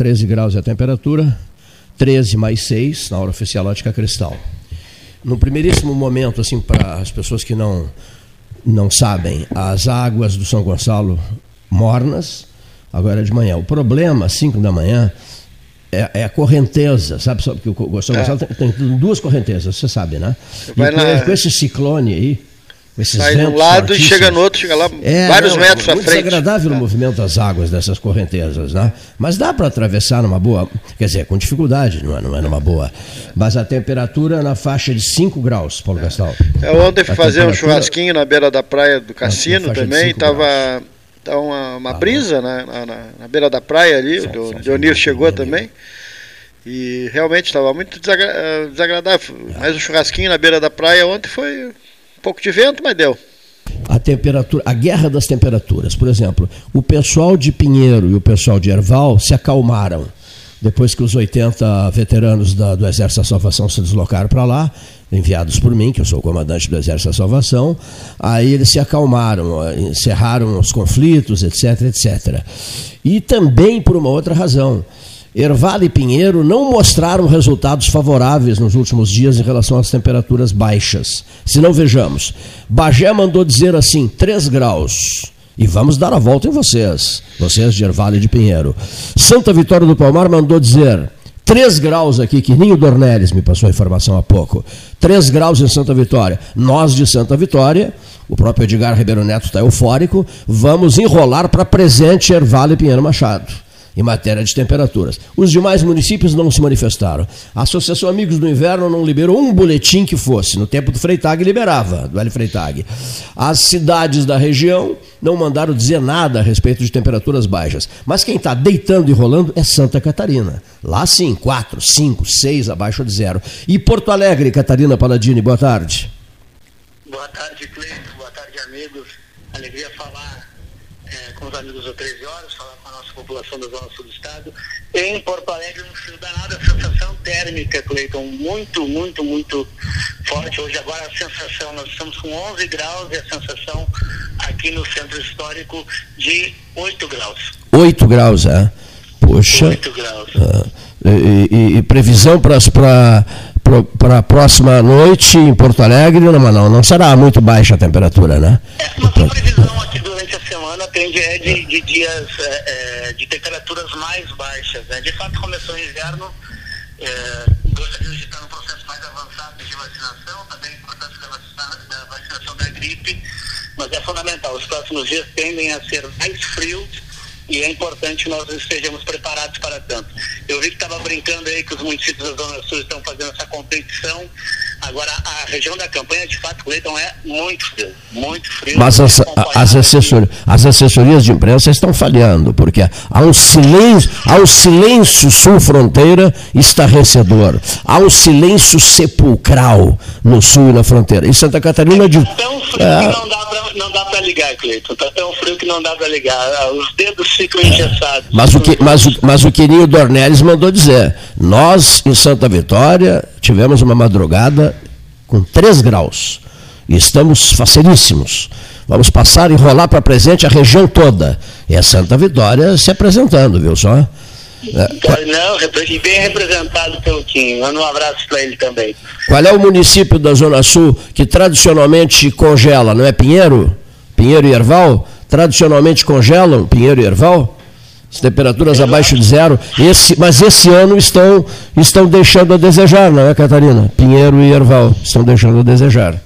13 graus é a temperatura, 13 mais 6 na hora oficial ótica cristal. No primeiríssimo momento, assim, para as pessoas que não, não sabem, as águas do São Gonçalo mornas, agora é de manhã. O problema, às 5 da manhã, é, é, a correnteza, sabe? Porque o São é. Gonçalo tem, tem, duas correntezas, você sabe, né? E com, na... com esse ciclone aí, Sai de um lado e chega no outro, chega lá é, vários não, metros à frente. É desagradável é. o movimento das águas dessas correntezas, né? Mas dá para atravessar numa boa, quer dizer, com dificuldade, não é, não é numa boa. Mas a temperatura na faixa de 5 graus, Paulo Gastal. É, ontem fui fazer um churrasquinho na beira da praia do cassino também, estava tá uma, uma ah, brisa na, na, na, beira da praia ali, o Dionir chegou também. E realmente estava muito desagra desagradável. Mas o churrasquinho na beira da praia ontem foi pouco de vento, mas deu. A temperatura, a guerra das temperaturas. Por exemplo, o pessoal de Pinheiro e o pessoal de Erval se acalmaram depois que os 80 veteranos da, do Exército da Salvação se deslocaram para lá, enviados por mim, que eu sou o comandante do Exército da Salvação, aí eles se acalmaram, encerraram os conflitos, etc, etc. E também por uma outra razão. Erval e Pinheiro não mostraram resultados favoráveis nos últimos dias em relação às temperaturas baixas. Se não vejamos, Bagé mandou dizer assim, 3 graus. E vamos dar a volta em vocês, vocês de Erval e de Pinheiro. Santa Vitória do Palmar mandou dizer 3 graus aqui, que nem o Dornelles me passou a informação há pouco. 3 graus em Santa Vitória. Nós de Santa Vitória, o próprio Edgar Ribeiro Neto está eufórico, vamos enrolar para presente Erval e Pinheiro Machado em matéria de temperaturas. Os demais municípios não se manifestaram. A Associação Amigos do Inverno não liberou um boletim que fosse. No tempo do Freitag liberava, do L Freitag. As cidades da região não mandaram dizer nada a respeito de temperaturas baixas. Mas quem está deitando e rolando é Santa Catarina. Lá sim, 4, 5, 6 abaixo de zero. E Porto Alegre, Catarina Paladini, boa tarde. Boa tarde, Cleiton. Boa tarde, amigos. Alegria falar é, com os amigos do 13 horas, população da Zona Sul do Estado. Em Porto Alegre, um frio danado, a sensação térmica, Cleiton, muito, muito, muito forte. Hoje, agora, a sensação, nós estamos com 11 graus e a sensação aqui no centro histórico de 8 graus. 8 graus, é? Poxa. 8 graus. É. E, e, e, previsão para para a próxima noite em Porto Alegre, não, não, não será muito baixa a temperatura, né? É, a previsão aqui durante a semana tende é de, de dias é, é, de temperaturas mais baixas. Né? De fato, começou o inverno, é, gostaria de estar no processo mais avançado de vacinação, também o processo da, da vacinação da gripe, mas é fundamental. Os próximos dias tendem a ser mais frios e é importante nós estejamos preparados para tanto. Eu vi que estava brincando aí que os municípios da Zona Sul estão fazendo essa competição. Agora, a região da campanha, de fato, Cleiton, é muito frio, muito frio. Mas as, as, assessor, as assessorias de imprensa estão falhando, porque há um silêncio, há um silêncio sul-fronteira estarrecedor. Há um silêncio sepulcral no sul e na fronteira. Em Santa Catarina... de, tão frio é, que não dá não dá para ligar, Cleiton. Está tão frio que não dá para ligar. Ah, os dedos ficam engessados. Mas o que, mas, o, mas o querido Dornelles mandou dizer: nós em Santa Vitória tivemos uma madrugada com 3 graus. E estamos facilíssimos. Vamos passar e rolar para presente a região toda. E a Santa Vitória se apresentando, viu só? É, não, e bem representado pelo Kim. Manda um abraço para ele também. Qual é o município da Zona Sul que tradicionalmente congela? Não é Pinheiro? Pinheiro e Erval? Tradicionalmente congelam Pinheiro e Erval? As temperaturas abaixo de zero. Esse, mas esse ano estão, estão deixando a desejar, não é, Catarina? Pinheiro e Erval estão deixando a desejar.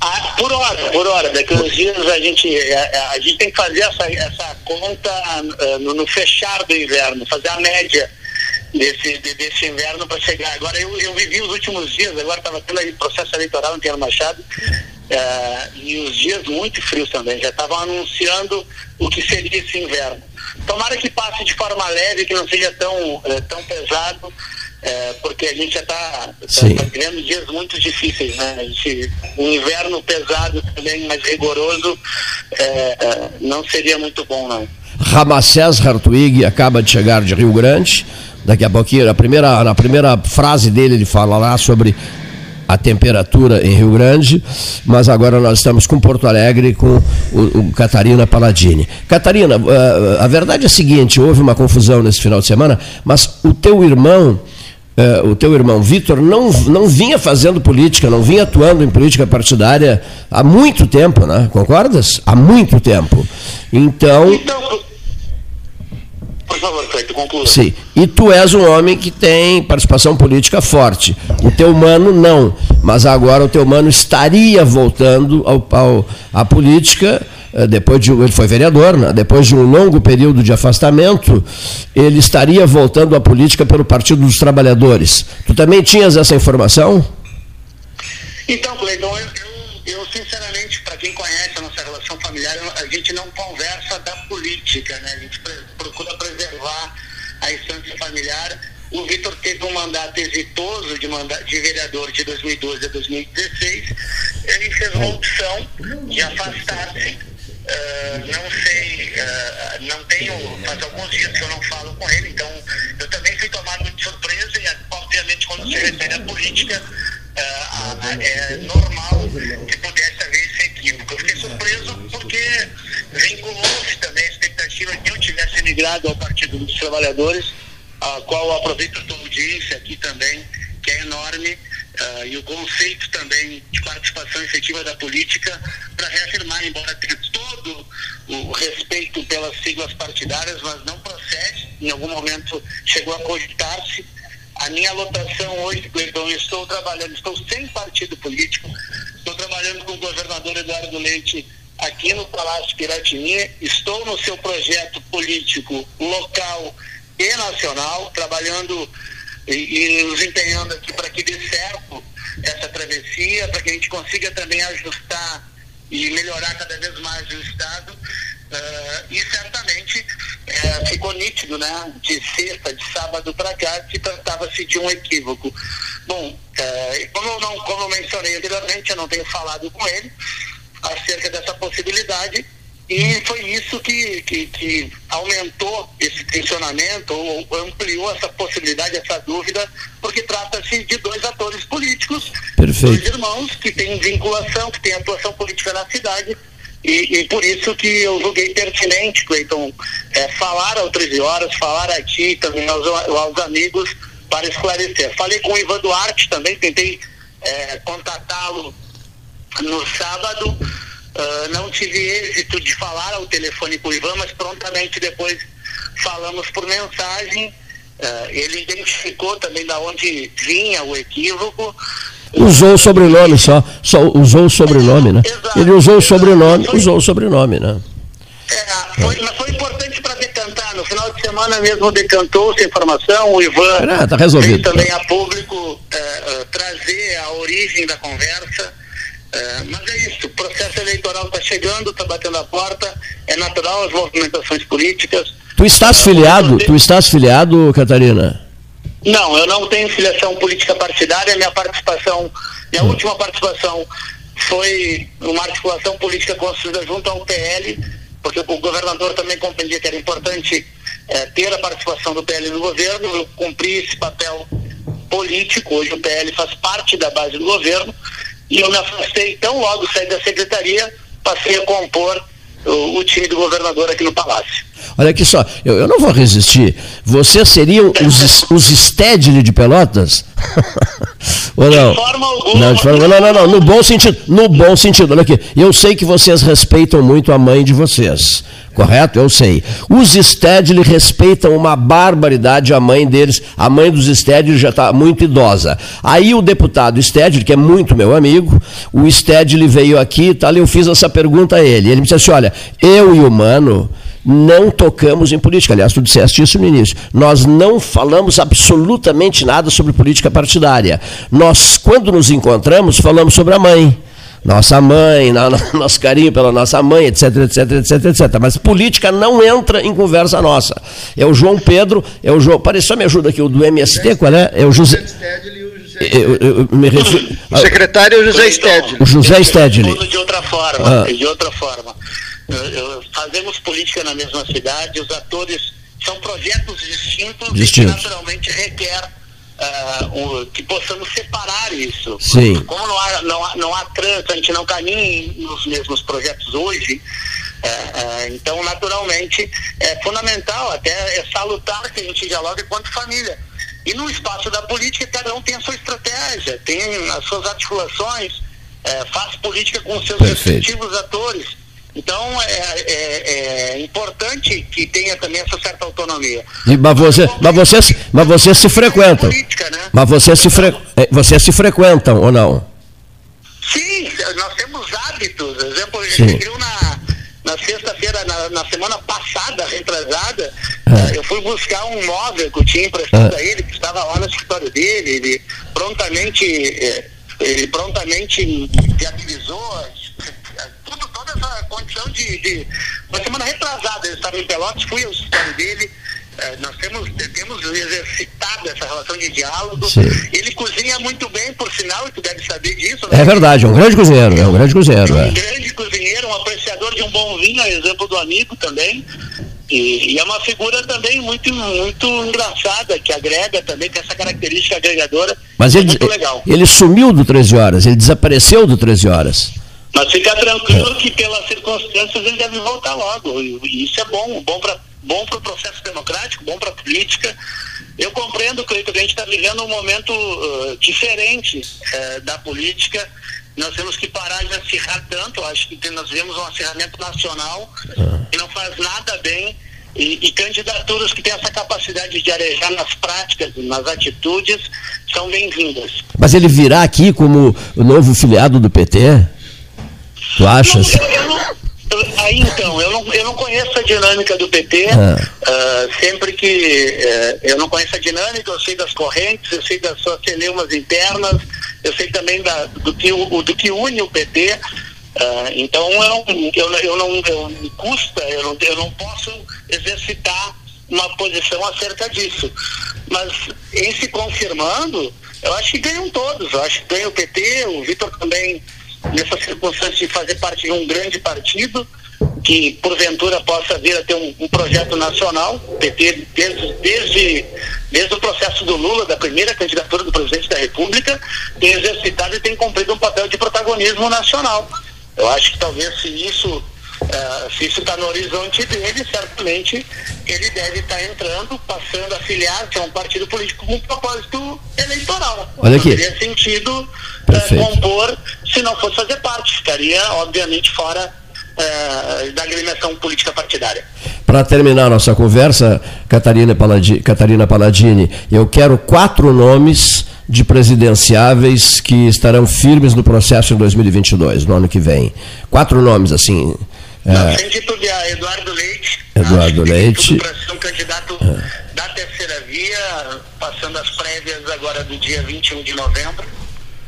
Ah, por hora, por hora. Daqui uns dias a gente, a, a gente tem que fazer essa, essa conta uh, no, no, fechar do inverno, fazer a média desse, de, desse inverno para chegar. Agora, eu, eu vivi os últimos dias, agora estava tendo aí processo eleitoral no Pinheiro Machado, uh, e os dias muito frios também. Já estavam anunciando o que seria esse inverno. Tomara que passe de forma leve, que não seja tão, uh, tão pesado é, porque a gente já está tá, tá vivendo dias muito difíceis, né? Gente, um inverno pesado também, mais rigoroso, é, é, não seria muito bom, não. Ramacés Hartwig acaba de chegar de Rio Grande. Daqui a pouquinho, na primeira, na primeira frase dele, ele fala lá sobre a temperatura em Rio Grande, mas agora nós estamos com Porto Alegre com o, o Catarina Paladini. Catarina, eh, a verdade é a seguinte: houve uma confusão nesse final de semana, mas o teu irmão. Uh, o teu irmão Vitor não, não vinha fazendo política, não vinha atuando em política partidária há muito tempo, né? Concordas? Há muito tempo. Então. então por favor, Cleito, conclua. Sim. E tu és um homem que tem participação política forte. O teu mano não. Mas agora o teu mano estaria voltando ao, ao à política eh, depois de ele foi vereador, né? depois de um longo período de afastamento, ele estaria voltando à política pelo Partido dos Trabalhadores. Tu também tinhas essa informação? Então, Cleiton, eu, eu, eu sinceramente, para quem conhece a nossa relação familiar, a gente não conversa da política, né? A gente procura preservar a instância familiar. O Vitor teve um mandato exitoso de, mandato, de vereador de 2012 a 2016. Ele fez uma opção de afastar-se. Uh, não sei, uh, não tenho, faz alguns dias que eu não falo com ele, então eu também fui tomado de surpresa e, obviamente, quando se refere à política, uh, é normal que pudesse haver esse equívoco. Eu fiquei surpreso porque vinculou-se também a expectativa que eu tivesse migrado ao Partido dos Trabalhadores, a qual aproveito a tua audiência aqui também, que é enorme, uh, e o conceito também de participação efetiva da política para reafirmar, embora tenha todo o respeito pelas siglas partidárias, mas não procede, em algum momento chegou a cogitar-se. A minha lotação hoje, Cleiton, estou trabalhando, estou sem partido político, estou trabalhando com o governador Eduardo Leite aqui no Palácio Piratini. Estou no seu projeto político local e nacional, trabalhando e, e nos empenhando aqui para que dê certo essa travessia, para que a gente consiga também ajustar e melhorar cada vez mais o Estado. Uh, e certamente uh, ficou nítido, né, de sexta, de sábado para cá, que tratava-se de um equívoco. Bom, uh, como, eu não, como eu mencionei anteriormente, eu não tenho falado com ele, acerca dessa possibilidade e foi isso que, que, que, aumentou esse tensionamento ou ampliou essa possibilidade, essa dúvida, porque trata-se de dois atores políticos, Perfeito. dois irmãos que têm vinculação, que têm atuação política na cidade. E, e por isso que eu julguei pertinente, Cleiton, é, falar ao 13 horas, falar aqui também aos, aos amigos para esclarecer. Falei com o Ivan Duarte também, tentei é, contatá-lo no sábado, uh, não tive êxito de falar ao telefone com o Ivan, mas prontamente depois falamos por mensagem. Uh, ele identificou também da onde vinha o equívoco. Usou o sobrenome só, só usou o sobrenome, né? Exato, ele usou o sobrenome, foi, usou o sobrenome, né? É, foi, mas foi importante para decantar. No final de semana mesmo decantou-se a informação. O Ivan é, tá resolvido. também a público uh, trazer a origem da conversa. É, mas é isso, o processo eleitoral está chegando, está batendo a porta, é natural as movimentações políticas. Tu estás filiado? Tu estás filiado, Catarina? Não, eu não tenho filiação política partidária, minha participação, minha hum. última participação foi uma articulação política construída junto ao PL, porque o governador também compreendia que era importante é, ter a participação do PL no governo, eu cumpri esse papel político, hoje o PL faz parte da base do governo, e eu me afastei tão logo saí da secretaria, passei a compor o, o time do governador aqui no Palácio. Olha aqui só, eu, eu não vou resistir. Vocês seriam os, os Stedley de Pelotas? Ou não? De forma alguma. Não, de forma, não, não, não, no bom sentido. No bom sentido, olha aqui. Eu sei que vocês respeitam muito a mãe de vocês. Correto? Eu sei. Os Stedley respeitam uma barbaridade a mãe deles. A mãe dos Stedley já está muito idosa. Aí o deputado Stedley, que é muito meu amigo, o Stedley veio aqui, tal, eu fiz essa pergunta a ele. Ele me disse assim: olha, eu e o Mano não tocamos em política. Aliás, tu disseste isso no início. Nós não falamos absolutamente nada sobre política partidária. Nós, quando nos encontramos, falamos sobre a mãe. Nossa mãe, nosso carinho pela nossa mãe, etc, etc, etc, etc. Mas política não entra em conversa nossa. É o João Pedro, é o João. Parece só me ajuda aqui, o do MST, qual é? É o José. Eu, eu, refiro, o secretário é o José Stedley. O José Stedley. De outra forma, ah. de outra forma fazemos política na mesma cidade, os atores são projetos distintos Distinto. e que naturalmente requer uh, que possamos separar isso. Sim. Como não há, não há, não há trânsito, a gente não caminha nos mesmos projetos hoje, uh, uh, então naturalmente é fundamental, até é salutar que a gente dialogue enquanto família. E no espaço da política, cada um tem a sua estratégia, tem as suas articulações, é, faz política com seus Perfeito. respectivos atores. Então é, é, é, importante que tenha também essa certa autonomia. E, mas, você, mas, vocês, mas vocês se frequentam. Política, né? Mas vocês se, fre, é, vocês se frequentam ou não? Sim, nós temos hábitos. Exemplo, a gente viu na, na sexta-feira, na, na, semana passada, retrasada, é. eu fui buscar um móvel que eu tinha emprestado é. a ele, que estava lá no escritório dele. Ele prontamente, é, ele prontamente viabilizou essa condição de, de. Uma semana retrasada, ele estava em Pelotas, fui ao escritório dele. É, nós temos, temos exercitado essa relação de diálogo. Sim. Ele cozinha muito bem, por sinal, e tu deve saber disso. Né? É verdade, é um grande cozinheiro, é um grande cozinheiro. É um é. grande cozinheiro, um apreciador de um bom vinho, a exemplo do amigo também. E, e, é uma figura também muito, muito engraçada, que agrega também, tem essa característica agregadora. Mas ele, muito legal. ele sumiu do 13 horas, ele desapareceu do 13 horas. Mas fica tranquilo é. que pelas circunstâncias ele deve voltar logo. E isso é bom, bom para bom o processo democrático, bom para a política. Eu compreendo, Cleiton, que a gente está vivendo um momento uh, diferente uh, da política. Nós temos que parar de acirrar tanto. Eu acho que nós vemos um acirramento nacional é. que não faz nada bem. E, e, candidaturas que têm essa capacidade de arejar nas práticas, nas atitudes, são bem-vindas. Mas ele virá aqui como o novo filiado do PT? Tu achas? Não, eu, eu não, eu, aí então, eu não, eu não conheço a dinâmica do PT. Ah. Uh, sempre que uh, eu não conheço a dinâmica, eu sei das correntes, eu sei das suas celeumas internas, eu sei também da, do, que, o, do que une o PT. Uh, ah, então eu não, eu, eu não eu, me custa, eu não, eu não posso exercitar uma posição acerca disso. Mas em se confirmando, eu acho que ganham todos. Eu acho que ganha o PT, o Vitor também nessa circunstância de fazer parte de um grande partido que porventura possa vir a ter um, um projeto nacional, PT desde, desde, desde o processo do Lula, da primeira candidatura do presidente da República, tem exercitado e tem cumprido um papel de protagonismo nacional. Eu acho que talvez se isso Uh, se isso está no horizonte dele, certamente ele deve estar tá entrando, passando a filiar, que é um partido político com um propósito eleitoral. Olha aqui. Não teria sentido uh, compor se não fosse fazer parte. Ficaria, obviamente, fora uh, da agremiação política partidária. Para terminar nossa conversa, Catarina Paladini, Catarina Paladini, eu quero quatro nomes de presidenciáveis que estarão firmes no processo em 2022, no ano que vem. Quatro nomes, assim, é. Sem titubear, Eduardo Leite. Eduardo Leite. Para ser um candidato é. da terceira via, passando as prévias agora do dia 21 de novembro.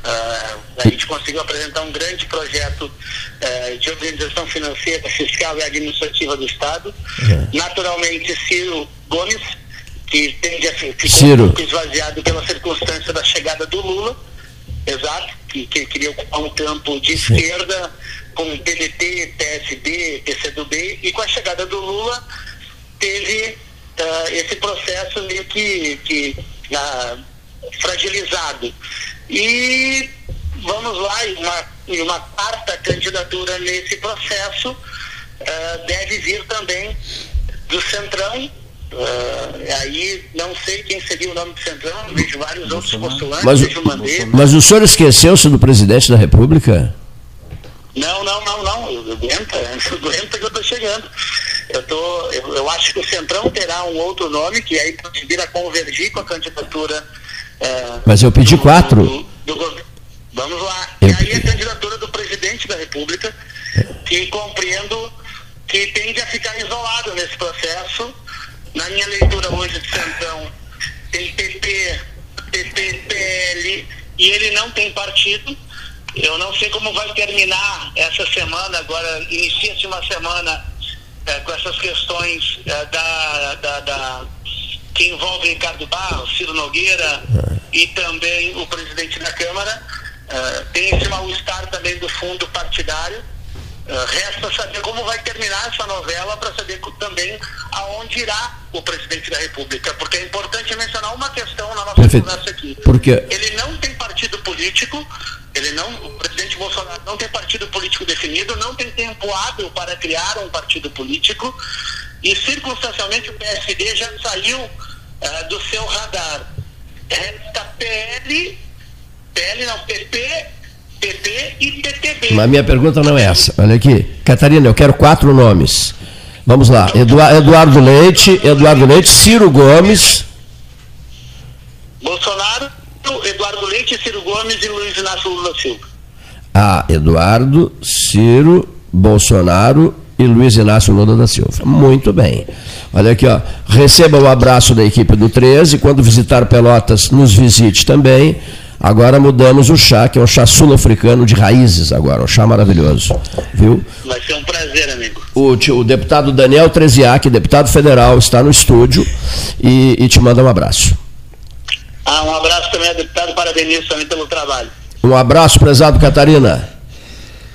Uh, a gente conseguiu apresentar um grande projeto uh, de organização financeira, fiscal e administrativa do Estado. É. Naturalmente, Ciro Gomes, que tende a ficar Ciro. um pouco esvaziado pela circunstância da chegada do Lula, exato, que, que queria ocupar um campo de Sim. esquerda com PDT, PSB, PCdoB, e com a chegada do Lula teve uh, esse processo meio que, que uh, fragilizado. E vamos lá, uma, uma quarta candidatura nesse processo uh, deve vir também do Centrão. Uh, aí não sei quem seria o nome do Centrão, vejo vários outros postulantes, mas, vejo Mas o senhor esqueceu-se do presidente da República? Não, não, não, não. Aguenta, aguenta que eu estou chegando. Eu, tô, eu, eu, acho que o Centrão terá um outro nome, que aí pode vir a convergir com a candidatura. É, Mas eu pedi do, quatro. Do, do, vamos lá. Eu... E aí a candidatura do presidente da República, que compreendo que tende a ficar isolado nesse processo. Na minha leitura hoje de Centrão, tem PP, PP, PL, e ele não tem partido eu não sei como vai terminar essa semana, agora inicia-se uma semana é, com essas questões é, da, da, da, que envolvem Ricardo Barros, Ciro Nogueira e também o presidente da Câmara. É, tem esse mal-estar também do fundo partidário. Uh, resta saber como vai terminar essa novela para saber também aonde irá o presidente da República. Porque é importante mencionar uma questão na nossa Perfeito. conversa aqui. Porque... Ele não tem partido político, ele não, o presidente Bolsonaro não tem partido político definido, não tem tempo hábil para criar um partido político e circunstancialmente o PSD já saiu uh, do seu radar. Resta PL, PL não, PP PP e PTB. Mas minha pergunta não é essa. Olha aqui. Catarina, eu quero quatro nomes. Vamos lá. Eduardo Leite, Eduardo Leite, Ciro Gomes. Bolsonaro, Eduardo Leite, Ciro Gomes e Luiz Inácio Lula Silva. Ah, Eduardo, Ciro, Bolsonaro e Luiz Inácio Lula da Silva. Muito bem. Olha aqui, ó. Receba o abraço da equipe do 13. Quando visitar Pelotas, nos visite também. Agora mudamos o chá, que é um chá sul-africano de raízes agora, um chá maravilhoso. Viu? Vai ser um prazer, amigo. O, o deputado Daniel Treziak, deputado federal, está no estúdio e, e te manda um abraço. Ah, um abraço também ao deputado, parabenizo também pelo trabalho. Um abraço, prezado Catarina.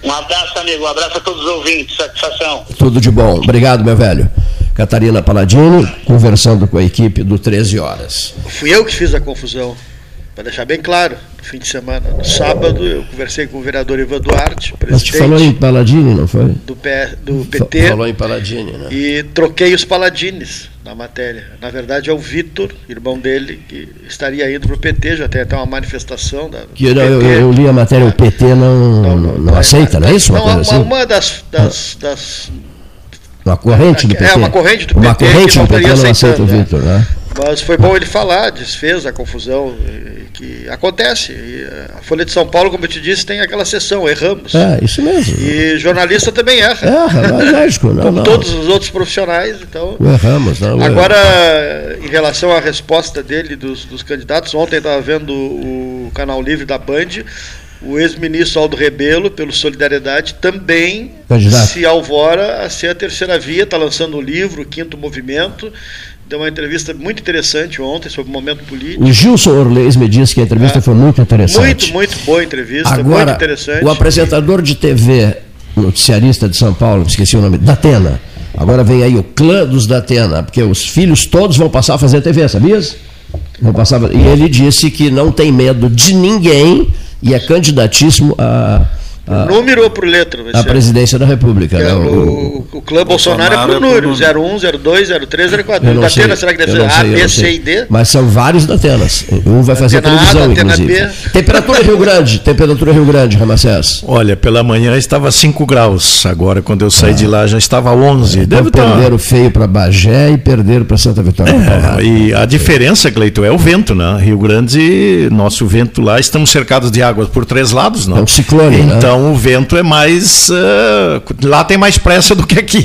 Um abraço, amigo. Um abraço a todos os ouvintes. Satisfação. Tudo de bom. Obrigado, meu velho. Catarina Paladini, conversando com a equipe do 13 Horas. Fui eu que fiz a confusão. Para deixar bem claro, no fim de semana, no sábado, eu conversei com o vereador Ivan Duarte, presidente. Mas te falou em Paladini, não foi? Do, P, do PT. Falou em Paladini, né? E troquei os Paladines na matéria. Na verdade, é o Vitor, irmão dele, que estaria indo para o PT, já tem até uma manifestação. Da, que eu, eu, eu, li a matéria, o PT não, não, não, não aceita, não é isso? Uma, uma, assim? uma das, das, das uma corrente do PT. É, uma corrente do PT. Uma corrente do PT não aceita o né? Vitor, né? Mas foi bom ele falar, desfez a confusão que acontece. E a Folha de São Paulo, como eu te disse, tem aquela sessão, erramos. É, isso mesmo. E jornalista também erra. Erra, lógico. Não, como não. todos os outros profissionais. Então, erramos, não. Agora, em relação à resposta dele dos, dos candidatos, ontem estava vendo o canal livre da Band, o ex-ministro Aldo Rebelo, pelo Solidariedade, também Candidato. se alvora a ser a terceira via, está lançando um livro, o Quinto Movimento, deu uma entrevista muito interessante ontem sobre o momento político. O Gilson Orleis me disse que a entrevista é. foi muito interessante. Muito, muito boa entrevista, Agora, muito interessante. O apresentador de TV, noticiarista de São Paulo, esqueci o nome, Datena. Agora vem aí o clã dos Datena, porque os filhos todos vão passar a fazer TV, sabias? Vão passar, e ele disse que não tem medo de ninguém e é candidatíssimo a por número ou por letra? a presidência da República. É, né? o, o, o, clã Bolsonaro, Bolsonaro é por número: 01, 02, 03, 04. Da Atena, será que deve ser A, B, C e D? Mas são vários da Atenas. Um vai fazer Atena televisão, a, inclusive. B. Temperatura Rio Grande, temperatura Rio Grande, Ramacés. Olha, pela manhã estava 5 graus. Agora, quando eu saí ah. de lá, já estava 11. É, Deve então, perderam feio para Bagé e perderam para Santa Vitória. É, e a diferença, Cleito, é o vento, né? Rio Grande, nosso vento lá, estamos cercados de águas por três lados, não? É um ciclone, né? Então, né? o vento é mais. Uh, lá tem mais pressa do que aqui.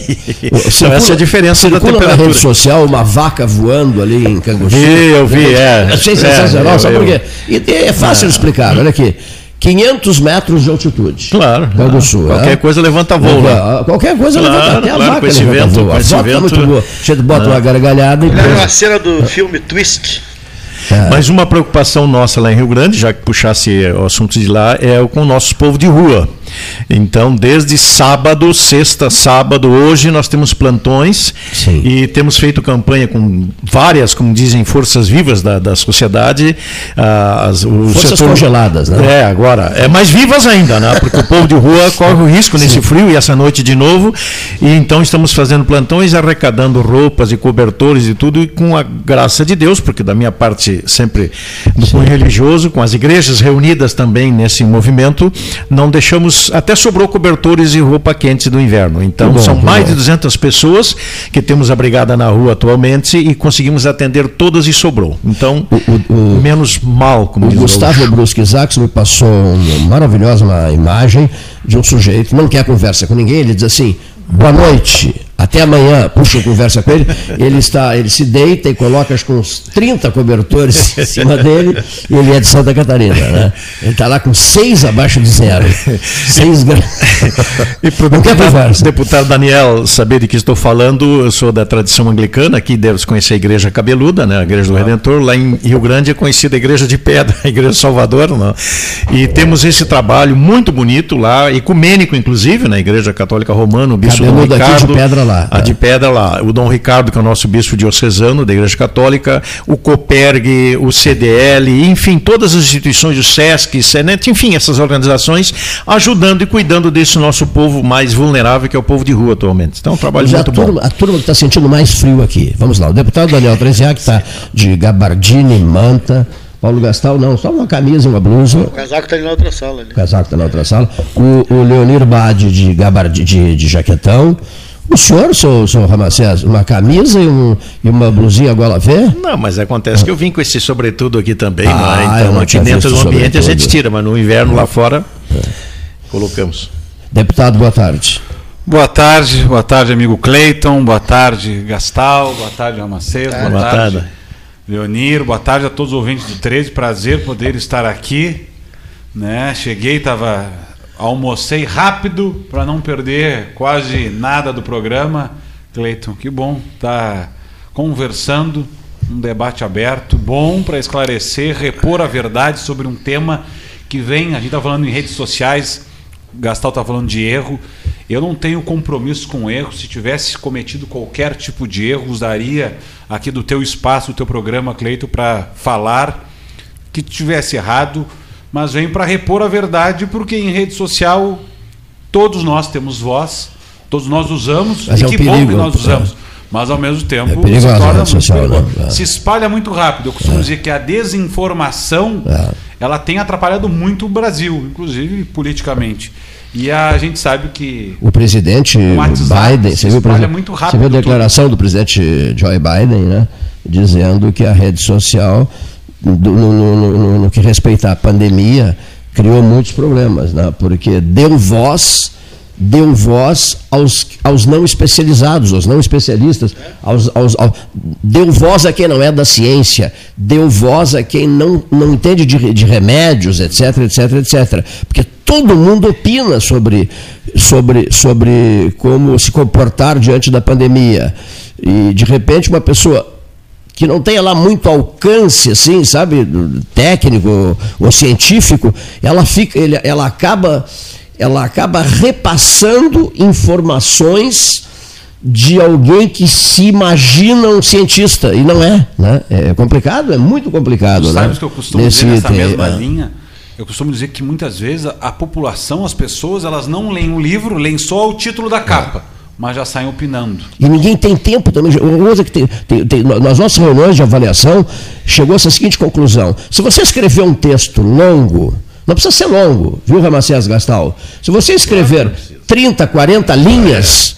Circula, essa é a diferença da temperatura. na rede social uma vaca voando ali em Canguçu. Vi, eu vi, é. Achei é, sensacional, é, sabe por quê? E é fácil é. explicar, olha aqui. 500 metros de altitude. Claro. Canguçu, qualquer é? coisa levanta voo lá. Qualquer coisa claro, levanta até claro, a vaca com esse vento, voo. Com esse vento, muito boa. Você bota uma gargalhada e... É uma cena do filme Twist. É. Mas uma preocupação nossa lá em Rio Grande, já que puxasse o assunto de lá, é com o nosso povo de rua. Então, desde sábado, sexta, sábado, hoje nós temos plantões Sim. e temos feito campanha com várias, como dizem, forças vivas da, da sociedade. Ah, as, forças setor, congeladas, né? É, agora. É mais vivas ainda, né? Porque o povo de rua corre o risco nesse frio e essa noite de novo. E então estamos fazendo plantões, arrecadando roupas e cobertores e tudo, e com a graça de Deus, porque da minha parte sempre do cunho religioso, com as igrejas reunidas também nesse movimento, não deixamos até sobrou cobertores e roupa quente do inverno. Então, bom, são mais bom. de 200 pessoas que temos abrigada na rua atualmente e conseguimos atender todas e sobrou. Então, o, o, o menos mal, como o diz Gustavo Brusque Isaacs me passou uma maravilhosa imagem de um sujeito, não quer conversa com ninguém, ele diz assim: boa noite, até amanhã, puxa, conversa com ele, ele está, ele se deita e coloca acho, uns 30 cobertores em cima dele, e ele é de Santa Catarina, né? Ele está lá com seis abaixo de zero. Seis graus. E para o deputado, deputado Daniel saber de que estou falando, eu sou da tradição anglicana, aqui deve se conhecer a Igreja Cabeluda, né? a Igreja do Redentor, lá em Rio Grande é conhecida a Igreja de Pedra, a Igreja Salvador, né? e temos esse trabalho muito bonito lá, ecumênico inclusive, na Igreja Católica Romana, o Bispo Cabeluda Ricardo. de Pedra lá. A de Pedra lá. O Dom Ricardo, que é o nosso bispo diocesano da Igreja Católica, o Coperg, o CDL, enfim, todas as instituições, o SESC, Senet, enfim, essas organizações ajudando e cuidando desse nosso povo mais vulnerável, que é o povo de rua atualmente. Então, é um trabalho muito a turma, bom. A turma que está sentindo mais frio aqui. Vamos lá, o deputado Daniel Treziac está de gabardine, manta. Paulo Gastal, não, só uma camisa e uma blusa. O casaco está na outra sala. Ali. O casaco está na outra sala. O, o Leonir Bade de, de, de jaquetão. O senhor, seu, seu Ramacés, uma camisa e, um, e uma blusinha gola V? Não, mas acontece que eu vim com esse sobretudo aqui também, ah, é? então aqui dentro do ambiente sobretudo. a gente tira, mas no inverno lá fora é. colocamos. Deputado, boa tarde. Boa tarde, boa tarde, amigo Cleiton, boa tarde, Gastal, boa tarde, Ramacés, boa, boa tarde, tarde, Leonir, boa tarde a todos os ouvintes do 13, prazer poder estar aqui. Né? Cheguei, estava almocei rápido para não perder quase nada do programa. Cleiton, que bom tá conversando, um debate aberto, bom para esclarecer, repor a verdade sobre um tema que vem, a gente está falando em redes sociais, Gastal está falando de erro. Eu não tenho compromisso com erro. Se tivesse cometido qualquer tipo de erro, usaria aqui do teu espaço, do teu programa, Cleito, para falar que tivesse errado mas vem para repor a verdade, porque em rede social todos nós temos voz, todos nós usamos, mas e é que perigo, bom que nós usamos. Mas ao mesmo tempo é se, torna social, muito né? se espalha muito rápido. Eu costumo é. dizer que a desinformação é. ela tem atrapalhado muito o Brasil, inclusive politicamente. E a gente sabe que. O presidente WhatsApp, Biden. Você viu, muito rápido você viu a declaração tudo. do presidente Joe Biden, né? Dizendo que a rede social no, no, no, no que respeita à pandemia, criou muitos problemas, né? porque deu voz deu voz aos, aos não especializados, aos não especialistas, aos, aos, ao, deu voz a quem não é da ciência, deu voz a quem não, não entende de, de remédios, etc, etc, etc. Porque todo mundo opina sobre, sobre, sobre como se comportar diante da pandemia. E, de repente, uma pessoa que não tenha lá muito alcance, assim, sabe, técnico ou científico, ela fica, ela acaba, ela acaba repassando informações de alguém que se imagina um cientista e não é, né? É complicado, é muito complicado, tu né? Que eu costumo Nesse dizer nessa mesma é. linha. Eu costumo dizer que muitas vezes a, a população, as pessoas, elas não leem o livro, leem só o título da capa. É mas já saem opinando. E ninguém tem tempo também. Outra que tem, tem, tem, nas nossas reuniões de avaliação, chegou essa seguinte conclusão: se você escrever um texto longo, não precisa ser longo, viu, Ramacés Gastal? Se você escrever 30, 40 linhas,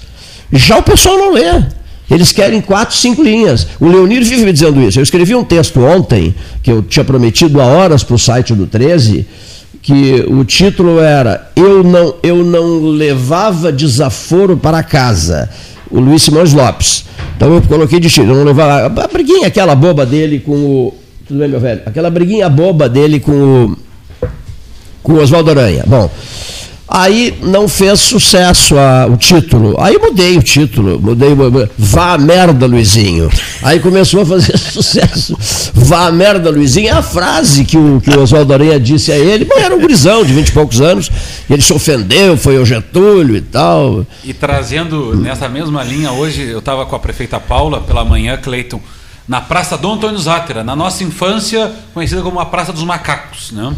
já o pessoal não lê. Eles querem quatro, cinco linhas. O Leonir vive me dizendo isso. Eu escrevi um texto ontem, que eu tinha prometido há horas para o site do 13, que o título era Eu não, eu não levava desaforo para casa. O Luiz Simões Lopes. Então eu coloquei de título, não levava. A briguinha aquela boba dele com o. Tudo bem, meu velho? Aquela briguinha boba dele com o. Com o Oswaldo Aranha. Bom. Aí não fez sucesso a, o título. Aí mudei o título, mudei, vá a merda, Luizinho. Aí começou a fazer sucesso. Vá a merda, Luizinho. É a frase que o, que o Oswaldo Aranha disse a ele. Bom, era um grisão de vinte e poucos anos. Ele se ofendeu, foi o Getúlio e tal. E trazendo nessa mesma linha, hoje eu estava com a prefeita Paula pela manhã, Cleiton, na Praça Dom Antônio Zátera, na nossa infância conhecida como a Praça dos Macacos, né?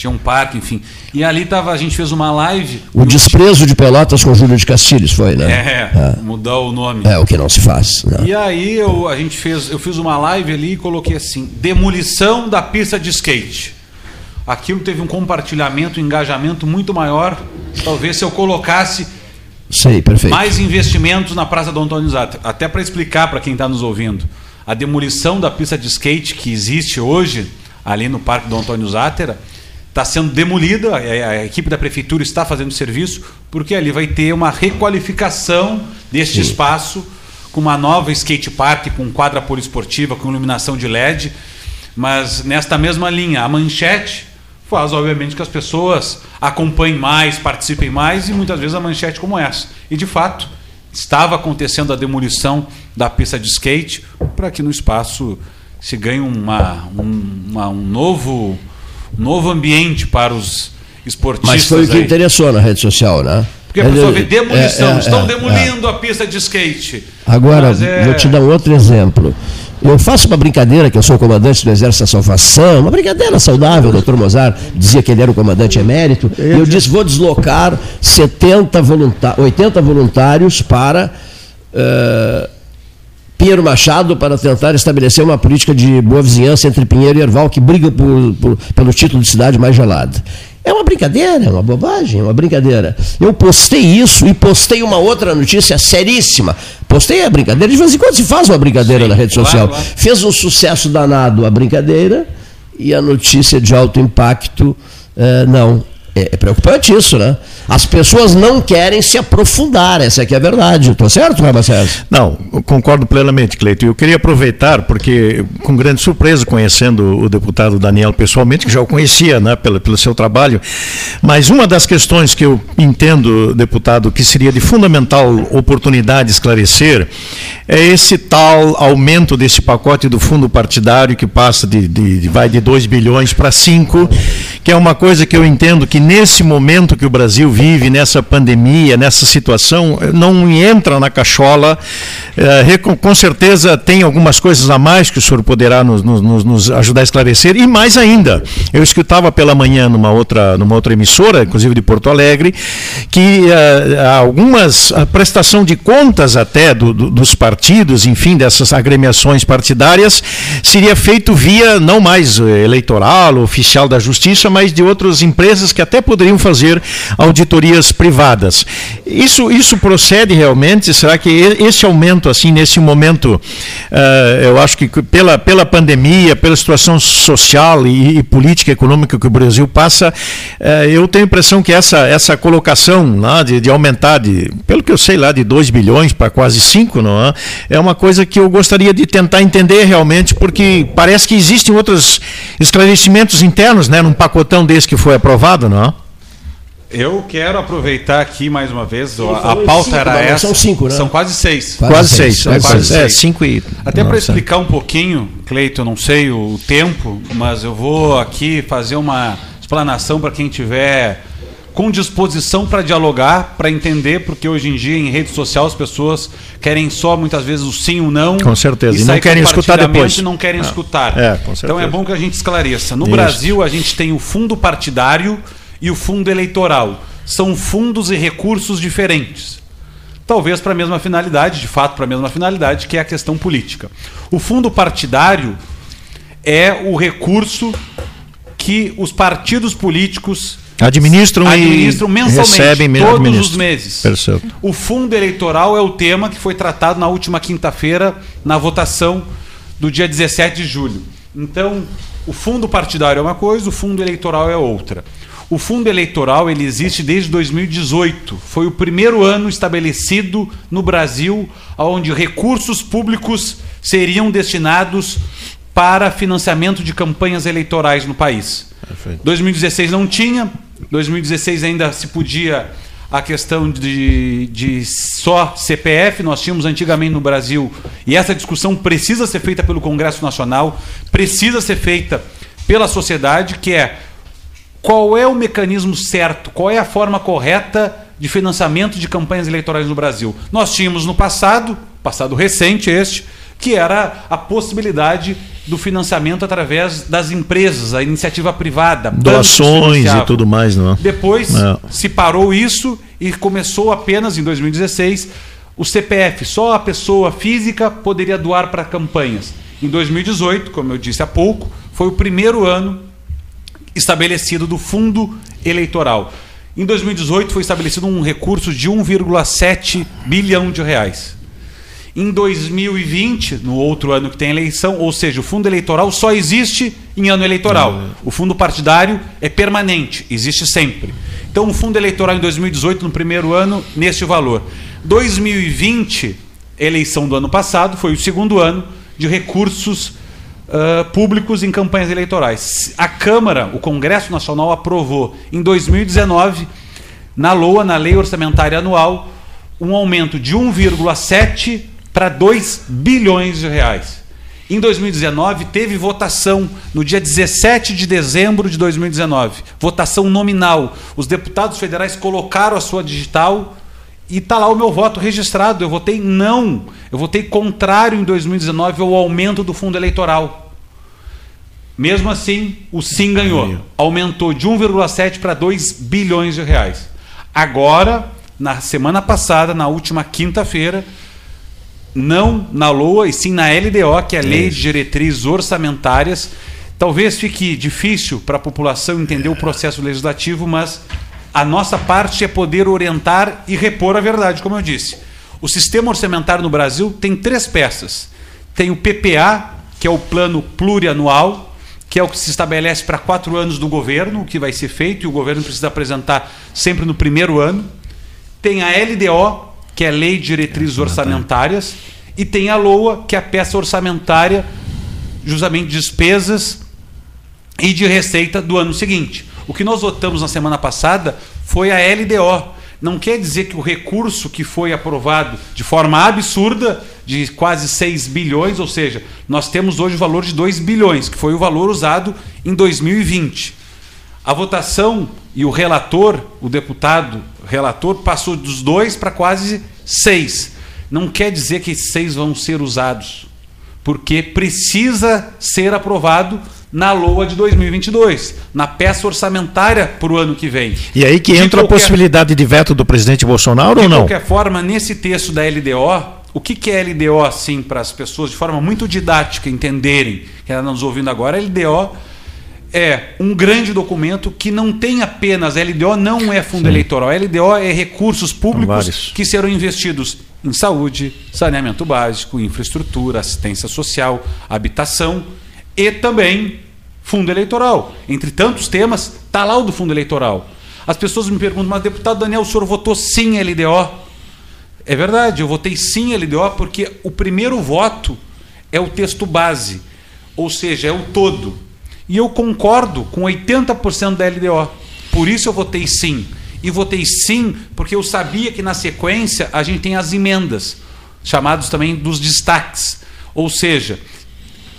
Tinha um parque, enfim. E ali tava, a gente fez uma live. O desprezo de Pelotas com Júlio de Castilhos foi, né? É, é. mudar o nome. É o que não se faz. Não. E aí eu, a gente fez, eu fiz uma live ali e coloquei assim: demolição da pista de skate. Aquilo teve um compartilhamento, um engajamento muito maior. Talvez se eu colocasse Sei, perfeito. mais investimentos na Praça do Antônio Zato. Até para explicar para quem está nos ouvindo. A demolição da pista de skate que existe hoje, ali no Parque do Antônio Zátera, está sendo demolida, a, equipe da prefeitura está fazendo serviço, porque ali vai ter uma requalificação deste Sim. espaço com uma nova skate park, com quadra poliesportiva, com iluminação de LED. Mas nesta mesma linha, a manchete faz, obviamente, que as pessoas acompanhem mais, participem mais e muitas vezes a manchete como essa. E de fato, estava acontecendo a demolição da pista de skate para que no espaço se ganhe uma, um, uma, um novo, novo ambiente para os esportistas. Mas foi o que aí. interessou na rede social, né? Porque a pessoa vê demolição, é, é, estão é, demolindo é. a pista de skate. Agora, é vou te dar um outro exemplo. Eu faço uma brincadeira, que eu sou comandante do Exército da Salvação, uma brincadeira saudável, o doutor Mozart dizia que ele era o comandante emérito, e eu disse, vou deslocar 70 voluntários, 80 voluntários para uh, Pinheiro Machado para tentar estabelecer uma política de boa vizinhança entre Pinheiro e Erval, que briga por, por, pelo título de cidade mais gelada. É uma brincadeira, é uma bobagem, é uma brincadeira. Eu postei isso e postei uma outra notícia seríssima. Postei a brincadeira, de vez em quando se faz uma brincadeira Sim, na rede social. Claro, claro. Fez um sucesso danado a brincadeira e a notícia de alto impacto, eh, não. É, é preocupante isso, né? As pessoas não querem se aprofundar, essa aqui é a verdade. Estou certo, Ramacés? Não, concordo plenamente, Cleito. Eu queria aproveitar, porque com grande surpresa, conhecendo o deputado Daniel pessoalmente, que já o conhecia né, pelo, pelo seu trabalho, mas uma das questões que eu entendo, deputado, que seria de fundamental oportunidade esclarecer, é esse tal aumento desse pacote do fundo partidário que passa de, de, de vai de 2 bilhões para 5, que é uma coisa que eu entendo que nesse momento que o Brasil vive, nessa pandemia, nessa situação, não entra na cachola. É, com certeza tem algumas coisas a mais que o senhor poderá nos, nos, nos ajudar a esclarecer. E mais ainda, eu escutava pela manhã numa outra, numa outra emissora, inclusive de Porto Alegre, que uh, algumas a prestação de contas até do, do, dos partidos, enfim, dessas agremiações partidárias, seria feito via não mais eleitoral, oficial da justiça, mas de outras empresas que até poderiam fazer auditorias privadas. Isso, isso procede realmente? Será que esse aumento, assim, nesse momento, uh, eu acho que pela, pela pandemia, pela situação social e, e política econômica que o Brasil passa, uh, eu tenho a impressão que essa, essa colocação de, de aumentar, de, pelo que eu sei lá, de 2 bilhões para quase 5, não é? é uma coisa que eu gostaria de tentar entender realmente, porque parece que existem outros esclarecimentos internos, né, num pacotão desse que foi aprovado, não é? Eu quero aproveitar aqui mais uma vez, a, pauta cinco, era essa. São cinco, né? São quase seis. Quase, quase seis. seis. É, quase seis. É, cinco e. Até para explicar um pouquinho, Cleito, não sei o tempo, mas eu vou aqui fazer uma explanação para quem tiver com disposição para dialogar, para entender, porque hoje em dia em rede social as pessoas querem só muitas vezes o sim ou não. Com certeza. E, e não querem escutar depois. E não querem é. escutar. É, com certeza. Então é bom que a gente esclareça. No Isso. Brasil a gente tem o fundo partidário e o fundo eleitoral. São fundos e recursos diferentes. Talvez para a mesma finalidade, de fato, para a mesma finalidade, que é a questão política. O fundo partidário é o recurso que os partidos políticos administram, administram e mensalmente, recebem todos administram. os meses. Perfeito. O fundo eleitoral é o tema que foi tratado na última quinta-feira na votação do dia 17 de julho. Então, o fundo partidário é uma coisa, o fundo eleitoral é outra. O fundo eleitoral ele existe desde 2018. Foi o primeiro ano estabelecido no Brasil onde recursos públicos seriam destinados para financiamento de campanhas eleitorais no país. Perfeito. 2016 não tinha. 2016 ainda se podia a questão de, de só CPF. Nós tínhamos antigamente no Brasil, e essa discussão precisa ser feita pelo Congresso Nacional, precisa ser feita pela sociedade, que é qual é o mecanismo certo, qual é a forma correta de financiamento de campanhas eleitorais no Brasil. Nós tínhamos no passado, passado recente este, que era a possibilidade do financiamento através das empresas, a iniciativa privada, doações e tudo mais, não? É? Depois não. se parou isso e começou apenas em 2016 o CPF, só a pessoa física poderia doar para campanhas. Em 2018, como eu disse há pouco, foi o primeiro ano estabelecido do fundo eleitoral. Em 2018 foi estabelecido um recurso de 1,7 bilhão de reais. Em 2020, no outro ano que tem eleição, ou seja, o fundo eleitoral só existe em ano eleitoral. O fundo partidário é permanente, existe sempre. Então, o fundo eleitoral em 2018, no primeiro ano, neste valor. 2020, eleição do ano passado, foi o segundo ano de recursos uh, públicos em campanhas eleitorais. A Câmara, o Congresso Nacional, aprovou em 2019, na LOA, na Lei Orçamentária Anual, um aumento de 1,7 para 2 bilhões de reais. Em 2019, teve votação no dia 17 de dezembro de 2019. Votação nominal. Os deputados federais colocaram a sua digital e está lá o meu voto registrado. Eu votei não. Eu votei contrário em 2019 ao aumento do fundo eleitoral. Mesmo assim, o sim ganhou. Aumentou de 1,7 para 2 bilhões de reais. Agora, na semana passada, na última quinta-feira, não na LOA e sim na LDO, que é a Lei de Diretrizes Orçamentárias. Talvez fique difícil para a população entender o processo legislativo, mas a nossa parte é poder orientar e repor a verdade, como eu disse. O sistema orçamentário no Brasil tem três peças. Tem o PPA, que é o plano plurianual, que é o que se estabelece para quatro anos do governo, o que vai ser feito, e o governo precisa apresentar sempre no primeiro ano. Tem a LDO, que é a Lei de Diretrizes Orçamentárias, e tem a LOA, que é a peça orçamentária, justamente de despesas e de receita do ano seguinte. O que nós votamos na semana passada foi a LDO. Não quer dizer que o recurso que foi aprovado de forma absurda, de quase 6 bilhões, ou seja, nós temos hoje o valor de 2 bilhões, que foi o valor usado em 2020. A votação e o relator, o deputado relator, passou dos dois para quase seis. Não quer dizer que esses seis vão ser usados, porque precisa ser aprovado na LOA de 2022, na peça orçamentária para o ano que vem. E aí que de entra qualquer, a possibilidade de veto do presidente Bolsonaro ou não? De qualquer forma, nesse texto da LDO, o que, que é LDO, assim, para as pessoas de forma muito didática entenderem, que estão nos ouvindo agora, LDO é um grande documento que não tem apenas LDO não é fundo Sim. eleitoral, LDO é recursos públicos que serão investidos em saúde, saneamento básico, infraestrutura, assistência social, habitação e também fundo eleitoral. Entre tantos temas, está lá o do fundo eleitoral. As pessoas me perguntam, mas deputado Daniel, o senhor votou sim LDO? É verdade, eu votei sim LDO porque o primeiro voto é o texto base, ou seja, é o todo e eu concordo com 80% da LDO. Por isso eu votei sim. E votei sim porque eu sabia que na sequência a gente tem as emendas, chamados também dos destaques. Ou seja,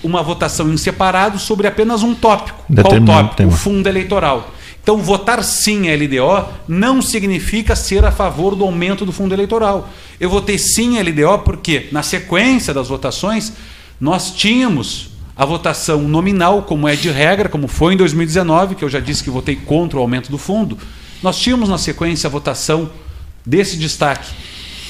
uma votação em separado sobre apenas um tópico. Qual tópico? Tema. O fundo eleitoral. Então, votar sim à LDO não significa ser a favor do aumento do fundo eleitoral. Eu votei sim à LDO porque, na sequência das votações, nós tínhamos a votação nominal, como é de regra, como foi em 2019, que eu já disse que votei contra o aumento do fundo, nós tínhamos na sequência a votação desse destaque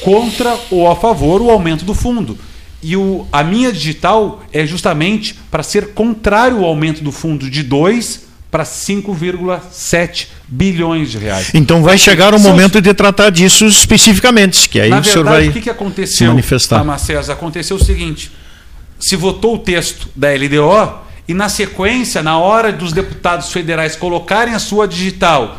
contra ou a favor o aumento do fundo. E o, a minha digital é justamente para ser contrário ao aumento do fundo de 2 para 5,7 bilhões de reais. Então vai chegar o momento de tratar disso especificamente, que aí Na o verdade, senhor vai o que, que aconteceu, manifestar. César? Aconteceu o seguinte, se votou o texto da LDO e, na sequência, na hora dos deputados federais colocarem a sua digital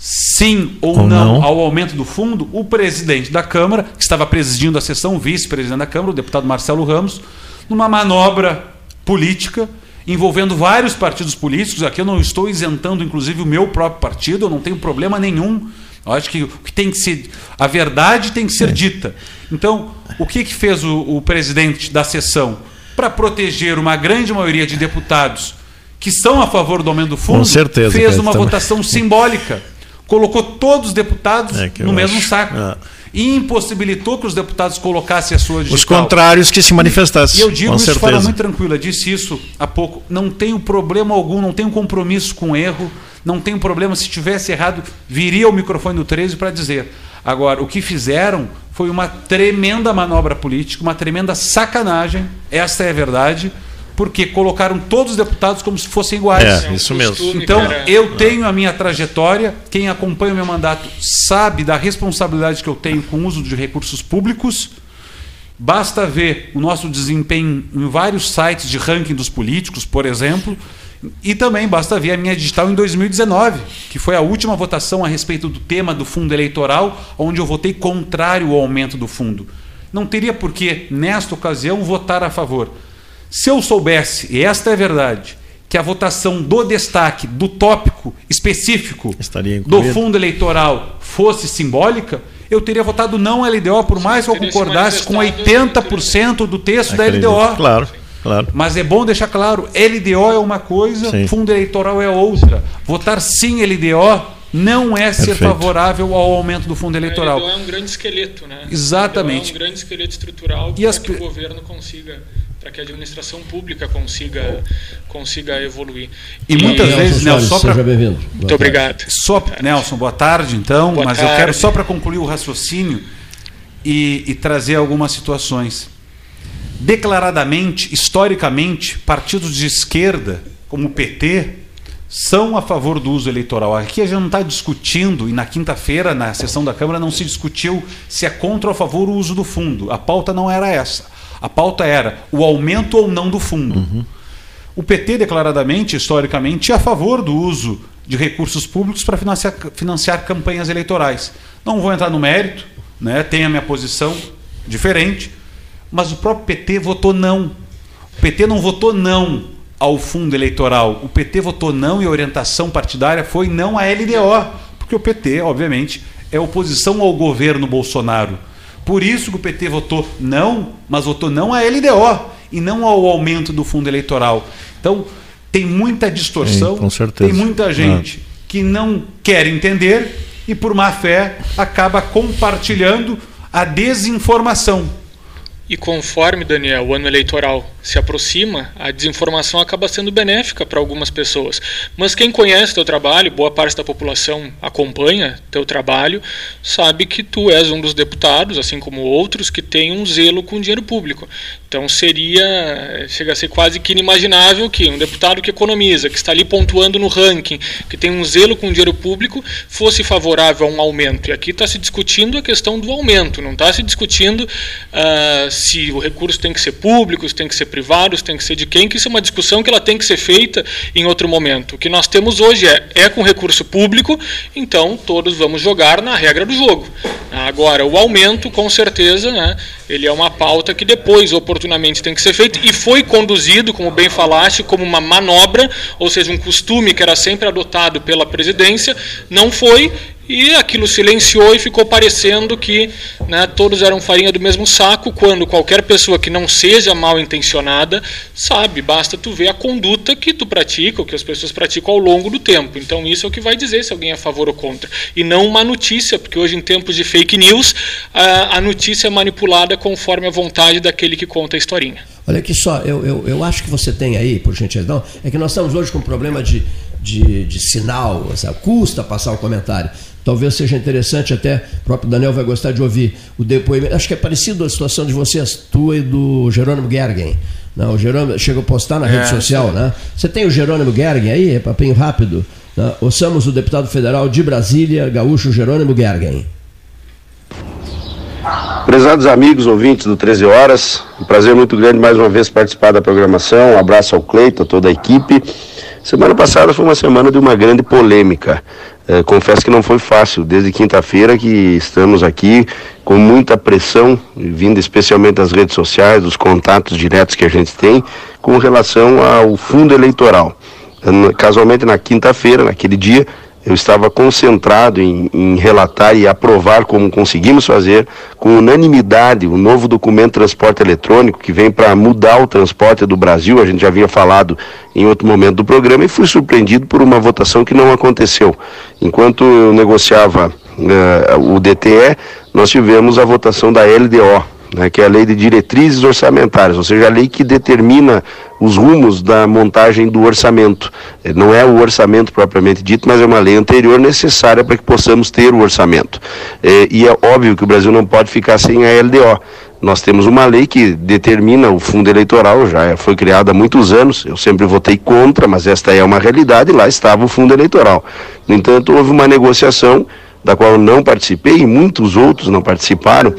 sim ou, ou não, não, ao aumento do fundo, o presidente da Câmara, que estava presidindo a sessão, vice-presidente da Câmara, o deputado Marcelo Ramos, numa manobra política envolvendo vários partidos políticos, aqui eu não estou isentando inclusive o meu próprio partido, eu não tenho problema nenhum. Eu acho que que tem que ser a verdade tem que ser é. dita. Então, o que que fez o, o presidente da sessão? para proteger uma grande maioria de deputados que são a favor do aumento do fundo, certeza, fez uma votação simbólica. Colocou todos os deputados é no mesmo acho. saco. É. E impossibilitou que os deputados colocassem a sua digital. Os contrários que se manifestassem. E eu digo com isso certeza. de forma muito tranquila. Disse isso há pouco. Não tenho problema algum, não tenho compromisso com erro. Não tenho problema. Se tivesse errado, viria o microfone do 13 para dizer. Agora, o que fizeram foi uma tremenda manobra política, uma tremenda sacanagem, essa é a verdade, porque colocaram todos os deputados como se fossem iguais. É, isso mesmo. Então, eu tenho a minha trajetória, quem acompanha o meu mandato sabe da responsabilidade que eu tenho com o uso de recursos públicos, Basta ver o nosso desempenho em vários sites de ranking dos políticos, por exemplo, e também basta ver a minha digital em 2019, que foi a última votação a respeito do tema do fundo eleitoral, onde eu votei contrário ao aumento do fundo. Não teria por que, nesta ocasião, votar a favor. Se eu soubesse, e esta é a verdade, que a votação do destaque, do tópico específico do fundo eleitoral fosse simbólica, eu teria votado não LDO, por mais que eu concordasse com 80% do texto Acredito. da LDO. Claro. Claro. Mas é bom deixar claro, LDO é uma coisa, sim. fundo eleitoral é outra. Votar sim LDO não é ser favorável ao aumento do fundo eleitoral. A LDO é um grande esqueleto, né? Exatamente. é um grande esqueleto estrutural para as... que o governo consiga para que a administração pública consiga consiga evoluir. E, e muitas vezes, Nelson, só para Muito obrigado. Só, Nelson, boa tarde, então. Boa mas tarde. eu quero só para concluir o raciocínio e, e trazer algumas situações declaradamente, historicamente, partidos de esquerda, como o PT, são a favor do uso eleitoral. Aqui a gente não está discutindo, e na quinta-feira, na sessão da Câmara, não se discutiu se é contra ou a favor o uso do fundo. A pauta não era essa. A pauta era o aumento ou não do fundo. Uhum. O PT, declaradamente, historicamente, é a favor do uso de recursos públicos para financiar, financiar campanhas eleitorais. Não vou entrar no mérito, né? tenho a minha posição diferente, mas o próprio PT votou não. O PT não votou não ao fundo eleitoral. O PT votou não e a orientação partidária foi não à LDO, porque o PT, obviamente, é oposição ao governo Bolsonaro. Por isso que o PT votou não, mas votou não à LDO e não ao aumento do fundo eleitoral. Então, tem muita distorção, Sim, tem muita gente ah. que não quer entender e, por má fé, acaba compartilhando a desinformação. E conforme, Daniel, o ano eleitoral se aproxima, a desinformação acaba sendo benéfica para algumas pessoas. Mas quem conhece teu trabalho, boa parte da população acompanha teu trabalho, sabe que tu és um dos deputados, assim como outros, que tem um zelo com o dinheiro público. Então seria, chega a ser quase que inimaginável que um deputado que economiza, que está ali pontuando no ranking, que tem um zelo com o dinheiro público, fosse favorável a um aumento. E aqui está se discutindo a questão do aumento, não está se discutindo uh, se o recurso tem que ser público, se tem que ser privado, se tem que ser de quem, que isso é uma discussão que ela tem que ser feita em outro momento. O que nós temos hoje é, é com recurso público, então todos vamos jogar na regra do jogo. Agora, o aumento, com certeza, né, ele é uma pauta que depois, oportunamente, tem que ser feita e foi conduzido, como bem falaste, como uma manobra, ou seja, um costume que era sempre adotado pela presidência, não foi e aquilo silenciou e ficou parecendo que né, todos eram farinha do mesmo saco, quando qualquer pessoa que não seja mal intencionada sabe, basta tu ver a conduta que tu pratica, ou que as pessoas praticam ao longo do tempo. Então isso é o que vai dizer se alguém é a favor ou contra. E não uma notícia, porque hoje em tempos de fake news, a, a notícia é manipulada conforme a vontade daquele que conta a historinha. Olha aqui só, eu, eu, eu acho que você tem aí, por gentileza, é que nós estamos hoje com um problema de, de, de sinal, sabe? custa passar o comentário. Talvez seja interessante, até o próprio Daniel vai gostar de ouvir o depoimento. Acho que é parecido a situação de vocês, tua e do Jerônimo Gergen. Não, o Jerônimo chegou a postar na é, rede social, sim. né? Você tem o Jerônimo Gergen aí, é papinho rápido? Né? Ouçamos o deputado federal de Brasília, gaúcho Jerônimo Gergen. Prezados amigos, ouvintes do 13 Horas, um prazer muito grande mais uma vez participar da programação. Um abraço ao Cleito, a toda a equipe. Semana passada foi uma semana de uma grande polêmica. É, confesso que não foi fácil, desde quinta-feira que estamos aqui com muita pressão, vindo especialmente das redes sociais, dos contatos diretos que a gente tem, com relação ao fundo eleitoral. Casualmente na quinta-feira, naquele dia, eu estava concentrado em, em, relatar e aprovar como conseguimos fazer com unanimidade o novo documento de transporte eletrônico que vem para mudar o transporte do Brasil. A gente já havia falado em outro momento do programa e fui surpreendido por uma votação que não aconteceu. Enquanto eu negociava uh, o DTE, nós tivemos a votação da LDO, né, que é a Lei de Diretrizes Orçamentárias, ou seja, a lei que determina os rumos da montagem do orçamento. Eh, não é o orçamento propriamente dito, mas é uma lei anterior necessária para que possamos ter o orçamento. É, e é óbvio que o Brasil não pode ficar sem a LDO. Nós temos uma lei que determina o fundo eleitoral, já foi criada há muitos anos, eu sempre votei contra, mas esta é uma realidade, lá estava o fundo eleitoral. No entanto, houve uma negociação da qual eu não participei e muitos outros não participaram,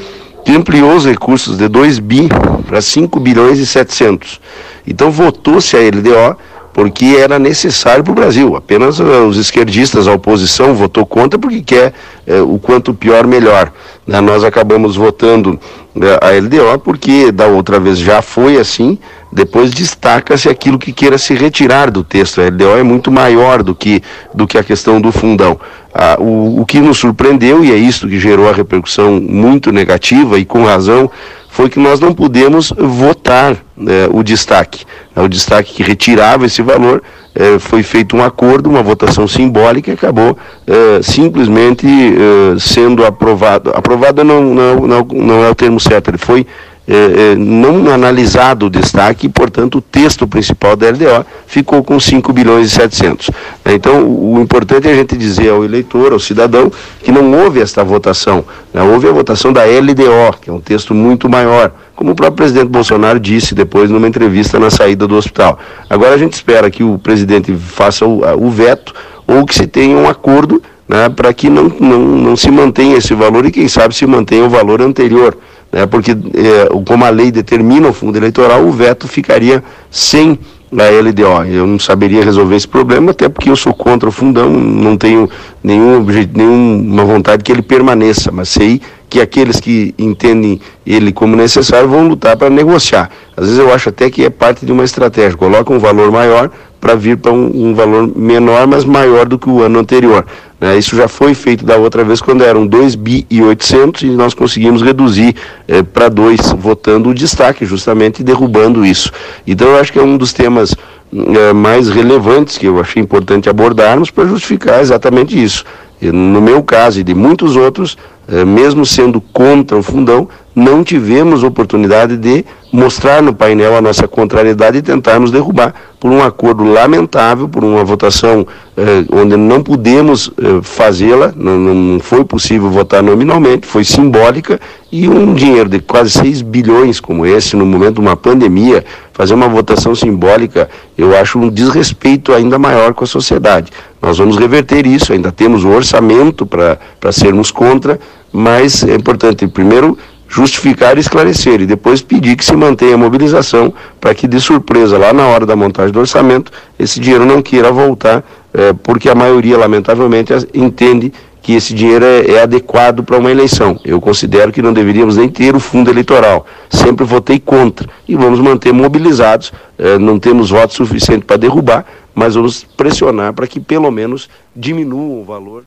ampliou os recursos de 2 bi para 5 bilhões e 700. Então votou-se a LDO porque era necessário para o Brasil. Apenas uh, os esquerdistas, a oposição, votou contra porque quer uh, o quanto pior, melhor. Uh, nós acabamos votando né, a LDO porque da outra vez já foi assim, depois destaca-se aquilo que queira se retirar do texto. A LDO é muito maior do que, do que a questão do fundão. Ah, o, o que nos surpreendeu, e é isso que gerou a repercussão muito negativa e com razão, foi que nós não pudemos votar né, o destaque. O destaque que retirava esse valor eh, foi feito um acordo, uma votação simbólica e acabou eh, simplesmente eh, sendo aprovado. Aprovado não, não, não, não é o termo certo, ele foi é, não analisado o destaque e, portanto, o texto principal da LDO ficou com 5 bilhões e 700. Então, o, o importante é a gente dizer ao eleitor, ao cidadão, que não houve esta votação. Né? Houve a votação da LDO, que é um texto muito maior, como o próprio presidente Bolsonaro disse depois numa entrevista na saída do hospital. Agora a gente espera que o presidente faça o, o veto ou que se tenha um acordo né, para que não, não, não se mantenha esse valor e, quem sabe, se mantenha o valor anterior né, porque é, como a lei determina o fundo eleitoral, o veto ficaria sem a LDO. Eu não saberia resolver esse problema, até porque eu sou contra o fundão, não tenho nenhum, nenhuma vontade que ele permaneça, mas sei que aqueles que entendem ele como necessário vão lutar para negociar. Às vezes eu acho até que é parte de uma estratégia, coloca um valor maior para vir para um, um, valor menor, mas maior do que o ano anterior. Né? Isso já foi feito da outra vez quando eram 2 bi e 800 e nós conseguimos reduzir eh, para 2, votando o destaque justamente derrubando isso. Então eu acho que é um dos temas eh, mais relevantes que eu achei importante abordarmos para justificar exatamente isso. E, no meu caso e de muitos outros, eh, mesmo sendo contra o fundão, não tivemos oportunidade de mostrar no painel a nossa contrariedade e tentarmos derrubar por um acordo lamentável, por uma votação eh, onde não pudemos eh, fazê-la, não, não, foi possível votar nominalmente, foi simbólica e um dinheiro de quase 6 bilhões como esse, no momento de uma pandemia, fazer uma votação simbólica, eu acho um desrespeito ainda maior com a sociedade. Nós vamos reverter isso, ainda temos o orçamento para sermos contra, mas é importante, primeiro, justificar e esclarecer e depois pedir que se mantenha a mobilização para que de surpresa lá na hora da montagem do orçamento esse dinheiro não queira voltar é, porque a maioria lamentavelmente entende que esse dinheiro é, é adequado para uma eleição. Eu considero que não deveríamos nem ter o fundo eleitoral. Sempre votei contra e vamos manter mobilizados. É, não temos votos suficientes para derrubar, mas vamos pressionar para que pelo menos diminua o valor.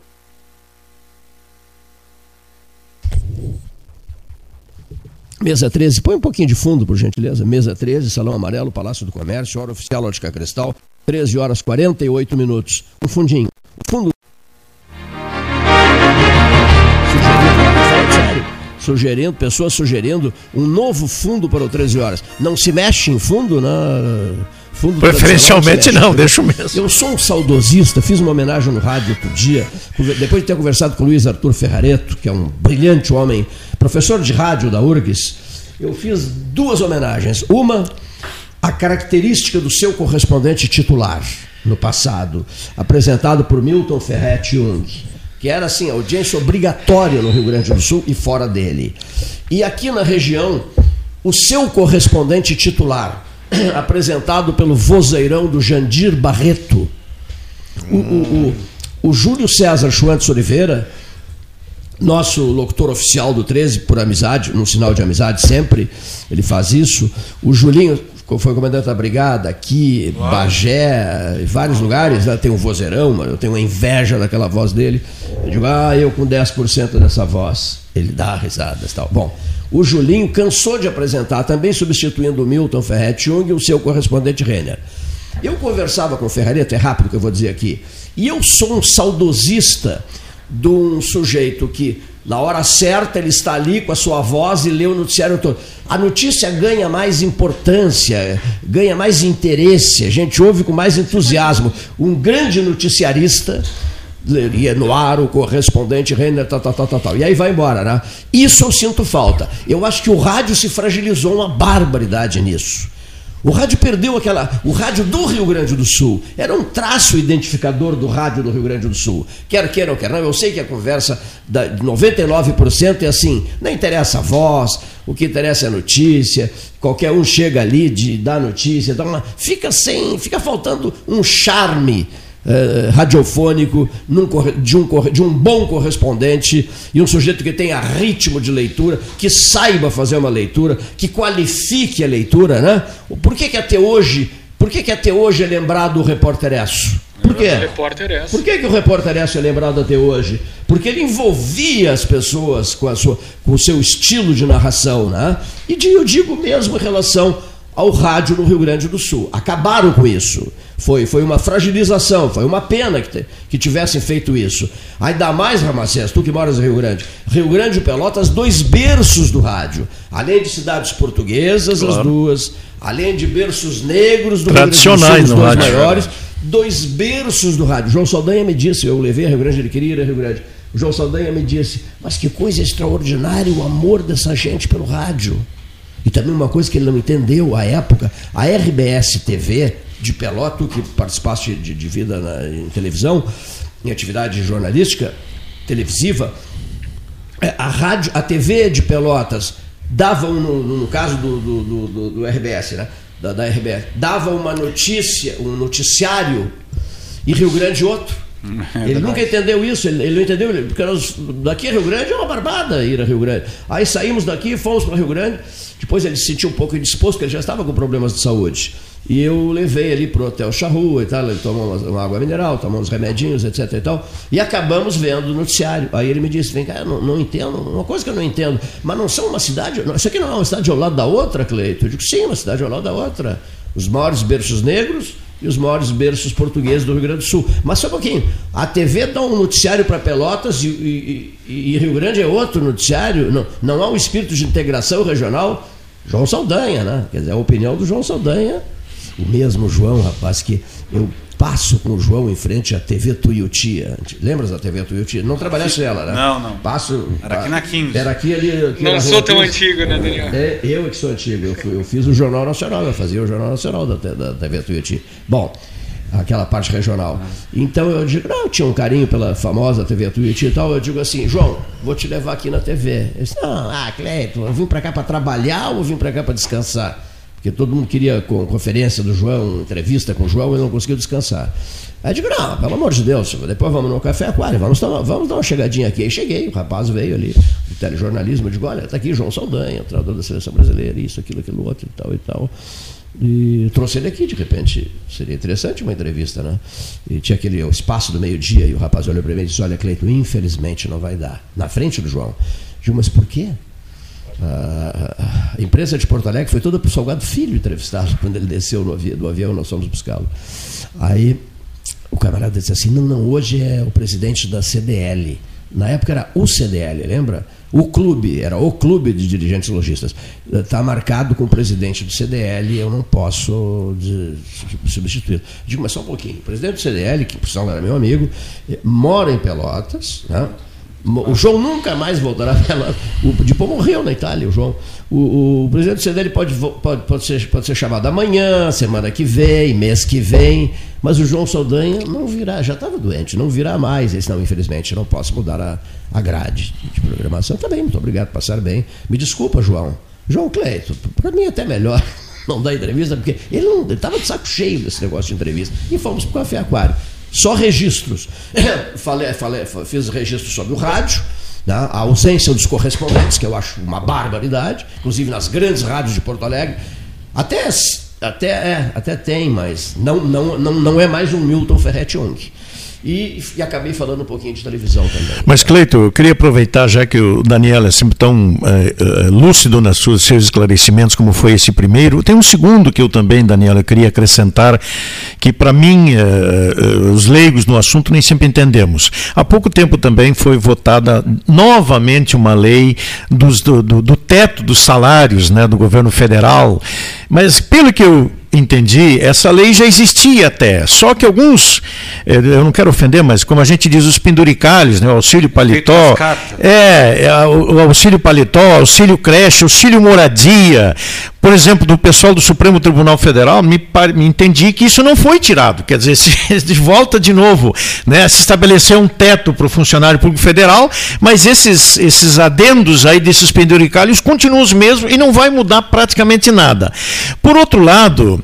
Mesa 13, põe um pouquinho de fundo, por gentileza. Mesa 13, Salão Amarelo, Palácio do Comércio, hora oficial Ótica Cristal, 13 horas 48 minutos. Um fundinho. O fundo. Sugerindo, pessoas sugerindo um novo fundo para o 13 horas. Não se mexe em fundo, né? Fundo Preferencialmente não, deixa mesmo. Eu sou um saudosista, fiz uma homenagem no rádio outro dia, depois de ter conversado com o Luiz Arthur Ferrareto, que é um brilhante homem professor de rádio da URGS, eu fiz duas homenagens. Uma, a característica do seu correspondente titular no passado, apresentado por Milton Ferretti Jung, que era assim, audiência obrigatória no Rio Grande do Sul e fora dele. E aqui na região, o seu correspondente titular, apresentado pelo vozeirão do Jandir Barreto, o, o, o, o Júlio César Schwantz Oliveira, nosso locutor oficial do 13, por amizade, num sinal de amizade sempre, ele faz isso. O Julinho foi comandante da brigada aqui, Uau. Bagé, em vários lugares, né? tem um vozeirão, mano, eu tenho uma inveja daquela voz dele. Eu digo, ah, eu com 10% dessa voz. Ele dá risadas tal. Bom, o Julinho cansou de apresentar, também substituindo o Milton Ferretti Jung e o seu correspondente Renner. Eu conversava com o Ferrareto, é rápido que eu vou dizer aqui, e eu sou um saudosista de um sujeito que, na hora certa, ele está ali com a sua voz e lê o noticiário todo. A notícia ganha mais importância, ganha mais interesse, a gente ouve com mais entusiasmo. Um grande noticiarista leria no ar o correspondente Renner, tal, tal, tal, tal, tal. E aí vai embora, né? Isso eu sinto falta. Eu acho que o rádio se fragilizou uma barbaridade nisso. O rádio perdeu aquela. O rádio do Rio Grande do Sul era um traço identificador do rádio do Rio Grande do Sul. Quer queira ou quer não, eu sei que a conversa da 99% é assim: não interessa a voz, o que interessa é a notícia, qualquer um chega ali de dar notícia, dá uma, fica sem, fica faltando um charme eh, radiofônico num, de, um, de um bom correspondente e um sujeito que tenha ritmo de leitura, que saiba fazer uma leitura, que qualifique a leitura, né? Por que, que até hoje, por que, que até hoje é lembrado o repórter Esso? Por quê? Por que, que o repórter Esso é lembrado até hoje? Porque ele envolvia as pessoas com, a sua, com o seu estilo de narração, né? E eu digo mesmo em relação ao rádio no Rio Grande do Sul. Acabaram com isso. Foi, foi uma fragilização, foi uma pena que, que tivessem feito isso. Ainda mais, Ramacés, tu que moras no Rio Grande. Rio Grande e Pelotas, dois berços do rádio. Além de cidades portuguesas, claro. as duas. Além de berços negros do Tradicionais Rio Grande do Sul, os dois maiores. Dois berços do rádio. João Saldanha me disse, eu levei a Rio Grande, ele queria ir a Rio Grande. O João Saldanha me disse, mas que coisa extraordinária o amor dessa gente pelo rádio. E também uma coisa que ele não entendeu à época, a RBS TV de Peloto, que participaste de, de vida na, em televisão, em atividade jornalística, televisiva, é, a rádio, a TV de Pelotas dava, no, no caso do, do, do, do, RBS, né? Da, da RBS, dava uma notícia, um noticiário, e Rio Grande outro. É ele nunca entendeu isso, ele, ele não entendeu, porque nós, daqui a Rio Grande é uma barbada ir a Rio Grande. Aí saímos daqui fomos para Rio Grande, depois ele se sentiu um pouco indisposto, porque ele já estava com problemas de saúde. E eu levei ele para o Hotel Charrua e tal, ele tomou uma, água mineral, tomou uns remedinhos, etc e tal, e acabamos vendo o noticiário. Aí ele me disse, vem cá, eu não, não entendo, uma coisa que eu não entendo, mas não são uma cidade, isso aqui não é uma cidade ao lado da outra, Cleito? Eu digo, sim, uma cidade ao lado da outra. Os maiores berços negros, e os maiores berços portugueses do Rio Grande do Sul. Mas só um pouquinho, a TV dá um noticiário para Pelotas e, e, e, Rio Grande é outro noticiário, não, não há um espírito de integração regional. João Saldanha, né? Quer dizer, a opinião do João Saldanha, o mesmo João, rapaz, que eu passo com o João em frente à TV Tuiuti. Lembras da TV Tuiuti? Não trabalhaste nela, né? Não, não. Passo, era aqui na 15. Era aqui ali. Aqui não sou tão antigo, né, Daniel? É, eu que sou antigo. Eu, fui, eu, fiz o Jornal Nacional, eu fazia o Jornal Nacional da, da TV Tuiuti. Bom, aquela parte regional. Então eu digo, não, eu tinha um carinho pela famosa TV Tuiuti e tal. Eu digo assim, João, vou te levar aqui na TV. Ele disse, não, ah, Cleiton, eu vim para cá para trabalhar ou vim para cá para descansar? Porque todo mundo queria com conferência do João, entrevista com o João, e não conseguiu descansar. Aí digo, não, pelo amor de Deus, depois vamos no café aquário, vamos, vamos dar uma chegadinha aqui. Aí cheguei, o rapaz veio ali, do telejornalismo, eu digo, olha, está aqui João Saldanha, treinador da seleção brasileira, isso, aquilo, aquilo outro e tal e tal. E trouxe ele aqui, de repente, seria interessante uma entrevista, né? E tinha aquele espaço do meio-dia, e o rapaz olhou para mim e disse, olha, Cleito, infelizmente não vai dar. Na frente do João. Digo, mas por quê? A empresa de Porto Alegre foi toda para o Salgado Filho entrevistado quando ele desceu avião, do avião, nós fomos buscá-lo. Aí o camarada disse assim: não, não, hoje é o presidente da CDL. Na época era o CDL, lembra? O clube, era o clube de dirigentes lojistas. Está marcado com o presidente do CDL, eu não posso substituir. Digo, mas só um pouquinho. O presidente do CDL, que por sinal era meu amigo, mora em Pelotas, né? O João nunca mais voltará para lá. O Dipô morreu na Itália, o João. O, o presidente do CDL pode, pode, pode, ser, pode ser chamado amanhã, semana que vem, mês que vem, mas o João Saldanha não virá, já estava doente, não virá mais. Ele disse, não, infelizmente, não posso mudar a, a grade de programação. Tá bem, muito obrigado, passar bem. Me desculpa, João. João Cleito, para mim é até melhor não dar entrevista, porque ele estava de saco cheio desse negócio de entrevista. E fomos para o Café Aquário só registros. falei, falei, fiz registro sobre o rádio, né? a ausência dos correspondentes, que eu acho uma barbaridade, inclusive nas grandes rádios de Porto Alegre. Até, até, é, até tem, mas não, não, não, não é mais um Milton Ferretti Young. E, e, acabei falando um pouquinho de televisão também. Mas, Cleito, eu queria aproveitar, já que o Daniel é sempre tão é, lúcido nos seus esclarecimentos, como foi esse primeiro, tem um segundo que eu também, Daniel, eu queria acrescentar, que para mim, é, os leigos no assunto nem sempre entendemos. Há pouco tempo também foi votada novamente uma lei dos, do, do, do teto dos salários né, do governo federal, mas pelo que eu entendi, essa lei já existia até, só que alguns eh, eu não quero ofender, mas como a gente diz, os penduricalhos, né, o auxílio paletó, é, é, o auxílio paletó, auxílio creche, auxílio moradia, por exemplo, do pessoal do Supremo Tribunal Federal, me, me entendi que isso não foi tirado, quer dizer, se, de volta de novo, né, se estabeleceu um teto para o funcionário público federal, mas esses, esses adendos aí desses penduricalhos continuam os mesmos e não vai mudar praticamente nada. Por outro lado,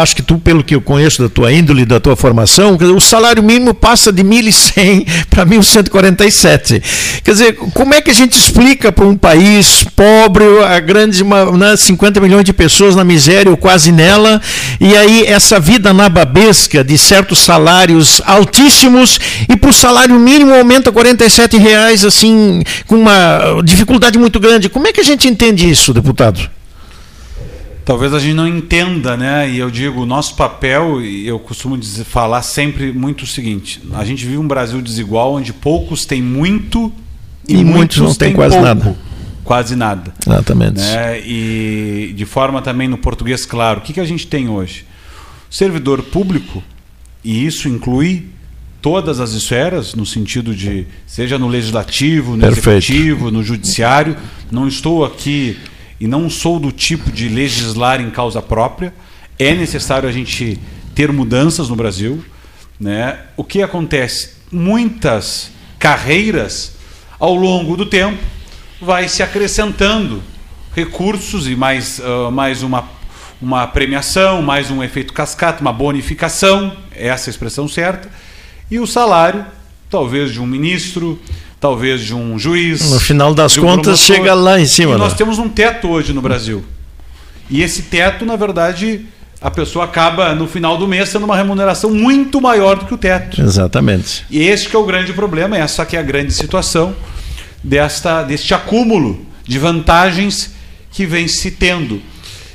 acho que tu, pelo que eu conheço da tua índole, da tua formação, o salário mínimo passa de 1.100 para 1.147. Quer dizer, como é que a gente explica para um país pobre, a grande, né, 50 milhões de pessoas na miséria ou quase nela, e aí essa vida nababesca de certos salários altíssimos e para o salário mínimo aumenta 47 reais, assim, com uma dificuldade muito grande. Como é que a gente entende isso, deputado? Talvez a gente não entenda, né? E eu digo, o nosso papel, e eu costumo dizer, falar sempre muito o seguinte: a gente vive um Brasil desigual onde poucos têm muito e, e muitos, muitos, não têm quase pouco, nada. Quase nada. Exatamente. Né? E de forma também no português claro, o que, que a gente tem hoje? Servidor público, e isso inclui todas as esferas, no sentido de, seja no legislativo, no Perfeito. executivo, no judiciário. Não estou aqui e não sou do tipo de legislar em causa própria. É necessário a gente ter mudanças no Brasil. Né? O que acontece? Muitas carreiras, ao longo do tempo, vai se acrescentando recursos e mais, uh, mais uma, uma premiação, mais um efeito cascata, uma bonificação, essa é a expressão certa, e o salário, talvez de um ministro, talvez de um juiz. No final das um contas, chega lá em cima. E nós né? temos um teto hoje no Brasil. E esse teto, na verdade, a pessoa acaba no final do mês tendo uma remuneração muito maior do que o teto. Exatamente. E esse que é o grande problema, essa que é a grande situação desta, deste acúmulo de vantagens que vem se tendo.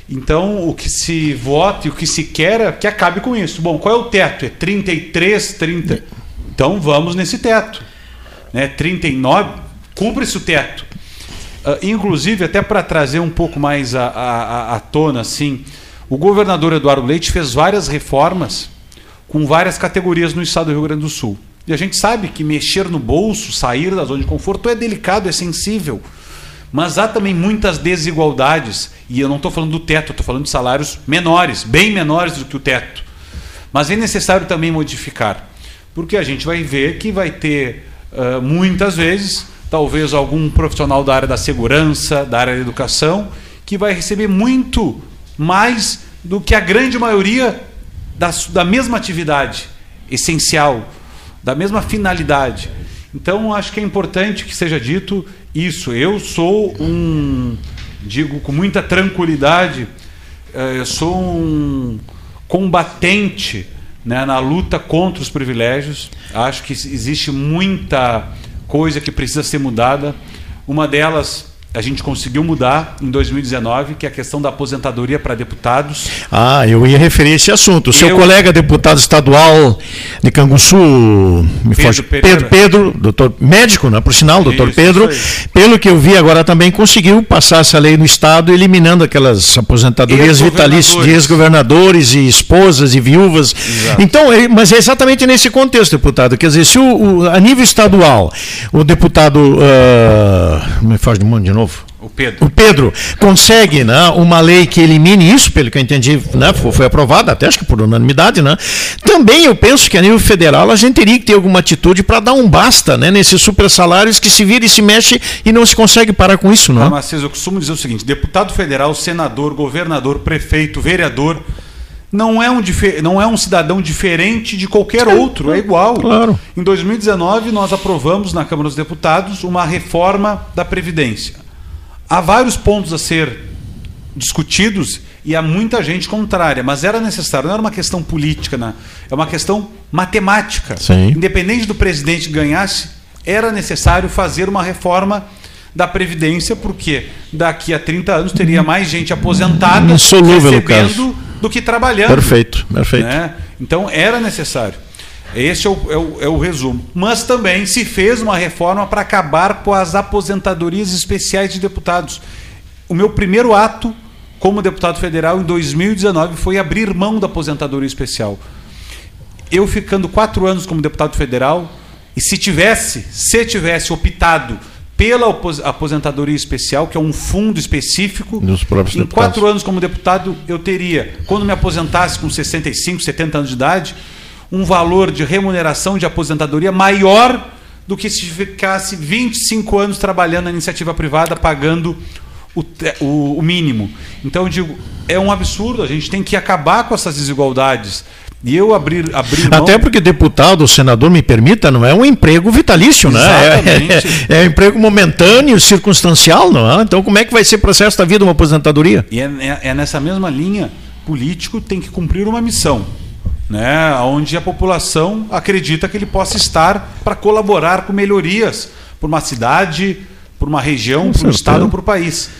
Então, o que se vota e o que se quer é que acabe com isso. Bom, qual é o teto? É 33, 30. Então, vamos nesse teto né, 39, cumpre-se o teto. Uh, inclusive, até para trazer um pouco mais à, à, à tona, assim, o governador Eduardo Leite fez várias reformas com várias categorias no estado do Rio Grande do Sul. E a gente sabe que mexer no bolso, sair da zona de conforto é delicado, é sensível. Mas há também muitas desigualdades. E eu não estou falando do teto, estou falando de salários menores, bem menores do que o teto. Mas é necessário também modificar. Porque a gente vai ver que vai ter uh, muitas vezes, talvez algum profissional da área da segurança, da área da educação, que vai receber muito mais do que a grande maioria da, da mesma atividade essencial, da mesma finalidade. Então, acho que é importante que seja dito isso. Eu sou um, digo com muita tranquilidade, eh, eu sou um combatente né, na luta contra os privilégios. Acho que existe muita coisa que precisa ser mudada. Uma delas a gente conseguiu mudar em 2019, que é a questão da aposentadoria para deputados. Ah, eu ia referir esse assunto. O seu eu... colega deputado estadual de Canguçu, me Pedro, foge, Pedro, Pedro, doutor médico, né, por sinal, doutor isso, Pedro, isso pelo que eu vi agora também conseguiu passar essa lei no estado, eliminando aquelas aposentadorias vitalícias de ex-governadores e esposas e viúvas. Exato. Então, é, mas é exatamente nesse contexto, deputado. Quer dizer, se o, o a nível estadual, o deputado, uh, me foge de de novo novo. O Pedro. O Pedro consegue né, uma lei que elimine isso, pelo que eu entendi, né, foi, aprovada, até acho que por unanimidade. Né? Também eu penso que a nível federal a gente teria que ter alguma atitude para dar um basta né, nesses super salários que se vira e se mexe e não se consegue parar com isso. Não? Ah, mas eu costumo dizer o seguinte: deputado federal, senador, governador, prefeito, vereador não é um, não é um cidadão diferente de qualquer outro, é igual. Claro. Em 2019, nós aprovamos na Câmara dos Deputados uma reforma da Previdência. Há vários pontos a ser discutidos e há muita gente contrária, mas era necessário, não era uma questão política, né? é uma questão matemática. Sim. Independente do presidente ganhasse, era necessário fazer uma reforma da Previdência, porque daqui a 30 anos teria mais gente aposentada Insolúvel recebendo do que trabalhando. Perfeito, perfeito. Né? Então era necessário. Esse é o, é, o, é o, resumo. Mas também se fez uma reforma para acabar com as aposentadorias especiais de deputados. O meu primeiro ato como deputado federal em 2019 foi abrir mão da aposentadoria especial. eu ficando quatro anos como deputado federal, e se tivesse, se tivesse optado pela aposentadoria especial, que é um fundo específico. Dos próprios em deputados. quatro anos como deputado, eu teria, quando me aposentasse com 65, 70 anos de idade, um valor de remuneração de aposentadoria maior do que se ficasse 25 anos trabalhando na iniciativa privada, pagando o, o, o mínimo. Então eu digo, é um absurdo, a gente tem que acabar com essas desigualdades. E eu abrir, abrir mão... Até porque deputado, senador, me permita, não é um emprego vitalício, né? É, é, é, um emprego momentâneo, circunstancial, não é? Então como é que vai ser o processo da vida uma aposentadoria? E é, é, é nessa mesma linha, político tem que cumprir uma missão. Né, onde a população acredita que ele possa estar para colaborar com melhorias por uma cidade, por uma região, por um estado por um país.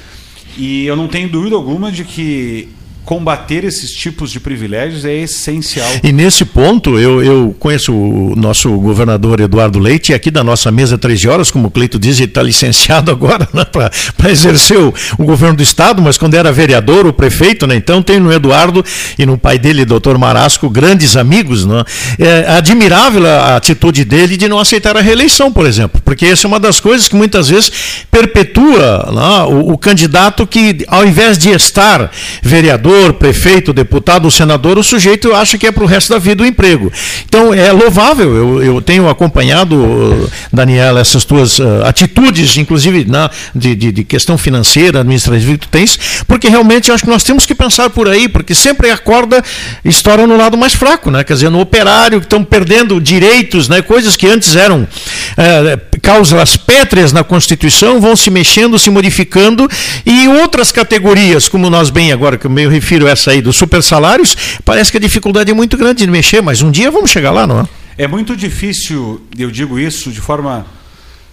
E eu não tenho dúvida alguma de que combater esses tipos de privilégios é essencial. E nesse ponto, eu, eu conheço o nosso governador Eduardo Leite, aqui da nossa mesa 13 horas, como o Cleito diz, ele está licenciado agora né, para exercer o, o, governo do Estado, mas quando era vereador, o prefeito, né, então tem no Eduardo e no pai dele, doutor Marasco, grandes amigos. Né, é admirável a atitude dele de não aceitar a reeleição, por exemplo, porque essa é uma das coisas que muitas vezes perpetua né, o, o candidato que, ao invés de estar vereador, vereador, prefeito, deputado, senador, o sujeito acha que é para o resto da vida o emprego. Então é louvável, eu, eu tenho acompanhado, Daniela, essas tuas uh, atitudes, inclusive na, de, de, de, questão financeira, administrativa que tu tens, porque realmente eu acho que nós temos que pensar por aí, porque sempre a corda estoura no lado mais fraco, né? quer dizer, no operário, que estão perdendo direitos, né? coisas que antes eram uh, causas pétreas na Constituição, vão se mexendo, se modificando, e outras categorias, como nós bem agora, que eu meio refiro essa aí dos super salários, parece que a dificuldade é muito grande de mexer, mas um dia vamos chegar lá, não é? É muito difícil, eu digo isso de forma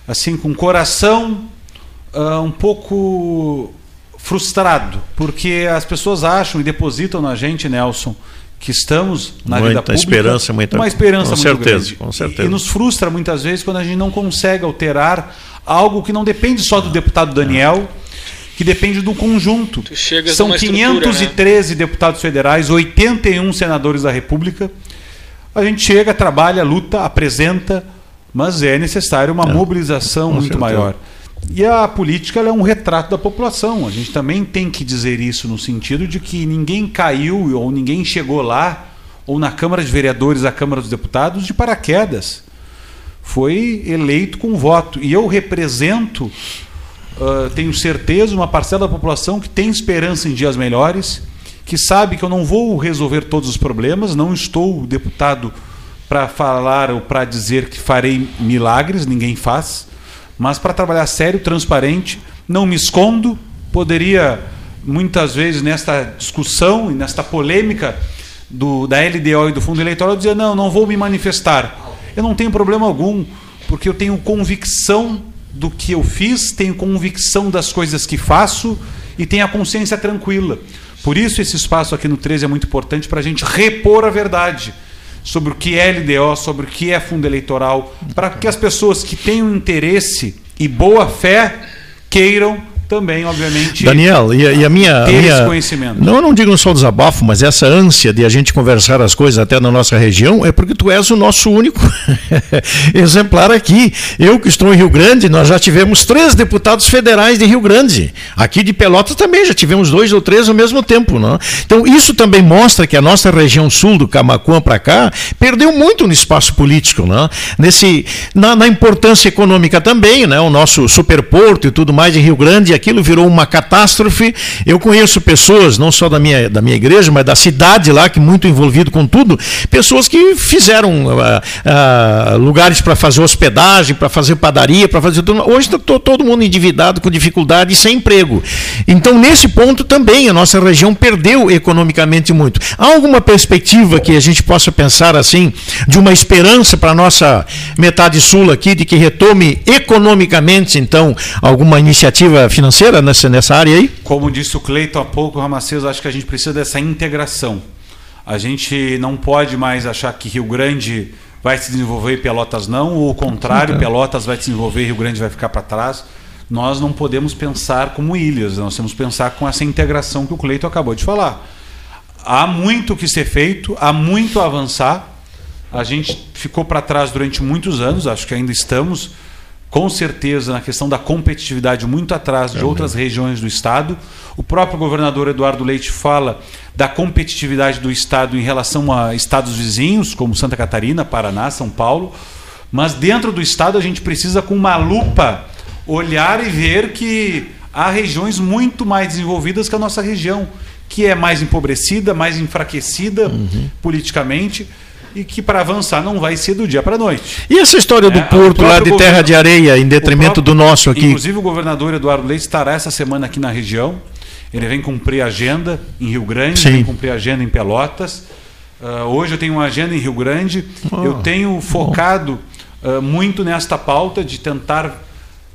assim, com coração uh, um pouco frustrado, porque as pessoas acham e depositam na gente, Nelson, que estamos na muita vida pública, esperança, muita uma esperança com muito certeza, grande. Com certeza. E, e nos frustra muitas vezes quando a gente não consegue alterar algo que não depende só do deputado Daniel, que depende do conjunto. São 513 né? deputados federais, 81 senadores da República. A gente chega, trabalha, luta, apresenta, mas é necessário uma é, mobilização muito certeza. maior. E a política é um retrato da população. A gente também tem que dizer isso no sentido de que ninguém caiu ou ninguém chegou lá, ou na Câmara de Vereadores, a Câmara dos Deputados, de paraquedas. Foi eleito com voto. E eu represento uh, tenho certeza, uma parcela da população que tem esperança em dias melhores, que sabe que eu não vou resolver todos os problemas, não estou deputado para falar ou para dizer que farei milagres, ninguém faz, mas para trabalhar sério, transparente, não me escondo, poderia muitas vezes nesta discussão e nesta polêmica do, da LDO e do fundo eleitoral dizer não, não vou me manifestar. Eu não tenho problema algum, porque eu tenho convicção do que eu fiz, tenho convicção das coisas que faço e tenho a consciência tranquila. Por isso, esse espaço aqui no 13 é muito importante para a gente repor a verdade sobre o que é LDO, sobre o que é fundo eleitoral, para que as pessoas que tenham interesse e boa fé queiram também, obviamente. Daniel, e a, e a minha. Ter minha, esse conhecimento. Não, eu não digo só desabafo, mas essa ânsia de a gente conversar as coisas até na nossa região é porque tu és o nosso único exemplar aqui. Eu que estou em Rio Grande, nós já tivemos três deputados federais de Rio Grande. Aqui de Pelotas também já tivemos dois ou três ao mesmo tempo. Não? Então, isso também mostra que a nossa região sul, do Camacuã para cá, perdeu muito no espaço político. Não? Nesse, na, na importância econômica também, né? o nosso superporto e tudo mais de Rio Grande aquilo virou uma catástrofe. Eu conheço pessoas, não só da minha, da minha igreja, mas da cidade lá, que muito envolvido com tudo, pessoas que fizeram uh, uh, lugares para fazer hospedagem, para fazer padaria, para fazer tudo. Hoje está todo mundo endividado, com dificuldade e sem emprego. Então, nesse ponto também, a nossa região perdeu economicamente muito. Há alguma perspectiva que a gente possa pensar assim, de uma esperança para a nossa metade sul aqui, de que retome economicamente, então, alguma iniciativa financeira? Financeira nessa, nessa área aí? Como disse o Cleiton há pouco, Ramacês, acho que a gente precisa dessa integração. A gente não pode mais achar que Rio Grande vai se desenvolver e Pelotas não, ou o contrário, Pelotas vai se desenvolver e Rio Grande vai ficar para trás. Nós não podemos pensar como ilhas, nós temos que pensar com essa integração que o Cleiton acabou de falar. Há muito que ser feito, há muito a avançar, A gente ficou para trás durante muitos anos, acho que ainda estamos, com certeza, na questão da competitividade, muito atrás de outras regiões do Estado. O próprio governador Eduardo Leite fala da competitividade do Estado em relação a estados vizinhos, como Santa Catarina, Paraná, São Paulo. Mas dentro do Estado, a gente precisa, com uma lupa, olhar e ver que há regiões muito mais desenvolvidas que a nossa região, que é mais empobrecida, mais enfraquecida uhum. politicamente e que para avançar não vai ser do dia para a noite. E essa história do é, porto lá de terra de areia, em detrimento próprio, do nosso aqui? Inclusive o governador Eduardo Leite estará essa semana aqui na região. Ele vem cumprir agenda em Rio Grande, Sim. vem cumprir agenda em Pelotas. Uh, hoje eu tenho uma agenda em Rio Grande. Oh, eu tenho focado uh, muito nesta pauta de tentar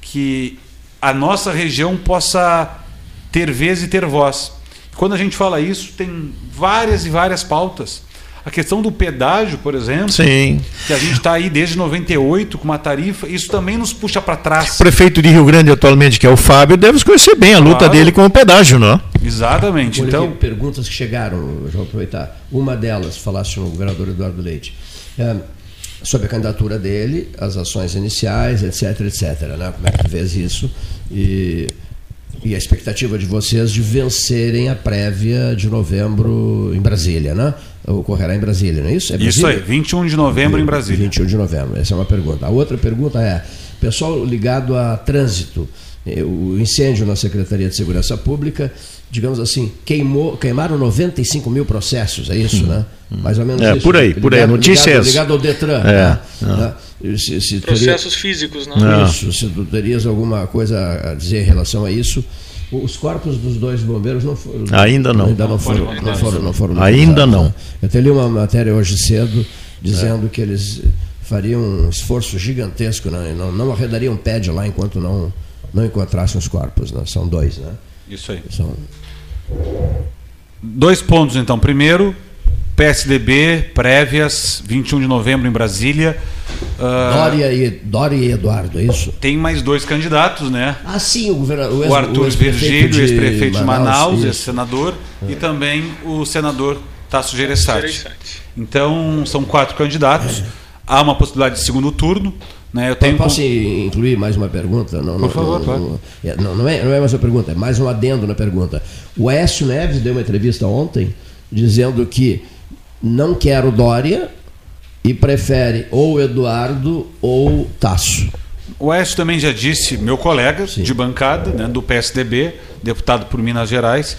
que a nossa região possa ter vez e ter voz. Quando a gente fala isso, tem várias e várias pautas. A questão do pedágio, por exemplo, Sim. que a gente está aí desde 98 com uma tarifa, isso também nos puxa para trás. O prefeito de Rio Grande atualmente, que é o Fábio, deve conhecer bem a luta claro. dele com o pedágio, não? Exatamente. Olha então, perguntas que chegaram, vou aproveitar. Uma delas, falasse no governador Eduardo Leite. É, sobre a candidatura dele, as ações iniciais, etc, etc. Né? Como é que tu vês isso? E e a expectativa de vocês de vencerem a prévia de novembro em Brasília, né? Ocorrerá em Brasília, não é isso? É isso aí, 21 de novembro em Brasília. 21 de novembro, essa é uma pergunta. A outra pergunta é: pessoal ligado a trânsito, eh, o incêndio na Secretaria de Segurança Pública, digamos assim, queimou, queimaram 95 mil processos, é isso, hum. né? Mais ou menos é, isso. Por aí, por aí, a notícia ligado, é ligado ao Detran. É, né? né? Se, se Processos teria, físicos, não? não? Isso, se tu terias alguma coisa a dizer em relação a isso. Os corpos dos dois bombeiros não foram. Ainda não. Ainda não foram. Não foram, não foram ainda não. Eu até li uma matéria hoje cedo dizendo é. que eles fariam um esforço gigantesco, né? não, não arredariam pé de lá enquanto não, não encontrassem os corpos. Né? São dois, né? Isso aí. São... Dois pontos, então. Primeiro, PSDB, prévias, 21 de novembro em Brasília. Uh, Dória, e, Dória e Eduardo, é isso? Tem mais dois candidatos, né? Ah, sim, o governador. O, Arthur Virgílio, ex-prefeito de Manaus, ex-senador, é. e também o senador Tasso Gereissati. Então, são quatro candidatos. É. Há uma possibilidade de segundo turno. Né? Eu tenho... Posso incluir mais uma pergunta? Não, Por não, favor, não, claro. É, não, não, é, não é mais uma pergunta, é mais um adendo na pergunta. O Aécio Neves deu uma entrevista ontem dizendo que não quer o Dória e prefere ou Eduardo ou Tasso. O Aécio também já disse, meu colega Sim. de bancada, né, do PSDB, deputado por Minas Gerais,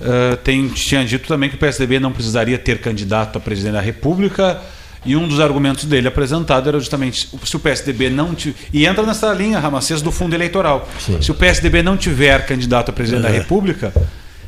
uh, tem, tinha dito também que o PSDB não precisaria ter candidato a presidente da República. E um dos argumentos dele apresentado era justamente se o PSDB não tiver. E entra nessa linha, Ramacês, do fundo eleitoral. Sim. Se o PSDB não tiver candidato a presidente é. da República,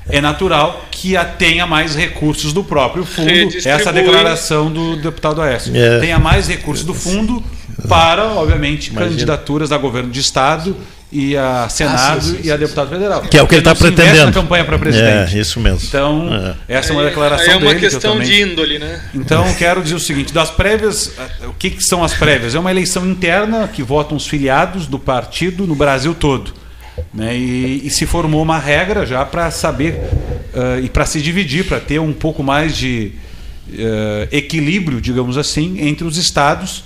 é natural que tenha mais recursos do próprio fundo. Essa declaração do deputado Aécio. É. Tenha mais recursos do fundo para, obviamente, Imagina. candidaturas a governo de Estado e a Senado ah, sim, sim, e a deputado federal. Que é o que ele está pretendendo. na campanha para presidente. É, isso mesmo. Então, é. essa é uma declaração dele. É uma questão que de índole, né? Então, quero dizer o seguinte: das prévias, o que, que são as prévias? É uma eleição interna que votam os filiados do partido no Brasil todo. Né? E, e, se formou uma regra já para saber uh, e para se dividir, para ter um pouco mais de uh, equilíbrio, digamos assim, entre os estados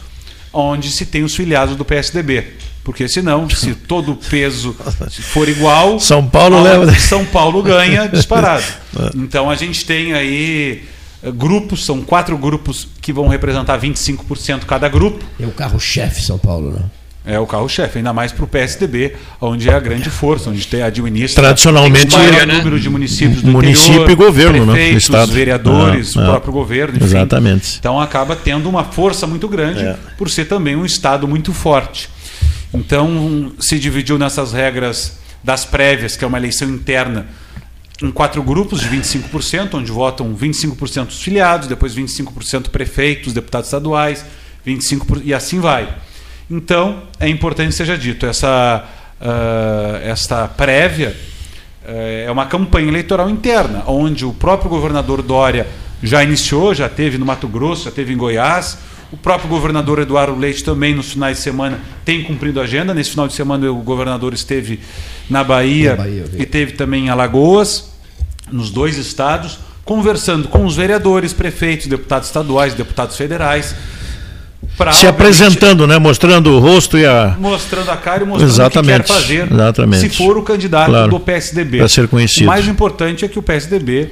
onde se tem os filiados do PSDB. Porque senão, se todo o peso for igual, São Paulo leva. São Paulo ganha disparado. Então a gente tem aí eh, grupos, são quatro grupos que vão representar 25% cada grupo. É o carro-chefe São Paulo, né? É o carro-chefe, ainda mais para o PSDB, onde é a grande força, onde tem administra tradicionalmente o maior né? número de municípios do município interior, e governo, né? prefeitos, Estado. vereadores, ah, o próprio governo, enfim. Exatamente. Então acaba tendo uma força muito grande é. por ser também um estado muito forte. Então se dividiu nessas regras das prévias, que é uma eleição interna, em quatro grupos de 25%, onde votam 25% os filiados, depois 25% prefeitos, deputados estaduais, 25% e assim vai. Então, é importante que seja dito, essa, uh, esta prévia uh, é uma campanha eleitoral interna, onde o próprio governador Dória já iniciou, já teve no Mato Grosso, já teve em Goiás, o próprio governador Eduardo Leite também, nos finais de semana, tem cumprido a agenda. Nesse final de semana, o governador esteve na Bahia, na Bahia e teve também em Alagoas, nos dois estados, conversando com os vereadores, prefeitos, deputados estaduais, deputados federais se apresentando, né? Mostrando o rosto e a. Mostrando a cara e mostrando Exatamente. o que quer fazer. Exatamente. Se for o candidato Claro. do PSDB. Para ser conhecido. O mais importante é que o PSDB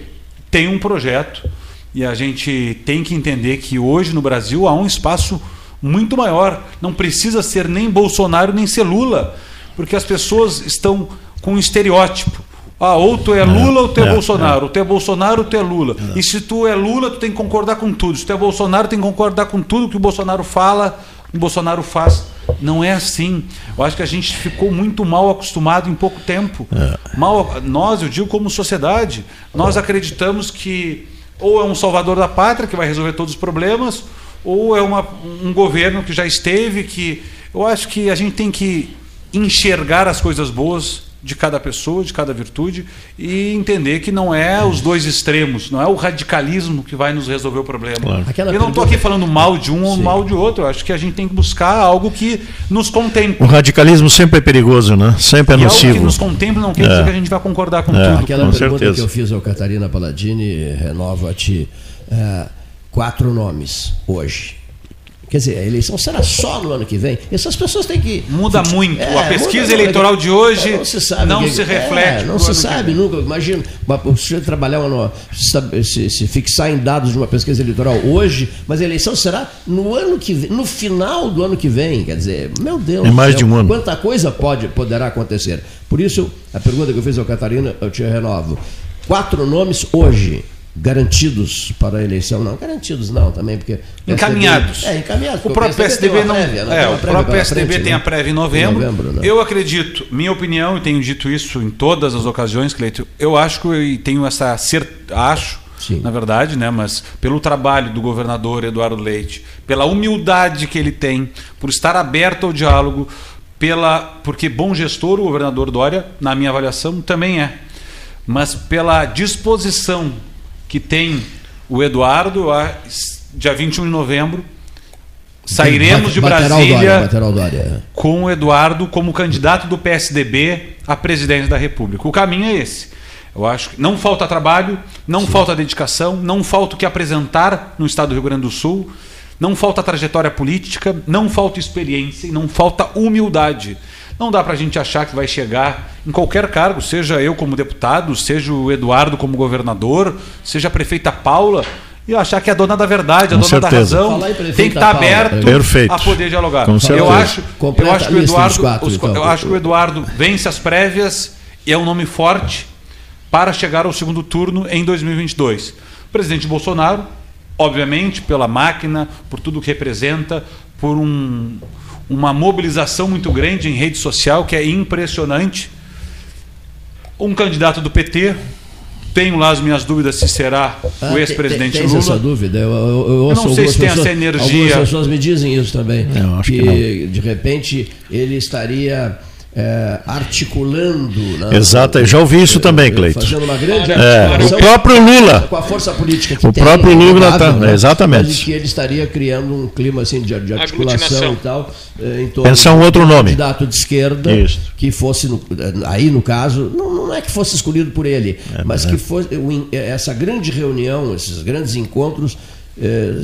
tem um projeto e a gente tem que entender que hoje no Brasil há um espaço muito maior. Não precisa ser nem Bolsonaro nem ser Lula, porque as pessoas estão com um estereótipo. Ah, ou tu é Lula ou tu é, é, Bolsonaro. Ou tu é Bolsonaro ou tu é Lula. E se tu é Lula, tu tem que concordar com tudo. Se tu é Bolsonaro, tem que concordar com tudo que o Bolsonaro fala, o Bolsonaro faz. Não é assim. Eu acho que a gente ficou muito mal acostumado em pouco tempo. Mal, nós, eu digo como sociedade, nós acreditamos que ou é um salvador da pátria que vai resolver todos os problemas, ou é uma, um governo que já esteve, que eu acho que a gente tem que enxergar as coisas boas de cada pessoa, de cada virtude e entender que não é os dois extremos, não é o radicalismo que vai nos resolver o problema. Claro. Aquela eu não estou aqui falando mal de um ou Sim. mal de outro, eu acho que a gente tem que buscar algo que nos contemple. O radicalismo sempre é perigoso, né? Sempre é E algo que nocivo. nos contemple não quer É. dizer que a gente vai concordar com É. tudo. Aquela Com pergunta certeza. que eu fiz ao Catarina Palladini, renovo a ti. É, quatro nomes hoje. Quer dizer, a eleição será só no ano que vem. Essas pessoas têm que. Muda muito. É, a pesquisa muda- eleitoral de hoje não se, sabe não que- se é, reflete. não no se sabe nunca. Imagina, o sujeito trabalhar uma, se, se- se fixar em dados de uma pesquisa eleitoral hoje, mas a eleição será no ano que vem, no final do ano que vem. Quer dizer, meu Deus. É mais céu, de um ano. Quanta coisa pode, poderá acontecer. Por isso, a pergunta que eu fiz ao Catarina, eu te renovo. Quatro nomes hoje garantidos para a eleição. Não, garantidos não também, porque... Encaminhados. É, encaminhados. O próprio PSDB não. prévia, né? é, o próprio PSDB frente, tem né? a prévia em Em novembro. novembro, né? Eu acredito, minha opinião, e tenho dito isso em todas as ocasiões, Cleito, eu acho que e tenho essa certeza, acho, Sim. na verdade, né, mas pelo trabalho do governador Eduardo Leite, pela humildade que ele tem, por estar aberto ao diálogo, pela porque bom gestor o governador Dória, na minha avaliação, também é. Mas pela disposição que tem o Eduardo, a- dia 21 de novembro, sairemos de Brasília com o Eduardo como candidato do PSDB à presidência da República. O caminho é esse. Eu acho que não falta trabalho, não falta dedicação, não falta o que apresentar no estado do Rio Grande do Sul, não falta trajetória política, não falta experiência e não falta humildade. Não dá para a gente achar que vai chegar em qualquer cargo, seja eu como deputado, seja o Eduardo como governador, seja a prefeita Paula, e achar que é a dona da verdade, a Com dona da certeza. razão, em prefeita tem que estar Paula, aberto Perfeito. a poder dialogar. Com eu certeza. acho, eu acho que o Eduardo, quatro, os- então. eu acho que o Eduardo vence as prévias e é um nome forte para chegar ao segundo turno em 2022. O presidente Bolsonaro, obviamente, pela máquina, por tudo que representa, por um- uma mobilização muito grande em rede social que é impressionante. Um candidato do PT, tenho lá as minhas dúvidas se será Ah, o ex-presidente tem- tens essa Lula. dúvida? Eu, eu, eu ouço não sei se tem essa pessoas- energia. Algumas pessoas me dizem isso também. Eu acho que, que de repente ele estaria é, articulando. né, Exato, eu já ouvi isso também, Cleito. Fazendo uma grande É, articulação o próprio Lula. com a força política que O tem, próprio é Lula inegável, tá- né? exatamente. Mas que ele estaria criando um clima assim de, de articulação e tal. eh, Em torno Pensar um outro nome. candidato de esquerda Isso. que fosse, no- aí no caso, não, não é que fosse escolhido por ele, É, mas que fosse essa grande reunião, esses grandes encontros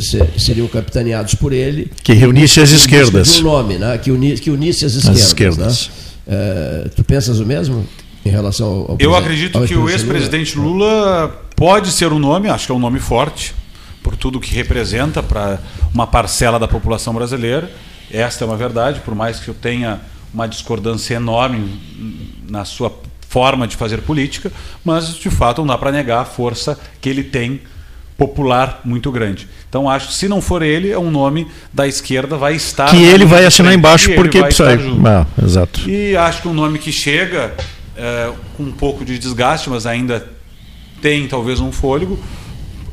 se- seriam capitaneados por ele. Que reunisse as esquerdas. Um nome, né? que, uni, que unisse as esquerdas. esquerdas. né? Eh, tu pensas o mesmo em relação ao, ao Eu acredito ao que o ex-presidente ex-presidente Lula pode ser um nome, acho que é um nome forte, por tudo que representa para uma parcela da população brasileira. Esta é uma verdade, por mais que eu tenha uma discordância enorme na sua forma de fazer política, mas de fato não dá para negar a força que ele tem popular muito grande. Então acho que se não for ele, é um nome da esquerda vai estar Que ele vai assinar embaixo ele porque vai precisa. estar junto. Ah, exato. E acho que um nome que chega é, com um pouco de desgaste, mas ainda tem talvez um fôlego,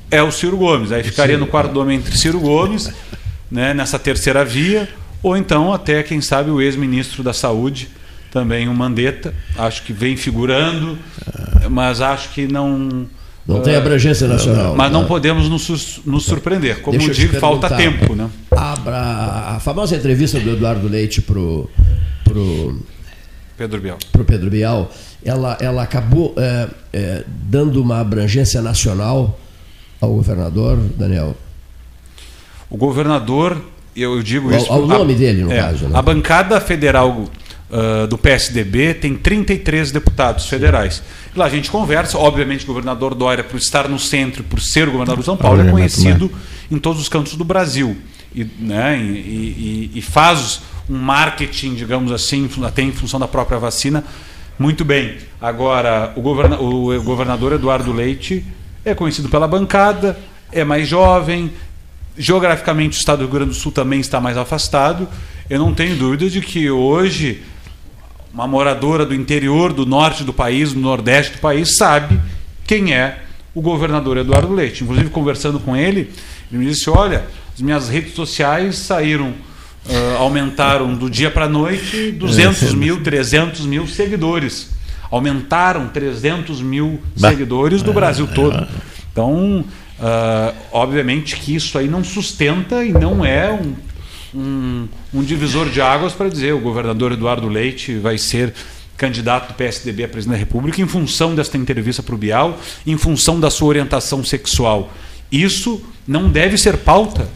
é o Ciro Gomes. Aí ficaria no quarto nome entre Ciro Gomes, né, nessa terceira via, ou então até, quem sabe, o ex-ministro da Saúde, também o Mandetta. Acho que vem figurando, mas acho que não. Não tem abrangência nacional. Mas não podemos nos, nos surpreender. Como Deixa digo, falta tempo. Né? A, a famosa entrevista do Eduardo Leite pro, pro, Pedro Bial. pro Pedro Bial, ela, ela acabou é, é, dando uma abrangência nacional ao governador, Daniel. O governador, eu digo isso. O, o nome a, dele, no é, caso. Né? A bancada federal uh, do PSDB tem 33 deputados federais. Lá a gente conversa, obviamente o governador Dória, por estar no centro, por ser o governador de São Paulo, é conhecido em todos os cantos do Brasil. E, né, e, e, e faz um marketing, digamos assim, até em função da própria vacina, muito bem. Agora, o, governa o governador Eduardo Leite é conhecido pela bancada, é mais jovem, geograficamente o estado do Rio Grande do Sul também está mais afastado. Eu não tenho dúvida de que hoje uma moradora do interior, do norte do país, do nordeste do país, sabe quem é o governador Eduardo Leite. Inclusive, conversando com ele, ele me disse: Olha, as minhas redes sociais saíram, uh, aumentaram do dia para a noite 200 mil, 300 mil seguidores. Aumentaram 300 mil bah. seguidores do Brasil todo. Então, uh, obviamente que isso aí não sustenta e não é um um, um divisor de águas para dizer o governador Eduardo Leite vai ser candidato do PSDB a presidente da República em função desta entrevista para o Bial, em função da sua orientação sexual. Isso não deve ser pauta.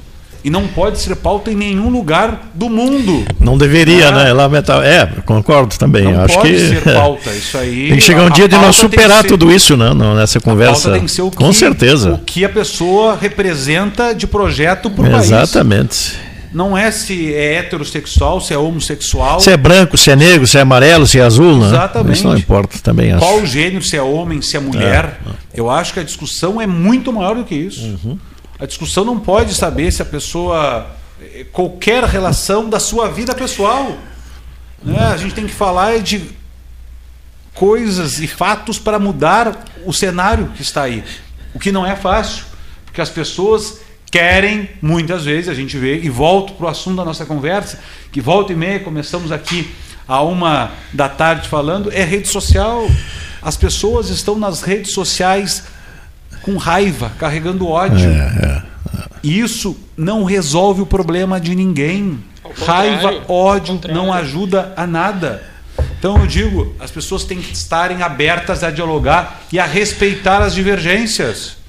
E não pode ser pauta em nenhum lugar do mundo. Não deveria, ah, né? É lamentável. É, concordo também. Não Acho pode que ser pauta. Isso aí. Tem que chegar um dia de nós superar tudo isso, né? Nessa conversa. A pauta tem que ser o que, Com certeza. O que a pessoa representa de projeto para o país. Exatamente não é se é heterossexual, se é homossexual. Se é branco, se é negro, se é amarelo, se é azul, né? Exatamente. Isso não importa também. Acho. Qual o gênero, se é homem, se é mulher. É, é. Eu acho que a discussão é muito maior do que isso. Uhum. A discussão não pode saber se a pessoa. Eh, qualquer relação da sua vida pessoal. Né? A gente tem que falar de coisas e fatos para mudar o cenário que está aí. O que não é fácil, porque as pessoas querem, muitas vezes, a gente vê, e volto para o assunto da nossa conversa, que volta e meia começamos aqui a uma da tarde falando, é rede social. As pessoas estão nas redes sociais com raiva, carregando ódio. É, é, é. Isso não resolve o problema de ninguém. Raiva, ódio não ajuda a nada. Então eu digo, as pessoas têm que estarem abertas a dialogar e a respeitar as divergências.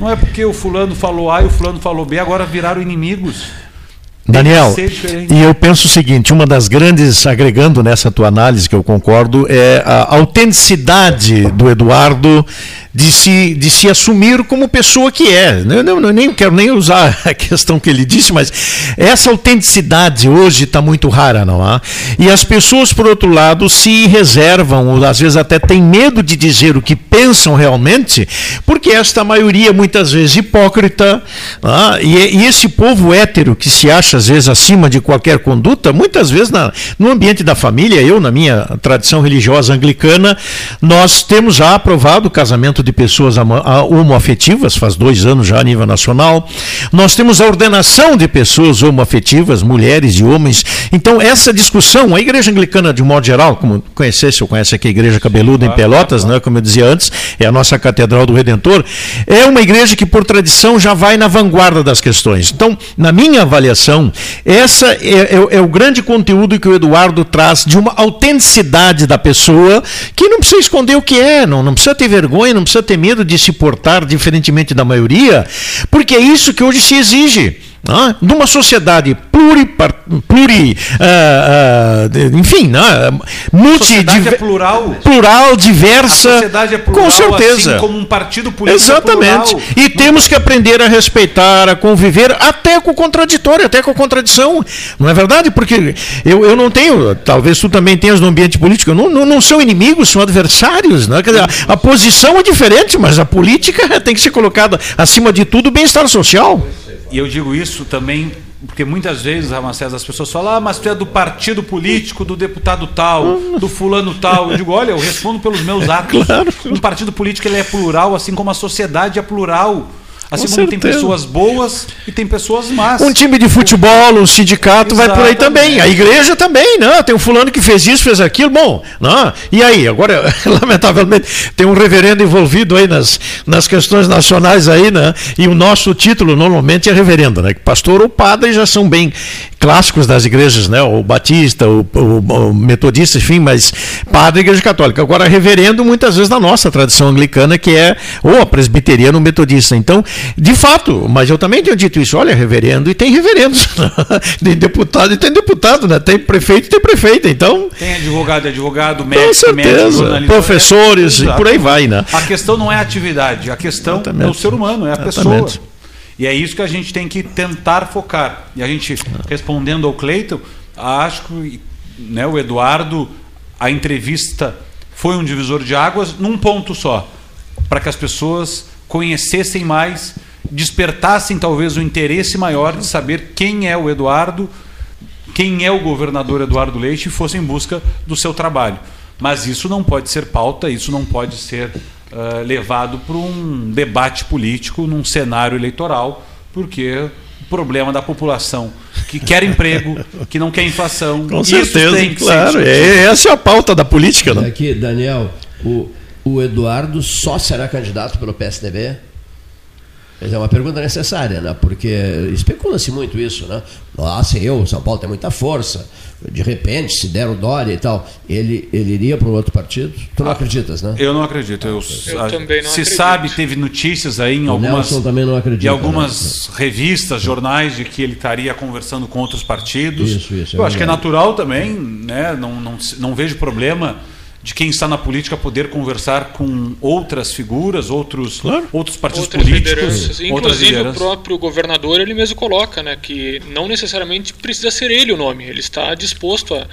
Não é porque o fulano falou A e o fulano falou B, agora viraram inimigos. Daniel, e eu penso o seguinte: uma das grandes, agregando nessa tua análise, que eu concordo, é a autenticidade do Eduardo de se, de se assumir como pessoa que é. Eu, não, eu nem quero nem usar a questão que ele disse, mas essa autenticidade hoje está muito rara, não há? E as pessoas, por outro lado, se reservam, ou às vezes até têm medo de dizer o que pensam realmente, porque esta maioria, muitas vezes, hipócrita, é? e, e, esse povo hétero que se acha, às vezes, acima de qualquer conduta, muitas vezes na, no ambiente da família, eu, na minha tradição religiosa anglicana, nós temos já aprovado o casamento de pessoas homoafetivas, faz dois anos já a nível nacional. Nós temos a ordenação de pessoas homoafetivas, mulheres e homens. Então, essa discussão, a igreja anglicana, de um modo geral, como conhecesse, eu conheço aqui a igreja cabeluda em Pelotas, né, como eu dizia antes, é a nossa Catedral do Redentor, é uma igreja que, por tradição, já vai na vanguarda das questões. Então, na minha avaliação, essa é, é, é o grande conteúdo que o Eduardo traz de uma autenticidade da pessoa que não precisa esconder o que é, não, não precisa ter vergonha, não precisa ter medo de se portar diferentemente da maioria, porque é isso que hoje se exige. Né? Numa sociedade pluri, pluri uh, uh, enfim, né? multi, é plural, plural, diversa, a sociedade é plural, com certeza, assim como um partido político é Exatamente. É e temos que aprender a respeitar, a conviver até com o contraditório, até com a contradição, não é verdade? Porque eu, eu não tenho, talvez tu também tenhas no ambiente político, não, não, não são inimigos, são adversários, né? Dizer, a, a posição é diferente, mas a política tem que ser colocada acima de tudo o bem-estar social. E eu digo isso também porque muitas vezes, Ramacés, as pessoas falam, ah, mas tu é do partido político, do deputado tal, do fulano tal. Eu digo, olha, eu respondo pelos meus atos. Claro. Um partido político ele é plural, assim como a sociedade é plural. Assim Com como certeza. tem pessoas boas e tem pessoas más. Um time de futebol, um sindicato Exatamente. vai por aí também. A igreja também, né? Tem um fulano que fez isso, fez aquilo. Bom, né? e aí? Agora, lamentavelmente, tem um reverendo envolvido aí nas, nas questões nacionais aí, né? E o nosso título normalmente é reverendo, né? Pastor ou padre já são bem clássicos das igrejas, né? O batista, o, o, o metodista, enfim, mas padre igreja católica. Agora, reverendo, muitas vezes na nossa tradição anglicana, que é ou a presbiteriana ou metodista. Então, De fato, mas eu também tenho dito isso. Olha, reverendo e tem reverendos. tem deputado e tem deputado, né? Tem prefeito e tem prefeita. Então. Tem advogado e advogado, médico, Com certeza. Médico, Professores é, e por aí vai, né? A questão não é a atividade, a questão Exatamente. é o ser humano, é a Exatamente. pessoa. E é isso que a gente tem que tentar focar. E a gente, respondendo ao Cleiton, acho que né, o Eduardo, a entrevista foi um divisor de águas num ponto só, para que as pessoas conhecessem mais, despertassem talvez o interesse maior de saber quem é o Eduardo, quem é o governador Eduardo Leite e fossem em busca do seu trabalho. Mas isso não pode ser pauta, isso não pode ser uh, levado para um debate político num cenário eleitoral, porque o problema da população que quer emprego, que não quer inflação. Com certeza, claro. É, essa é a pauta da política. Não? Aqui, Daniel, o, o Eduardo só será candidato pelo PSDB? É uma pergunta necessária, né? porque especula-se muito isso. Né? Nossa, eu, São Paulo tem muita força. De repente, se der o Dória e tal, ele, ele iria para um outro partido? Tu não ah, acreditas, né? Eu não acredito. Eu, eu a, também não se acredito. sabe, teve notícias aí em o algumas, também não acredita, de algumas né? revistas, jornais, de que ele estaria conversando com outros partidos. Isso, isso. É eu acho que é natural também, né? não, não, não vejo problema de quem está na política poder conversar com outras figuras, outros, claro. outros partidos outras políticos. Lideranças. Inclusive o próprio governador ele mesmo coloca, né, que não necessariamente precisa ser ele o nome. Ele está disposto a,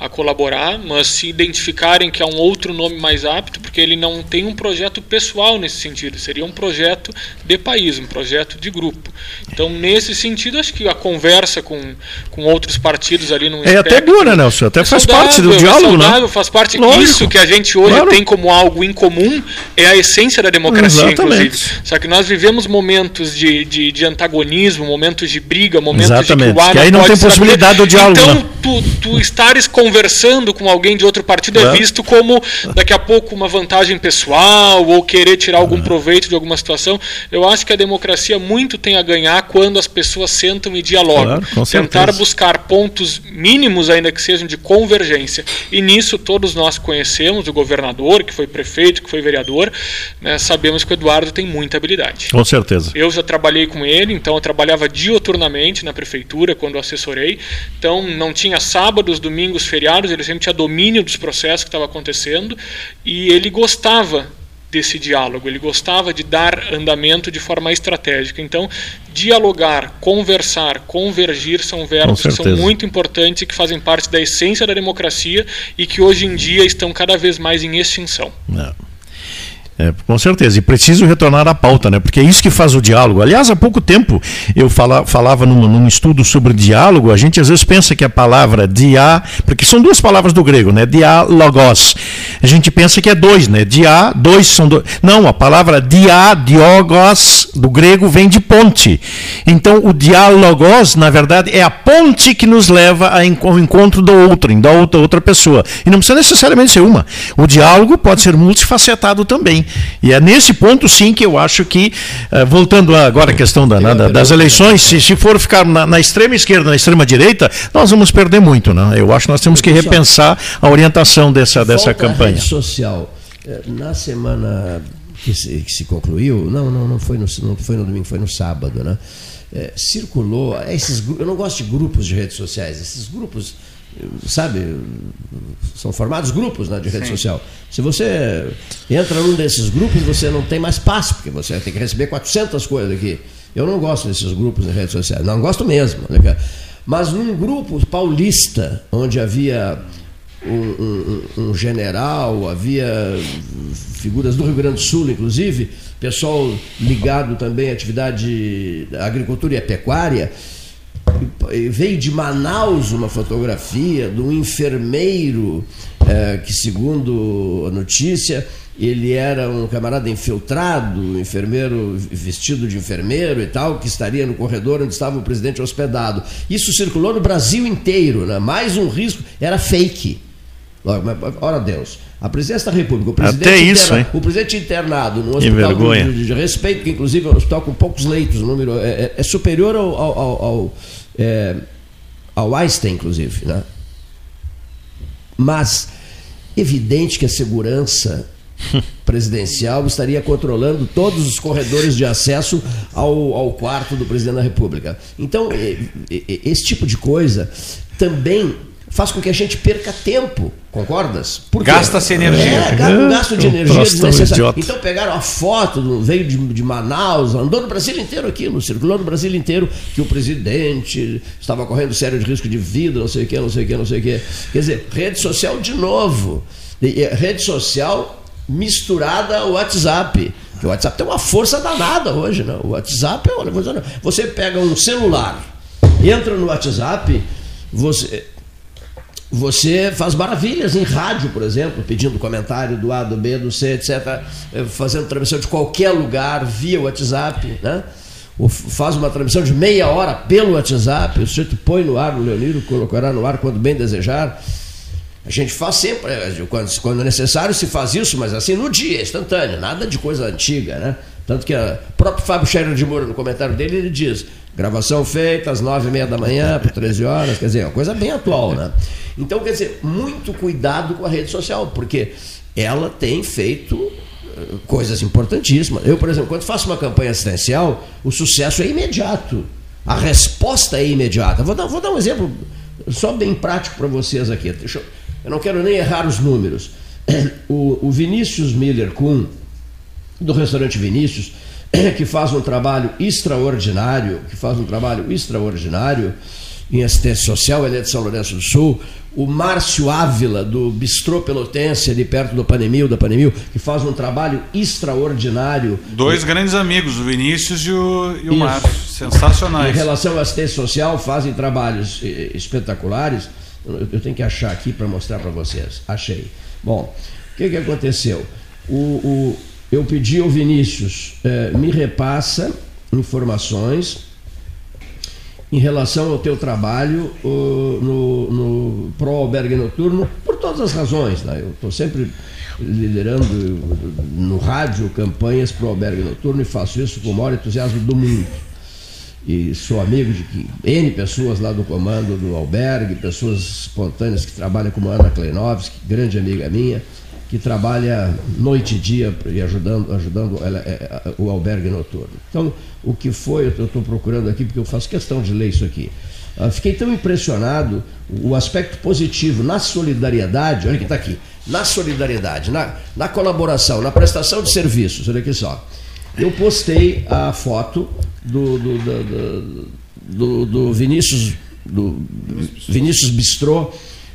a colaborar, mas se identificarem que há um outro nome mais apto, porque ele não tem um projeto pessoal nesse sentido, seria um projeto de país, um projeto de grupo. Então, nesse sentido, acho que a conversa com, com outros partidos ali no É até boa, né, Nelson? Até é faz saudável, parte do diálogo, é saudável, né? Faz parte Lógico. isso que a gente hoje claro. tem como algo em comum é a essência da democracia, Exatamente. inclusive. Só que nós vivemos momentos de, de, de antagonismo, momentos de briga, momentos Exatamente. de que o ar que aí não, tem possibilidade do diálogo. Então, né? tu, tu estares com conversando com alguém de outro partido é, visto como daqui a pouco uma vantagem pessoal ou querer tirar algum proveito de alguma situação. Eu acho que a democracia muito tem a ganhar quando as pessoas sentam e dialogam. Claro, Tentar buscar pontos mínimos, ainda que sejam de convergência. E nisso todos nós conhecemos o governador, que foi prefeito, que foi vereador. Né, sabemos que o Eduardo tem muita habilidade. Com certeza. Eu já trabalhei com ele, então eu trabalhava dioturnamente na prefeitura quando assessorei. Então não tinha sábados, domingos, feriados feriados, ele sempre tinha domínio dos processos que estavam acontecendo e ele gostava desse diálogo, ele gostava de dar andamento de forma estratégica. Então, dialogar, conversar, convergir são verbos que são muito importantes e que fazem parte da essência da democracia e que hoje em dia estão cada vez mais em extinção. Não. É, com certeza, e preciso retornar à pauta, né? porque é isso que faz o diálogo. Aliás, há pouco tempo eu fala, falava num, num, estudo sobre diálogo, a gente às vezes pensa que a palavra dia, porque são duas palavras do grego, né? diálogos. A gente pensa que é dois, né? Dia, dois são dois. Não, a palavra dia, diogos, do grego vem de ponte. Então, o diálogos, na verdade, é a ponte que nos leva ao encontro do outro, da outra, outra pessoa. E não precisa necessariamente ser uma. O diálogo pode ser multifacetado também. E é nesse ponto, sim, que eu acho que, eh, voltando agora à questão da, né, das eleições, se, se for ficar na, na, extrema esquerda, na extrema direita, nós vamos perder muito. Né? Eu acho que nós temos que repensar a orientação dessa, dessa campanha. rede social. Eh, na semana que se, que se, concluiu, não, não, não foi, no, não foi no domingo, foi no sábado, né? É, circulou, esses, eu não gosto de grupos de redes sociais, esses grupos sabe, são formados grupos né, de rede Sim. social. Se você entra num desses grupos, você não tem mais passo, porque você tem que receber 400 coisas aqui. Eu não gosto desses grupos de redes sociais, não gosto mesmo. Né, Mas num grupo paulista, onde havia um, um, um, general, havia figuras do Rio Grande do Sul, inclusive, pessoal ligado também à atividade da agricultura e à pecuária, veio de Manaus uma fotografia de um enfermeiro é, que, segundo a notícia, ele era um camarada infiltrado, um enfermeiro vestido de enfermeiro e tal, que estaria no corredor onde estava o presidente hospedado. Isso circulou no Brasil inteiro, né? mais um risco, era fake. Ora Deus, a presidência da República, o presidente, Até isso, interna, o presidente internado no hospital de, de, de, respeito, que inclusive é um hospital com poucos leitos, o número é, é, é superior ao, ao, ao é, ao Einstein, inclusive. Né? Mas, evidente que a segurança presidencial estaria controlando todos os corredores de acesso ao, ao quarto do presidente da República. Então, esse tipo de coisa também faz com que a gente perca tempo, concordas? Gasta-se energia. É, gasta um gasto de energia desnecessário. Então pegaram a foto, veio de, de, Manaus, andou no Brasil inteiro aquilo, circulou no Brasil inteiro, que o presidente estava correndo sério de risco de vida, não sei o que, não sei o que, não sei o que. Quer dizer, rede social de novo. Rede social misturada ao WhatsApp. o WhatsApp tem uma força danada hoje, né? O WhatsApp, olha, você pega um celular, entra no WhatsApp, você você faz maravilhas em rádio, por exemplo, pedindo comentário do A, do B, do C, etc., eh, fazendo transmissão de qualquer lugar via WhatsApp, né? Faz uma transmissão de meia hora pelo WhatsApp, o sujeito põe no ar, o Leoniro colocará no ar quando bem desejar. A gente faz sempre, eh, quando, quando necessário se faz isso, mas assim no dia, instantâneo, nada de coisa antiga, né? Tanto que o próprio Fábio Scherer de Moura, no comentário dele, ele diz: gravação feita às nove e meia da manhã, por 13 horas, quer dizer, é uma coisa bem atual, né? Então, quer dizer, muito cuidado com a rede social, porque ela tem feito eh, coisas importantíssimas. Eu, por exemplo, quando faço uma campanha assistencial, o sucesso é imediato. A resposta é imediata. Vou dar, vou dar um exemplo só bem prático para vocês aqui. Eu, eu, não quero nem errar os números. O, o Vinícius Miller Kuhn, do restaurante Vinícius, que faz um trabalho extraordinário, que faz um trabalho extraordinário em assistência social, ele é de São Lourenço do Sul, o Márcio Ávila, do Bistrô Pelotense, ali perto do Panemil, da Panemil, que faz um trabalho extraordinário. Dois grandes amigos, o Vinícius e o, e o Márcio, sensacionais. Em relação à assistência social, fazem trabalhos eh, espetaculares. Eu tenho que achar aqui para mostrar para vocês. Achei. Bom, o que, que aconteceu? O, o, eu pedi ao Vinícius, eh, me repassa informações em relação ao teu trabalho uh, no, no Pro Albergue Noturno, por todas as razões. Né? Eu estou sempre liderando no rádio campanhas para o Albergue Noturno e faço isso com o maior entusiasmo do mundo. E sou amigo de que, N pessoas lá do comando do albergue, pessoas espontâneas que trabalham como Ana Kleinovski, grande amiga minha que trabalha noite e dia e ajudando, ajudando ela, é, é, o albergue noturno. Então, o que foi, eu estou procurando aqui, porque eu faço questão de ler isso aqui. Uh, fiquei tão impressionado, o aspecto positivo na solidariedade, olha que está aqui, na solidariedade, na, na colaboração, na prestação de serviços, olha aqui só. Eu postei a foto do, do, do, do, do Vinícius, do Vinícius Bistrô,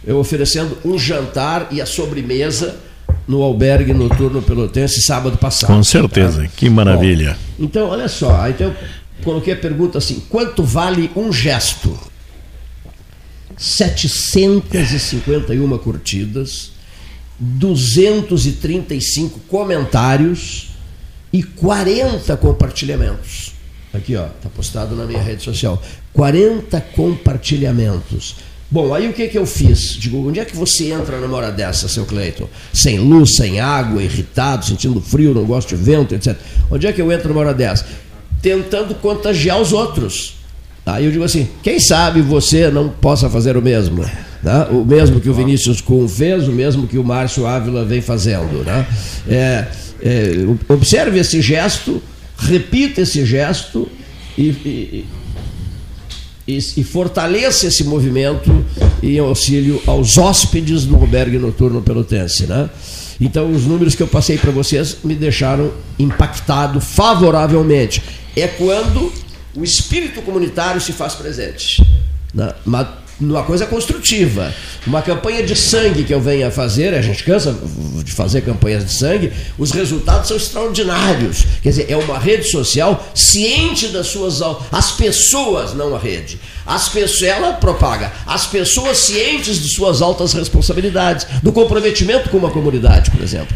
eu oferecendo um jantar e a sobremesa no albergue noturno pelotense sábado passado. Com certeza, tá? que maravilha. Bom, então, olha só, então eu coloquei a pergunta assim: quanto vale um gesto? 751 curtidas, 235 comentários e 40 compartilhamentos. Aqui, ó, tá postado na minha rede social. 40 compartilhamentos. Bom, aí o que, que eu fiz? Digo, onde é que você entra numa hora dessa, seu Cleiton? Sem luz, sem água, irritado, sentindo frio, não gosto de vento, etc. Onde é que eu entro numa hora dessa? Tentando contagiar os outros. Aí eu digo assim, quem sabe você não possa fazer o mesmo? Né? O mesmo que o Vinícius Kuhn fez, o mesmo que o Márcio Ávila vem fazendo. Né? É, é, observe esse gesto, repita esse gesto e, e e, e fortaleça esse movimento em auxílio aos hóspedes do albergue noturno pelotense. Né? Então, os números que eu passei para vocês me deixaram impactado favoravelmente. É quando o espírito comunitário se faz presente. Né? Numa coisa construtiva. Uma campanha de sangue que eu venho a fazer, a gente cansa de fazer campanhas de sangue, os resultados são extraordinários. Quer dizer, é uma rede social ciente das suas. As pessoas, não a rede. As pessoas, ela propaga. As pessoas cientes de suas altas responsabilidades, do comprometimento com uma comunidade, por exemplo.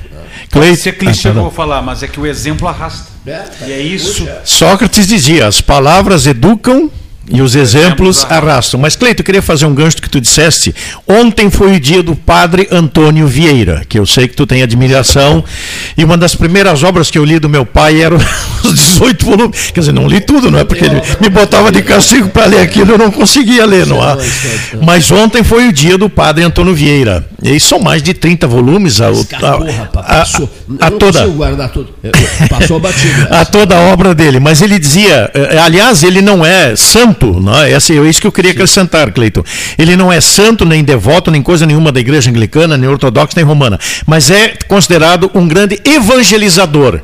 Cleiton, é clichê ah, que eu vou falar, mas é que o exemplo arrasta. É, e é isso. Sócrates dizia: as palavras educam e os exemplos arrastam. Mas, Cleito, eu queria fazer um gancho do que tu disseste. Ontem foi o dia do padre Antônio Vieira, que eu sei que tu tem admiração. E uma das primeiras obras que eu li do meu pai eram os 18 volumes. Quer dizer, não li tudo, não é? Porque ele me botava de castigo para ler aquilo, eu não conseguia ler, não é? Mas ontem foi o dia do padre Antônio Vieira. E são mais de 30 volumes. A, a, a, a toda guardar tudo. Passou batido. a toda a obra dele. Mas ele dizia, eh, aliás, ele não é santo, não é? Esse, é isso que eu queria acrescentar, Cleiton. Ele não é santo, nem devoto, nem coisa nenhuma da igreja anglicana, nem ortodoxa, nem romana. Mas é considerado um grande evangelizador.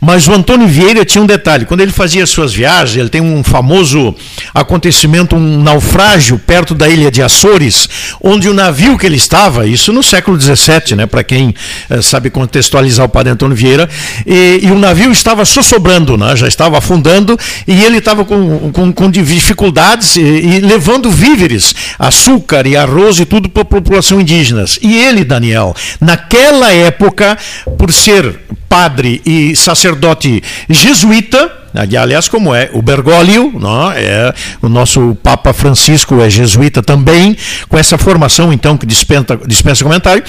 Mas o Antônio Vieira tinha um detalhe. Quando ele fazia suas viagens, ele tem um famoso acontecimento, um naufrágio perto da ilha de Açores, onde o navio que ele estava, isso no século XVII, né? Para quem eh, sabe contextualizar o padre Antônio Vieira, e, e o navio estava sossobrando, né? já estava afundando, e ele estava com, com, com dificuldades e, e, levando víveres, açúcar e arroz e tudo para a população indígenas. E ele, Daniel, naquela época, por ser padre e sacerdote jesuíta, aliás, como é o Bergoglio, não, é, o nosso Papa Francisco é jesuíta também, com essa formação então que dispensa, dispensa comentário.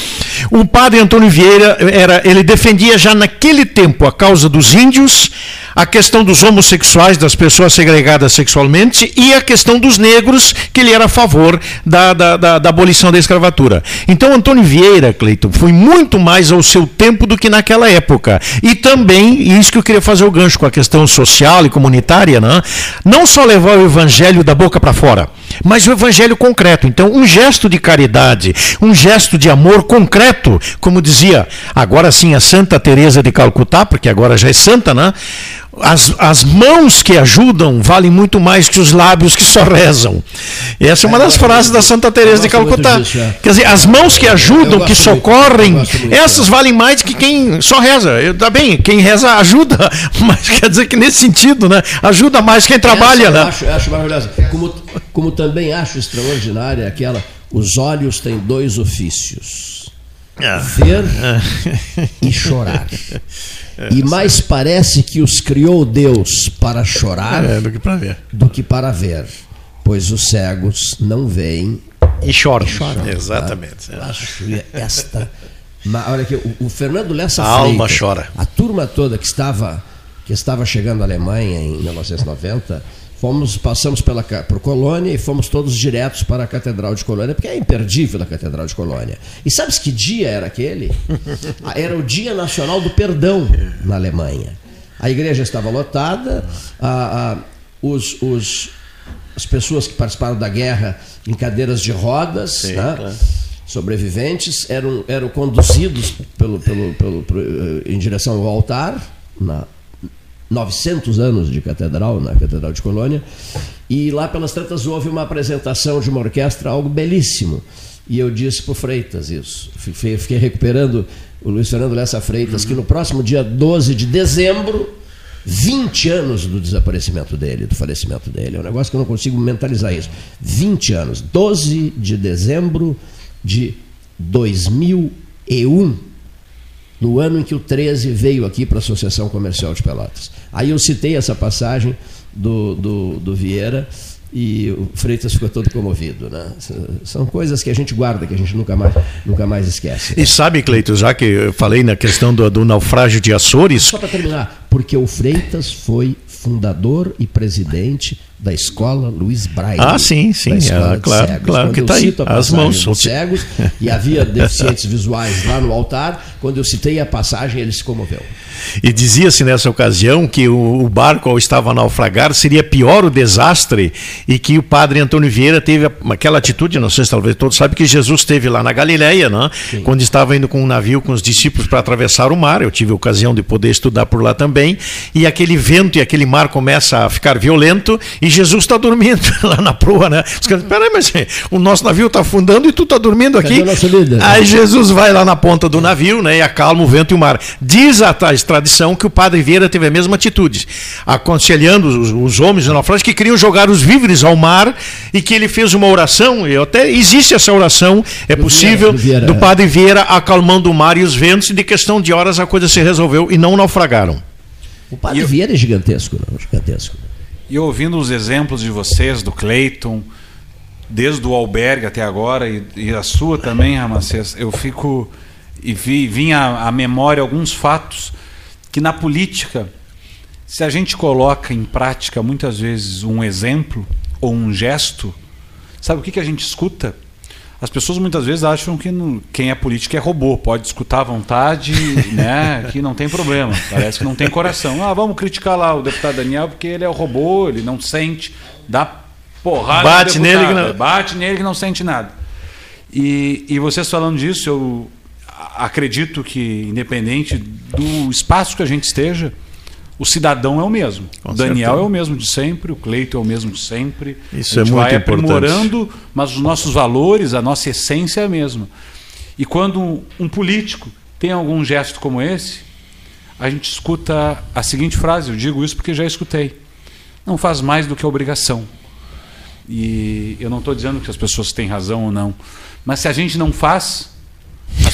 O padre Antônio Vieira era, ele defendia já naquele tempo a causa dos índios, a questão dos homossexuais, das pessoas segregadas sexualmente, e a questão dos negros, que ele era a favor da, da, da, da abolição da escravatura. Então, Antônio Vieira, Cleiton, foi muito mais ao seu tempo do que naquela época. E também, e isso que eu queria fazer o gancho com a questão social e comunitária, né? não só levar o evangelho da boca para fora, mas o evangelho concreto. Então, um gesto de caridade, um gesto de amor concreto, como dizia agora sim a Santa Teresa de Calcutá, porque agora já é santa, né? As, as mãos que ajudam valem muito mais que os lábios que só rezam. Essa é uma das frases da Santa Teresa de Calcutá. Disso, é. Quer dizer, as mãos que ajudam, que socorrem, essas valem mais que quem só reza. Tá bem, quem reza ajuda, mas quer dizer que nesse sentido, né? Ajuda mais quem trabalha, Essa, né? Eu acho, eu acho maravilhosa. Como, como também acho extraordinária aquela, os olhos têm dois ofícios. É. Ver é. e chorar. É, e mais parece que os criou Deus para chorar é, do que para ver. Do que para ver. Pois os cegos não veem e choram. E choram tá? Exatamente. Tá? Acho esta. olha aqui, o, o Fernando Lessa a alma chora. A turma toda que estava, que estava chegando à Alemanha em 1990 Fomos, passamos pela, por Colônia e fomos todos diretos para a Catedral de Colônia, porque é imperdível a Catedral de Colônia. E sabes que dia era aquele? Ah, era o Dia Nacional do Perdão na Alemanha. A igreja estava lotada, a, a, os, os, as pessoas que participaram da guerra em cadeiras de rodas, Sim, né? claro. sobreviventes, eram, eram conduzidos pelo, pelo, pelo, pelo, em direção ao altar, na 900 anos de catedral, na Catedral de Colônia, e lá pelas tantas houve uma apresentação de uma orquestra, algo belíssimo. E eu disse para Freitas isso. Fiquei recuperando o Luiz Fernando Lessa Freitas, que no próximo dia 12 de dezembro, 20 anos do desaparecimento dele, do falecimento dele. É um negócio que eu não consigo mentalizar isso. 20 anos. 12 de dezembro de 2001 no ano em que o 13 veio aqui para a Associação Comercial de Pelotas. Aí eu citei essa passagem do, do, do Vieira e o Freitas ficou todo comovido. Né? São coisas que a gente guarda, que a gente nunca mais, nunca mais esquece. Né? E sabe, Cleito, já que eu falei na questão do, do naufrágio de Açores. Só para terminar, porque o Freitas foi fundador e presidente da escola Luiz Braille. Ah, sim, sim, é, claro, cegos. claro quando que está aí. As mãos são cegos e havia deficientes visuais lá no altar. Quando eu citei a passagem, ele se comoveu. E dizia-se nessa ocasião que o, barco, ao estava a naufragar, seria pior o desastre e que o padre Antônio Vieira teve aquela atitude, não sei se talvez todos sabem, que Jesus teve lá na Galileia, né? quando estava indo com um navio com os discípulos para atravessar o mar. Eu tive a ocasião de poder estudar por lá também. E aquele vento e aquele mar começa a ficar violento e Jesus está dormindo lá na proa, né? Os caras, peraí, mas o nosso navio está afundando e tu está dormindo aqui. Aí Jesus vai lá na ponta do navio né, e acalma o vento e o mar. Diz a, a tradição que o padre Vieira teve a mesma atitude, aconselhando os, os homens naufrágio que queriam jogar os víveres ao mar e que ele fez uma oração, e até existe essa oração, é possível, Vieira, do padre Vieira acalmando o mar e os ventos, e de questão de horas a coisa se resolveu e não naufragaram. O padre Vieira é gigantesco, não? Gigantesco. E ouvindo os exemplos de vocês, do Cleiton, desde o albergue até agora, e, e a sua também, Ramacés, eu fico. E vi, vinha à memória alguns fatos que na política, se a gente coloca em prática muitas vezes um exemplo ou um gesto, sabe o que, que a gente escuta? as pessoas muitas vezes acham que não, quem é político é robô, pode escutar à vontade, né, que não tem problema. Parece que não tem coração. Ah, vamos criticar lá o deputado Daniel porque ele é o robô, ele não sente, dá porrada. Bate nele que não... Bate nele que não sente nada. E, e vocês falando disso, eu acredito que, independente do espaço que a gente esteja, o cidadão é o mesmo. Com o Daniel certeza. é o mesmo de sempre, o Cleito é o mesmo de sempre. Isso a gente é muito vai aprimorando, mas os nossos valores, a nossa essência é a mesma. E quando um político tem algum gesto como esse, a gente escuta a seguinte frase, eu digo isso porque já escutei. Não faz mais do que a obrigação. E eu não estou dizendo que as pessoas têm razão ou não, mas se a gente não faz,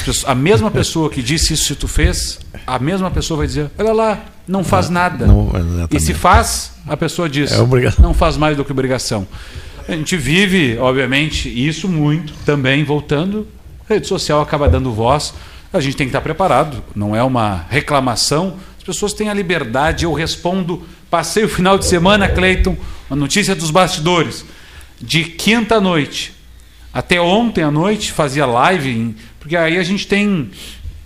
Pessoas, a mesma pessoa que disse isso se tu fez, a mesma pessoa vai dizer, olha lá, não faz nada. Não, e se faz, a pessoa diz, é não faz mais do que obrigação. A gente vive, obviamente, isso muito também, voltando, a rede social acaba dando voz, a gente tem que estar preparado, não é uma reclamação, as pessoas têm a liberdade, eu respondo, passei o final de semana, Cleiton, uma notícia dos bastidores, de quinta noite até ontem à noite, fazia live em porque aí a gente tem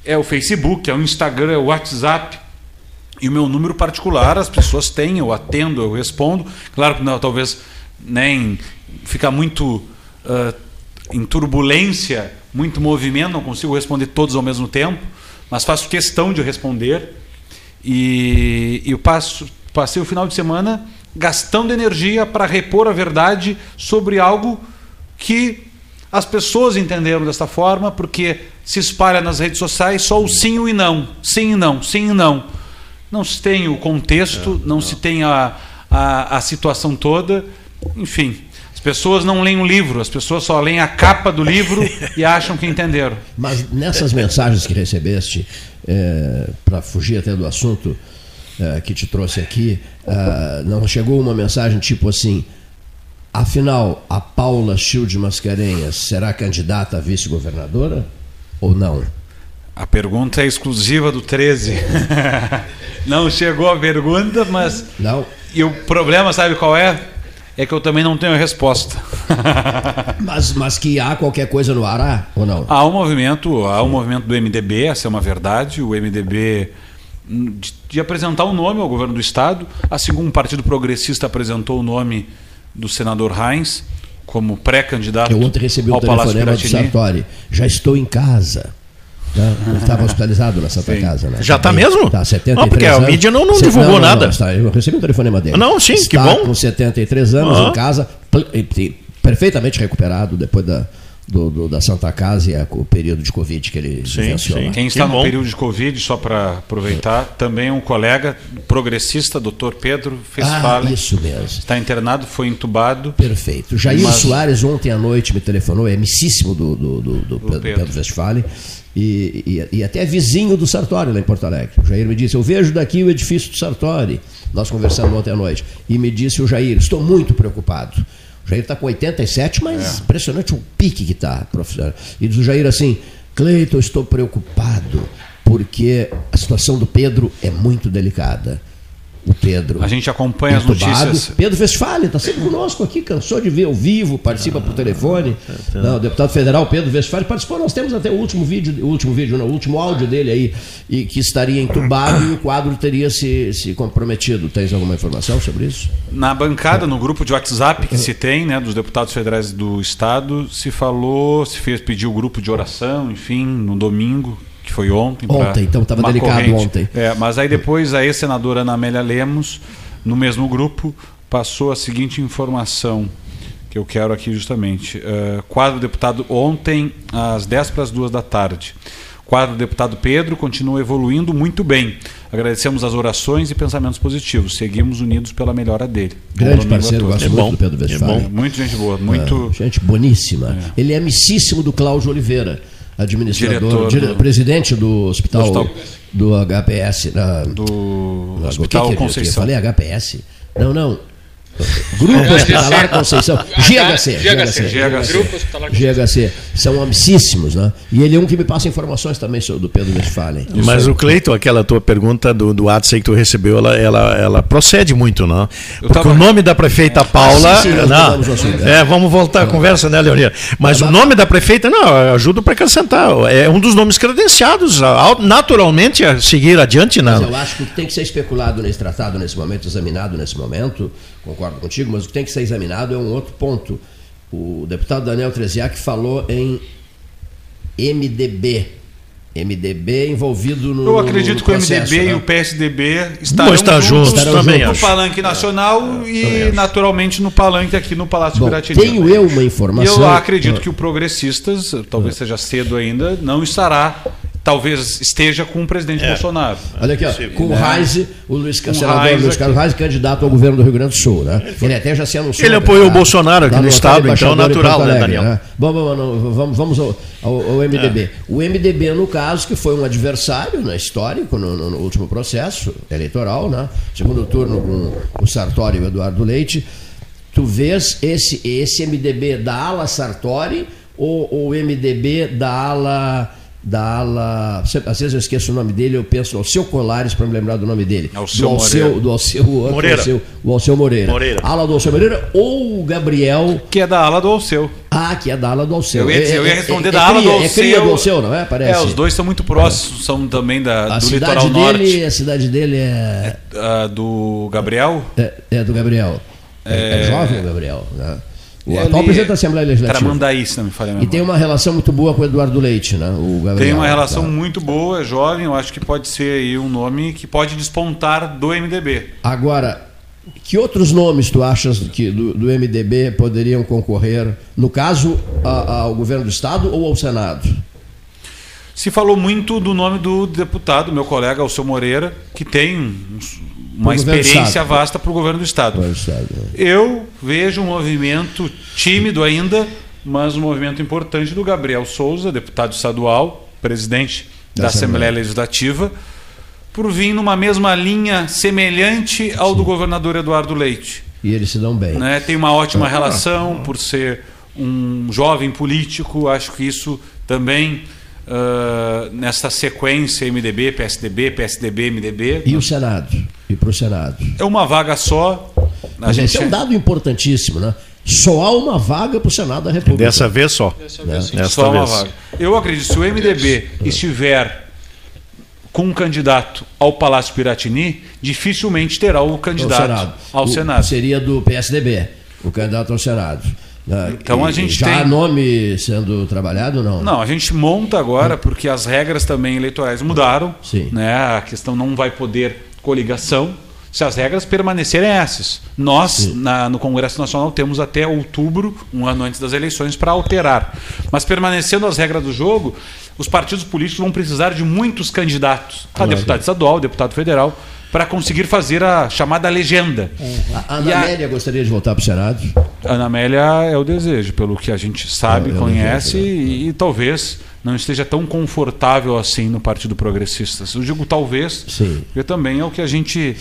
é o Facebook, é o Instagram, é o WhatsApp. E o meu número particular, as pessoas têm, eu atendo, eu respondo. Claro que não, talvez nem fica muito uh, em turbulência, muito movimento, não consigo responder todos ao mesmo tempo, mas faço questão de responder. E, e eu passo, passei o final de semana gastando energia para repor a verdade sobre algo que as pessoas entenderam dessa forma porque se espalha nas redes sociais só o sim e não, sim e não, sim e não. Não se tem o contexto, não, não, se tem a, a, a situação toda, enfim. As pessoas não leem o livro, as pessoas só leem a capa do livro e acham que entenderam. Mas nessas mensagens que recebeste, é, para fugir até do assunto é, que te trouxe aqui, é, não chegou uma mensagem tipo assim Afinal, a Paula Schild Mascarenhas será candidata a vice-governadora ou não? A pergunta é exclusiva do 13. não chegou a pergunta, mas. Não. E o problema, sabe qual é? É que eu também não tenho resposta. mas, mas que há qualquer coisa no ar, há, ou não? Há um movimento, há um movimento do MDB, essa é uma verdade. O MDB hum, de, de apresentar o um nome ao governo do Estado, assim como o Partido Progressista apresentou o nome do senador Heinz como pré-candidato Eu ontem recebi um telefonema do Sartori. Já estou em casa. Né? Ele estava hospitalizado na Santa sim. Casa. Né? Já está mesmo? Está 73 não, porque anos. a mídia não, não divulgou não, não, nada. Está, eu recebi um telefonema dele. Não, sim, está que bom. com 73 anos uhum. em casa, perfeitamente recuperado depois da, do, do, da Santa Casa e a, o período de Covid que ele sim. Sim. Quem está que no bom. período de Covid, só para aproveitar, também um colega progressista, doutor Pedro Fesfale. Ah, isso mesmo. Está internado, foi entubado. Perfeito. Jair mas... Soares ontem à noite me telefonou, é amicíssimo do, do, do, do Pedro, Pedro. Pedro e, e, e, até vizinho do Sartori lá em Porto Alegre. O Jair me disse, eu vejo daqui o edifício do Sartori. Nós conversamos ontem à noite. E me disse o Jair, estou muito preocupado Jair está com 87, mas é. impressionante o pique que está, professor. E diz o Jair assim: Cleiton, estou preocupado, porque a situação do Pedro é muito delicada o Pedro. A gente acompanha as notícias. Pedro Westphalen está sempre conosco aqui, cansou de ver ao vivo, participa ah, por telefone. Tá, tá. Não, o deputado federal Pedro Westphalen participou. Nós temos até o último vídeo, o último vídeo, não, o último áudio dele aí, e que estaria entubado e o quadro teria se, se comprometido. Tens alguma informação sobre isso? Na bancada, no grupo de WhatsApp que se tem, né, dos deputados federais do estado, se falou, se fez pedir o grupo de oração, enfim, no domingo, que foi ontem. Ontem, então estava delicado corrente. ontem. É, mas aí depois a ex-senadora Ana Amélia Lemos, no mesmo grupo, passou a seguinte informação que eu quero aqui justamente. Uh, quadro deputado ontem, às 10 para as 2 da tarde. Quadro deputado Pedro continua evoluindo muito bem. Agradecemos as orações e pensamentos positivos. Seguimos unidos pela melhora dele. Grande parceiro, gosto é muito bom, do Pedro Westphal. É muito gente boa, muito. É, gente boníssima. É. Ele é amicíssimo do Cláudio Oliveira administrador, dire, do, presidente do hospital, do, hospital, do HPS. Na, do Hospital que Conceição. Eu falei HPS? Não, não. Grupo Hospitalar Conceição. GHC. GHC. GHC. GHC. São amicíssimos, né? E ele é um que me passa informações também sobre do Pedro Westphalen. Mas o Cleiton, aquela tua pergunta do, do WhatsApp que tu recebeu, ela, ela, ela procede muito, não? Porque tava... o nome da prefeita Paula. Ah, sim, sim, não, vamos é, vamos voltar à conversa, né, Leonir? Mas o nome da prefeita, não, ajuda para acrescentar. É um dos nomes credenciados, naturalmente, a seguir adiante, não. Mas eu acho que tem que ser especulado nesse tratado, nesse momento, examinado nesse momento concordo contigo, mas o que tem que ser examinado é um outro ponto. O deputado Daniel Treziak falou em MDB. MDB envolvido no. Eu acredito no processo, que o MDB né? e o PSDB estarão estar juntos, juntos também no palanque nacional é, e naturalmente no palanque aqui no Palácio Bom, Tenho eu uma informação. E eu acredito que o Progressistas, talvez seja cedo ainda, não estará talvez esteja com o presidente é. Bolsonaro. Olha aqui, ó, com o Reis, o Luiz, senador Luiz Carlos Reis, candidato ao governo do Rio Grande do Sul. Né? Ele até já se anunciou. Ele apoiou o Bolsonaro aqui no Estado, então natural, né, Alegre, né, Daniel? Né? Bom, bom, vamos, vamos ao, ao, ao MDB. É. O MDB, no caso, que foi um adversário né, histórico no, no, no último processo eleitoral, né? segundo turno com o Sartori e o Eduardo Leite, tu vês esse, esse MDB da ala Sartori ou o MDB da ala da ala. Às vezes eu esqueço o nome dele, eu penso no Alceu Colares para me lembrar do nome dele. Alceu do Alceu, Moreira. do Alceu, Moreira. Alceu, o Alceu Moreira. Moreira. Ala do Alceu Moreira ou o Gabriel. Que é da ala do Alceu. Ah, que é da ala do Alceu. Eu ia, eu ia é, responder é, é, da ala cria, do Alceu. É cria do Alceu, não é? Parece. É, os dois são muito próximos, são também da, a do litoral dele, norte. A cidade dele é. é do Gabriel? É, é do Gabriel. É, jovem o Gabriel, né? O atual presidente da Assembleia Legislativa. Tramandaí, se não me falha E tem uma relação muito boa com o Eduardo Leite, né? O Gabriel, tem uma relação tá. muito boa, é jovem, eu acho que pode ser aí um nome que pode despontar do MDB. Agora, que outros nomes tu achas que do, do MDB poderiam concorrer, no caso, a, ao governo do Estado ou ao Senado? Se falou muito do nome do deputado, meu colega Alceu Moreira, que tem uma experiência vasta para o governo do Estado. Né? Eu vejo um movimento tímido ainda, mas um movimento importante do Gabriel Souza, deputado estadual, presidente da, da Assembleia. Assembleia Legislativa, por vir numa mesma linha semelhante ao Sim. do governador Eduardo Leite. E eles se dão bem. Né? Tem uma ótima ah, relação por ser um jovem político, acho que isso também uh, nessa sequência MDB, PSDB, PSDB, MDB. E o Senado? E para o Senado? É uma vaga só. A Mas gente... Esse é um dado importantíssimo, né? Só há uma vaga para o Senado da República. Dessa vez só. Dessa vez, né? só vez. uma vaga. Eu acredito, se o MDB estiver com um candidato ao Palácio Piratini, dificilmente terá o candidato Senado. ao Senado. O, seria do PSDB, o candidato ao Senado. Né? Então a gente já tem... há nome sendo trabalhado não? Não, a gente monta agora porque as regras também eleitorais mudaram. Sim. Né? A questão não vai poder coligação se as regras permanecerem essas. Nós, na, no Congresso Nacional, temos até outubro, um ano antes das eleições, para alterar. Mas permanecendo as regras do jogo, os partidos políticos vão precisar de muitos candidatos a deputado estadual, deputado federal, para conseguir fazer a chamada legenda. A Ana Amélia gostaria de voltar para o Senado? Ana Amélia é o desejo, pelo que a gente sabe, é, conhece e, e, talvez não esteja tão confortável assim no Partido Progressistas. Eu digo talvez, Sim. porque também é o que a gente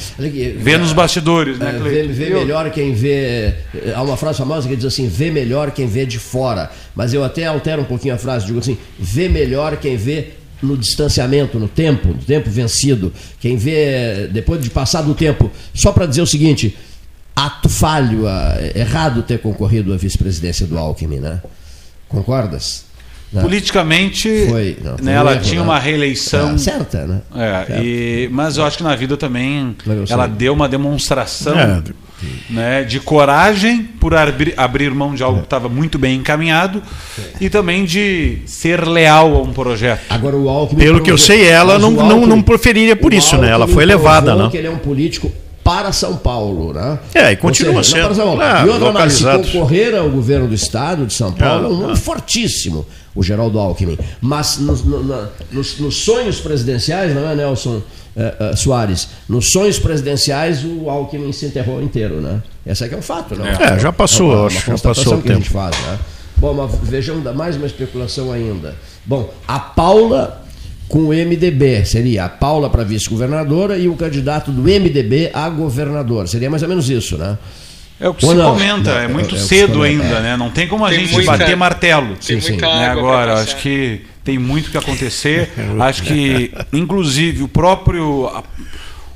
vê nos bastidores. Né, vê, vê melhor quem vê. Há uma frase famosa que diz assim: vê melhor quem vê de fora. Mas eu até altero um pouquinho a frase, digo assim: vê melhor quem vê no distanciamento, no tempo, no tempo vencido. Quem vê depois de passar do tempo, só para dizer o seguinte, ato falho, errado ter concorrido à vice-presidência do Alckmin, né? Concordas? Não. Politicamente, foi, não, foi né, ela erro, tinha né? uma reeleição. Ah, certa, né? É, e, mas eu acho que na vida também ela deu uma demonstração é. Né, de coragem por abrir, abrir mão de algo que estava muito bem encaminhado e também de ser leal a um projeto. Agora, o Alckmin Pelo que eu sei, ela não, Alckmin, não, não preferiria por isso, né? Ela foi elevada, né? ele é um político para São Paulo, né? É, e continua seja, sendo. Para São Paulo. Ah, e outra, se concorrer ao governo do estado de São Paulo, ah, é um nome ah. fortíssimo o Geraldo Alckmin. Mas nos, no, nos, nos sonhos presidenciais, não é, Nelson uh, uh, Soares? Nos sonhos presidenciais, o Alckmin se enterrou inteiro, né? Esse aqui é um fato, não é? é já passou, é uma, acho. Uma já passou o que tempo. a gente faz, né? Bom, mas vejamos mais uma especulação ainda. Bom, a Paula com o MDB, seria a Paula para vice-governadora e o candidato do MDB a governador. Seria mais ou menos isso, né? É o que Ou se não, comenta, não, é, é muito é, é cedo ainda, né? Não tem como a tem gente muita, bater martelo. Tem sim, muita sim. Né? Agora, acho que tem muito que acontecer. acho que, inclusive, o próprio,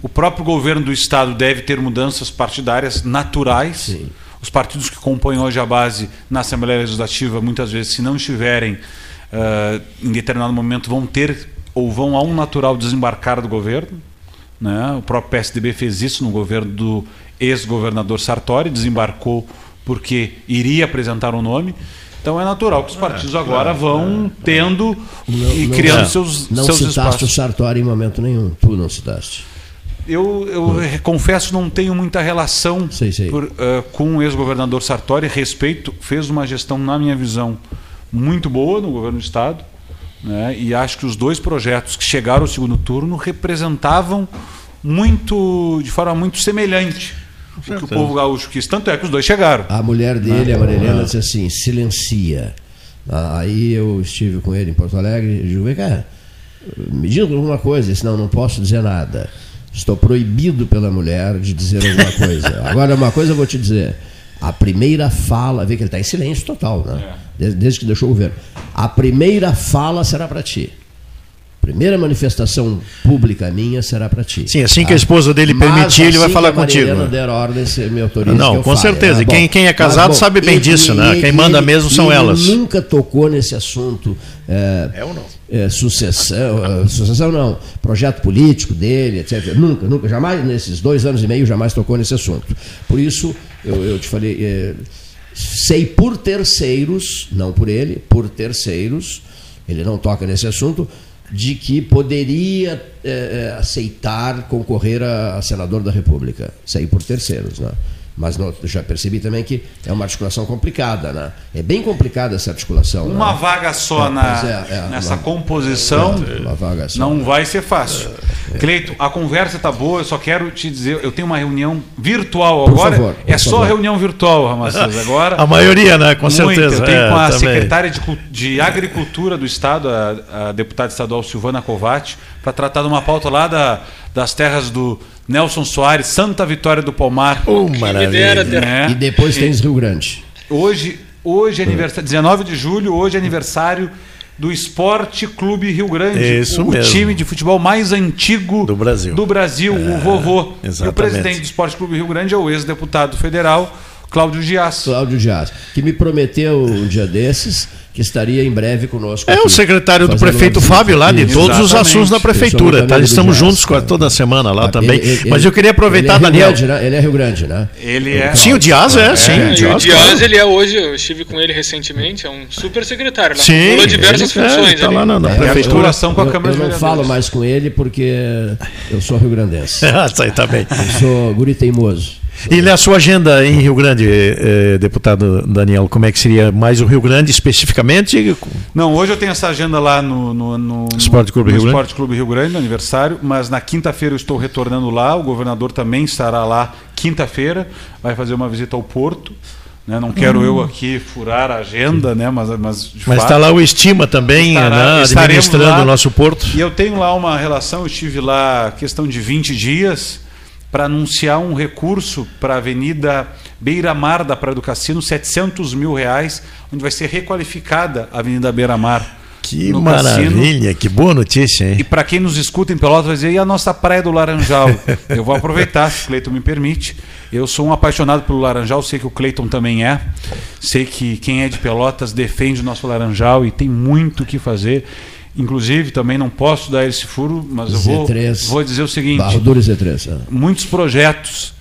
o próprio governo do Estado deve ter mudanças partidárias naturais. Sim. Os partidos que compõem hoje a base na Assembleia Legislativa, muitas vezes, se não estiverem uh, em determinado momento, vão ter ou vão a um natural desembarcar do governo. Né? O próprio PSDB fez isso no governo do ex-governador Sartori, desembarcou porque iria apresentar um nome. Então é natural que os partidos é, agora vão é, tendo não, e criando não, seus, não seus citaste espaços. o Sartori em momento nenhum, tu não citaste. Eu, eu hum. confesso não tenho muita relação sei, sei. Por, uh, com o ex-governador Sartori. Respeito, fez uma gestão, na minha visão, muito boa no governo do Estado. Né? E acho que os dois projetos que chegaram ao segundo turno representavam muito, de forma muito semelhante o que o povo gaúcho quis. Tanto é que os dois chegaram. A mulher dele, a Marilena, disse assim: silencia. Ah, aí eu estive com ele em Porto Alegre e digo: vem cá, me diga alguma coisa, senão não posso dizer nada. Estou proibido pela mulher de dizer alguma coisa. Agora, uma coisa eu vou te dizer. A primeira fala, vê que ele está em silêncio total, né? É. Desde, desde que deixou o governo. A primeira fala será para ti primeira manifestação pública minha será para ti. Sim, assim tá? que a esposa dele permitir, assim ele vai assim falar que a contigo. der ordem, você me autoriza Não, com fale. certeza. É, quem, quem é casado bom, sabe bem ele, disso, né? Ele, quem manda ele, mesmo são elas. nunca tocou nesse assunto. É, é ou não? É, sucessão, é, sucessão não, projeto político dele, etc. Nunca, nunca, jamais, nesses dois anos e meio, jamais tocou nesse assunto. Por isso, eu, eu te falei, é, sei por terceiros, não por ele, por terceiros, ele não toca nesse assunto, de que poderia é, aceitar concorrer a, a, senador da República, sair por terceiros, né? Mas não, já percebi também que é uma articulação complicada, né? É bem complicada essa articulação. Uma né? vaga só é, na, é, é, nessa uma, composição só, não vai ser fácil. É, Cleito, a conversa está boa, eu só quero te dizer, eu tenho uma reunião virtual por agora. Favor, é só favor. reunião virtual, Ramacés, agora. a maioria, né? Com certeza. Eu tenho com a também. secretária de, de Agricultura do Estado, a, a deputada estadual Silvana Covatti, para tratar de uma pauta lá da, das terras do Nelson Soares, Santa Vitória do Palmar. Oh, maravilha. Né? E depois tem Rio Grande. Hoje, hoje é aniversário, 19 de julho, hoje é aniversário do Esporte Clube Rio Grande. Isso o mesmo. time de futebol mais antigo do Brasil. Do Brasil, é, o vovô. Exatamente. E o presidente do Esporte Clube Rio Grande é o ex-deputado federal Cláudio Gias. Cláudio Gias, que me prometeu um dia desses que estaria em breve conosco. É aqui, o secretário do prefeito Fábio lá, de todos Exatamente. os assuntos da prefeitura. Tá? Estamos juntos Dias, toda semana lá também. Ele, ele, Mas eu queria aproveitar, ele é Daniel. Grande, né? Ele é Rio Grande, né? Ele é. Sim, o Dias é, é sim. É. O Dias, o Dias ele é hoje, eu estive com ele recentemente, é um super secretário. Lá, sim. diversas ele, funções. É, tá lá na, na prefeitura. Eu, com a Câmara eu, eu não falo mais com ele porque eu sou rio-grandense. ah, tá aí, tá bem. Eu sou guri teimoso. E a sua agenda em Rio Grande, eh, deputado Daniel, como é que seria mais o Rio Grande especificamente? Não, hoje eu tenho essa agenda lá no, no, no Esporte Clube, no Rio, Esporte Grande? Clube Rio Grande, no aniversário, mas na quinta-feira eu estou retornando lá, o governador também estará lá quinta-feira, vai fazer uma visita ao Porto. Né? Não quero hum. eu aqui furar a agenda, né? mas, mas Mas está lá o Estima também, estará, né? administrando lá, o nosso porto. E eu tenho lá uma relação, eu estive lá questão de 20 dias para anunciar um recurso para a Avenida Beira-Mar da Praia do Cassino, 700 mil reais, onde vai ser requalificada a Avenida Beira-Mar. Que maravilha, Cassino. que boa notícia, hein? E para quem nos escuta em Pelotas vai dizer, e a nossa Praia do Laranjal? Eu vou aproveitar, se o Cleiton me permite. Eu sou um apaixonado pelo Laranjal, sei que o Cleiton também é. Sei que quem é de Pelotas defende o nosso Laranjal e tem muito o que fazer. Inclusive, também não posso dar esse furo, mas eu vou, vou dizer o seguinte: Z3, é. muitos projetos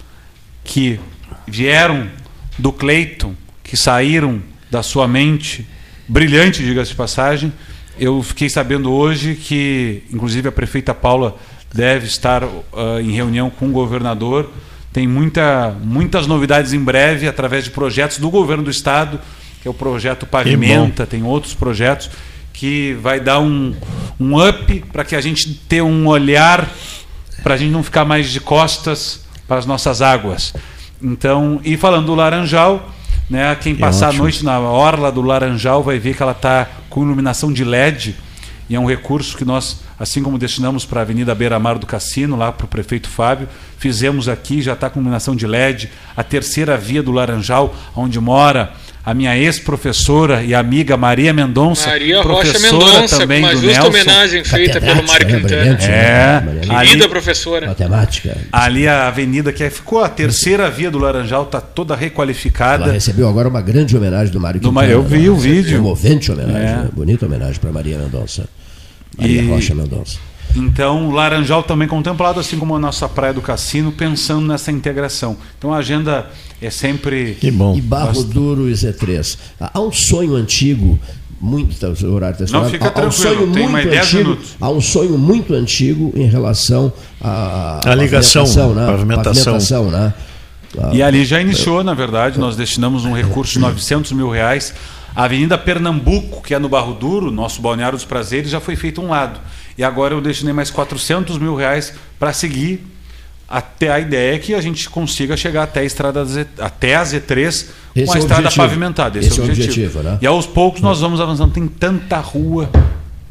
que vieram do Cleiton, que saíram da sua mente, brilhante, diga-se de passagem, eu fiquei sabendo hoje que, inclusive, a prefeita Paula deve estar uh, em reunião com o governador. Tem muita, muitas novidades em breve através de projetos do governo do estado, que é o projeto Pavimenta, tem outros projetos que vai dar um, um up para que a gente tenha um olhar, para a gente não ficar mais de costas para as nossas águas. Então, e falando do Laranjal, né, quem passar a noite na orla do Laranjal vai ver que ela está com iluminação de LED e é um recurso que nós, assim como destinamos para a Avenida Beira Mar do Cassino, lá para o prefeito Fábio, fizemos aqui, já está com iluminação de LED, a terceira via do Laranjal, onde mora a minha ex-professora e amiga Maria Mendonça, Maria professora Rocha Mendonça, também uma do justa Nelson. homenagem feita pelo Mário né, Quintana. né? É, Maria ali- Querida professora. Matemática. Ali a avenida que é- ficou a terceira via do Laranjal, está toda Ela requalificada. recebeu agora uma grande homenagem do Mário Do Quintana. Ma- eu vi né? o vídeo. Comovente homenagem, É. né? bonita homenagem para Maria Mendonça. Maria E- Rocha Mendonça. Então, Laranjal também contemplado, assim como a nossa Praia do Cassino, pensando nessa integração. Então a agenda é sempre. Que bom. E Barro Duro e Z3. Há um sonho antigo, muito. tá, O horário está estourado. fica há, há um tranquilo, sonho tem muito mais 10 antigo. minutos. Há um sonho muito antigo em relação à A ligação, pavimentação, né? pavimentação. Pavimentação, né? E ali já iniciou, na verdade, nós destinamos um recurso de 900 mil reais. A Avenida Pernambuco, que é no Barro Duro, nosso Balneário dos Prazeres, já foi feito um lado. E agora eu destinei mais 400 mil reais para seguir até a ideia é que a gente consiga chegar até a estrada Z, até a Z3 Esse com a é estrada objetivo. pavimentada. Esse, é o objetivo. né? E aos poucos nós vamos avançando. Tem tanta rua,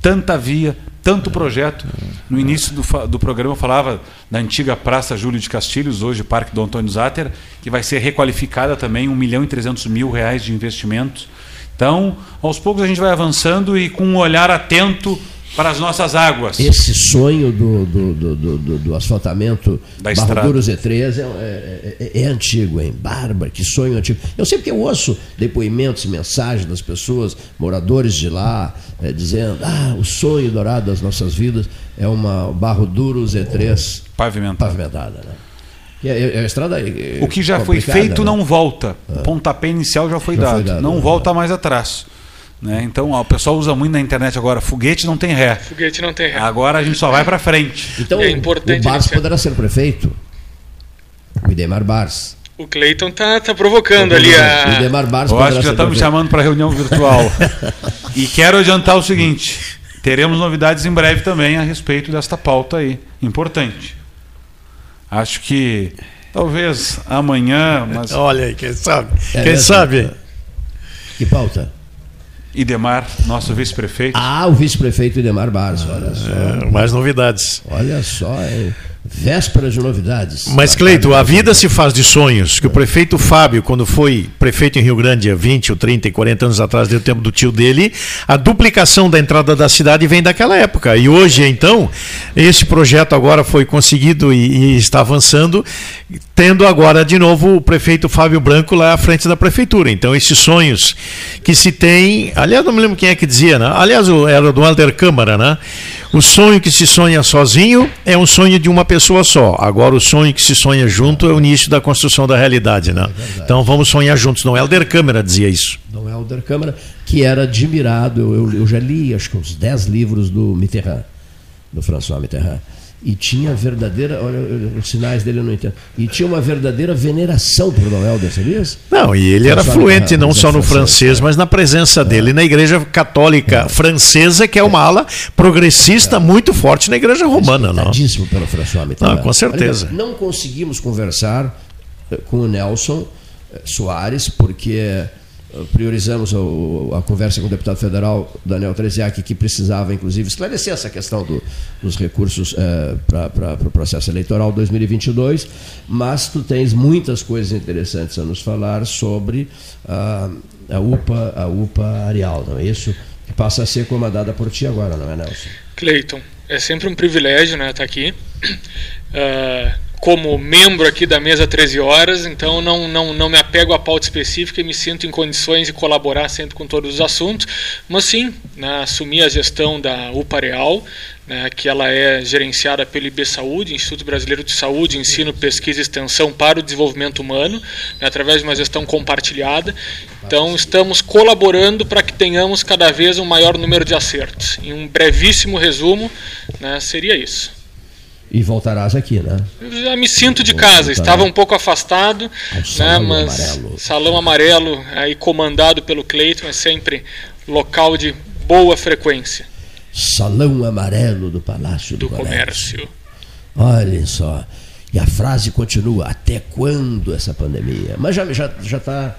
tanta via, tanto projeto. No início do, do programa eu falava da antiga Praça Júlio de Castilhos, hoje Parque do Antônio Zatter, que vai ser requalificada também, 1 milhão e 300 mil reais de investimentos. Então, aos poucos a gente vai avançando e com um olhar atento para as nossas águas. Esse sonho do, do, do, do- do- asfaltamento Da Barro. Duro Z3 é, é- é- é antigo, hein? Bárbara, que sonho antigo. Eu sei porque eu ouço depoimentos, mensagens das pessoas, moradores de lá, eh, dizendo: ah, o sonho dourado das nossas vidas é uma Barro Duro Z3 Pavimentado. pavimentada, né? Que é, é a estrada é O que já foi feito né? não volta. O pontapé inicial já foi Já dado. foi dado, não né? volta mais atrás. Né? Então, ó, o pessoal usa muito na internet agora, foguete não tem ré. Foguete não tem ré. Agora a gente só vai para frente. Então, É importante o Bars poderá ser prefeito. O Idemar Bars. O Cleiton tá, tá provocando ali O a. Idemar Bars Eu acho que já estão me prefeito. chamando para reunião virtual. e quero adiantar o seguinte: teremos novidades em breve também a respeito desta pauta aí. Importante. Acho que talvez amanhã, mas Olha aí, quem sabe? É quem mesmo? sabe? Que pauta? Idemar, nosso vice-prefeito. Ah, o vice-prefeito Idemar Bars, olha só. É, mais novidades. Olha só, hein? Véspera de novidades. Mas, Cleito, a vida se faz de sonhos. Que o prefeito Fábio, quando foi prefeito em Rio Grande há 20 ou 30 e 40 anos atrás, deu tempo do tio dele, a duplicação da entrada da cidade vem daquela época. E hoje, então, esse projeto agora foi conseguido e, e está avançando, tendo agora de novo o prefeito Fábio Branco lá à frente da prefeitura. Então, esses sonhos que se tem. Aliás, não me lembro quem é que dizia, né? Aliás, o- era do Alder Câmara, né? O sonho que se sonha sozinho é um sonho de uma pessoa só. Agora, o sonho que se sonha junto é o início da construção da realidade, né? Então, vamos sonhar juntos. Não, Helder Câmara dizia isso. Não é o Der Câmara, que era admirado. Eu, eu já li, acho que uns 10 livros do Mitterrand, do François Mitterrand. E tinha verdadeira, olha, os sinais dele eu não entendo. E tinha uma verdadeira veneração por Dom Helder, sabias? Não, e ele era fluente Mitterrand, não mas é só no francês, francês, mas na presença dele na Igreja Católica Francesa, que é uma ala progressista muito forte na Igreja Romana, não? Pelo François Mitterrand. Ah, com certeza. Não conseguimos conversar eh, com o Nelson eh, Soares, porque priorizamos o- a conversa com o deputado federal Daniel Treziak, que precisava, inclusive, esclarecer essa questão do- dos recursos para o pro processo eleitoral 2022, mas tu tens muitas coisas interessantes a nos falar sobre ah, a UPA, a UPA Areal, não é isso? Que passa a ser comandada por ti agora, não é, Nelson? Cleiton, é sempre um privilégio né, estar aqui. Ah, como membro aqui da mesa 13 horas, então não, não, não me apego à pauta específica e me sinto em condições de colaborar sempre com todos os assuntos, mas sim, né, assumi a gestão da UPA Real, né, que ela é gerenciada pelo IB Saúde, Instituto Brasileiro de Saúde, Ensino, Pesquisa e Extensão para o Desenvolvimento Humano, né, através de uma gestão compartilhada. Então, estamos colaborando para que tenhamos cada vez um maior número de acertos. Em um brevíssimo resumo, né, seria isso. E voltarás aqui, né? Já me sinto de casa, estava um pouco afastado, Ao né, Salão mas Amarelo. Salão Amarelo, aí comandado pelo Cleiton, é sempre local de boa frequência Salão Amarelo do Palácio do, do comércio. Olhem só. E a frase continua: até quando essa pandemia? Mas já já já está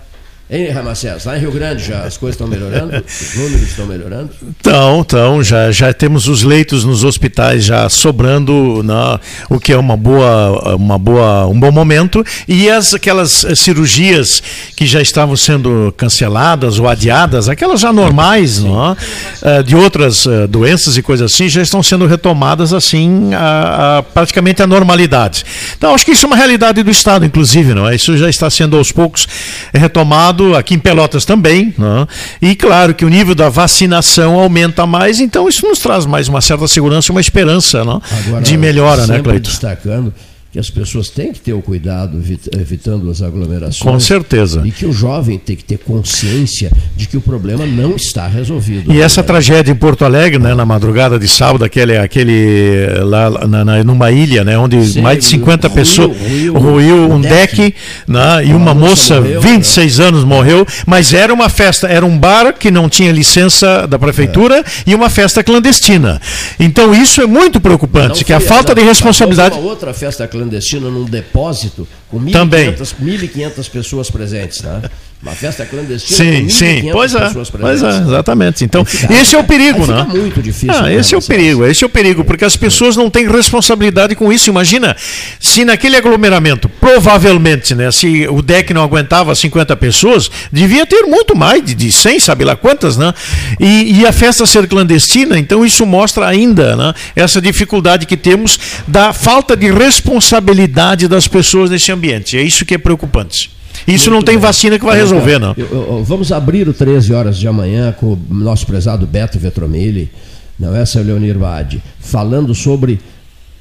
Hein, Ramacés? Lá em Rio Grande já as coisas estão melhorando? Os números estão melhorando? Então, então já, já temos os leitos nos hospitais já sobrando, né, o que é uma boa, uma boa, um bom momento. E as, aquelas cirurgias que já estavam sendo canceladas ou adiadas, aquelas já normais, não, é? de outras eh, doenças e coisas assim, já estão sendo retomadas assim, a, a, praticamente a normalidade. Então, acho que isso é uma realidade do Estado, inclusive, não é? Isso já está sendo aos poucos retomado aqui em Pelotas também, né? e claro que o nível da vacinação aumenta mais, então isso nos traz mais uma certa segurança e uma esperança né? Agora, de melhora, né, Cleiton? destacando que as pessoas têm que ter o cuidado evitando as aglomerações. Com certeza. E que o jovem tem que ter consciência de que o problema não está resolvido. E essa tragédia em Porto Alegre, né, na madrugada de sábado, aquele, aquele lá na, na, numa ilha, né, onde Sim, mais de 50 ruiu, pessoas ruiu, ruiu um deck, deck né, e uma, uma moça, morreu, 26 né? anos, morreu, mas era uma festa, era um bar que não tinha licença da prefeitura é. e uma festa clandestina. Então isso é muito preocupante, não que a falta de responsabilidade. Uma outra festa clandestina clandestina num depósito com 1.500 pessoas presentes. Tá? Uma festa clandestina sim, com sim. Pois é, pois é, exatamente. Então, fica, esse é o perigo, né? muito difícil. Ah, esse é o perigo, esse é o perigo, porque as pessoas não têm responsabilidade com isso. Imagina, se naquele aglomeramento, provavelmente, né, se o deck não aguentava 50 pessoas, devia ter muito mais de, de 100, sabe lá quantas, né? E, e a festa ser clandestina, então isso mostra ainda né, essa dificuldade que temos da falta de responsabilidade das pessoas nesse ambiente. É isso que é preocupante. Isso Muito não tem bem. vacina que vai resolver, não. Eu, eu, vamos abrir o 13 horas de amanhã com o nosso prezado Beto Vetromilli, não é, seu Leonir Vade, falando sobre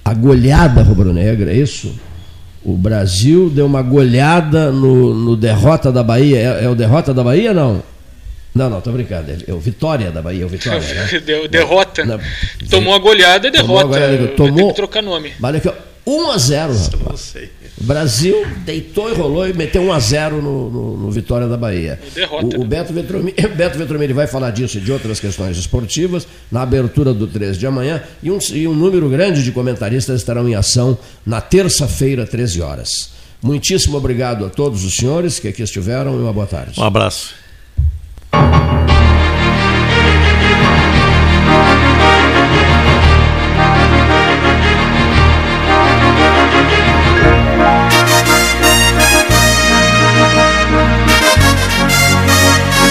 a goleada rubro-negra, é isso? O Brasil deu uma goleada no, no derrota da Bahia. É, é, o derrota da Bahia, não? Não, não, tô brincando. É, é o Vitória da Bahia, o Vitória, né? Deu, derrota. Não, tomou a goleada e derrota. Tomou, a goleada, tomou, Vai ter que trocar nome. Vale aqui, ó. 1 a 0 rapaz. Não sei. O Brasil deitou e rolou e meteu 1 a 0 no, no, no Vitória da Bahia. Derrota, o, o, né? Beto Vetromini, Beto Vetromini vai falar disso e de outras questões esportivas na abertura do 13 de amanhã e um, e um número grande de comentaristas estarão em ação na terça-feira, 13 horas. Muitíssimo obrigado a todos os senhores que aqui estiveram e uma boa tarde. Um abraço.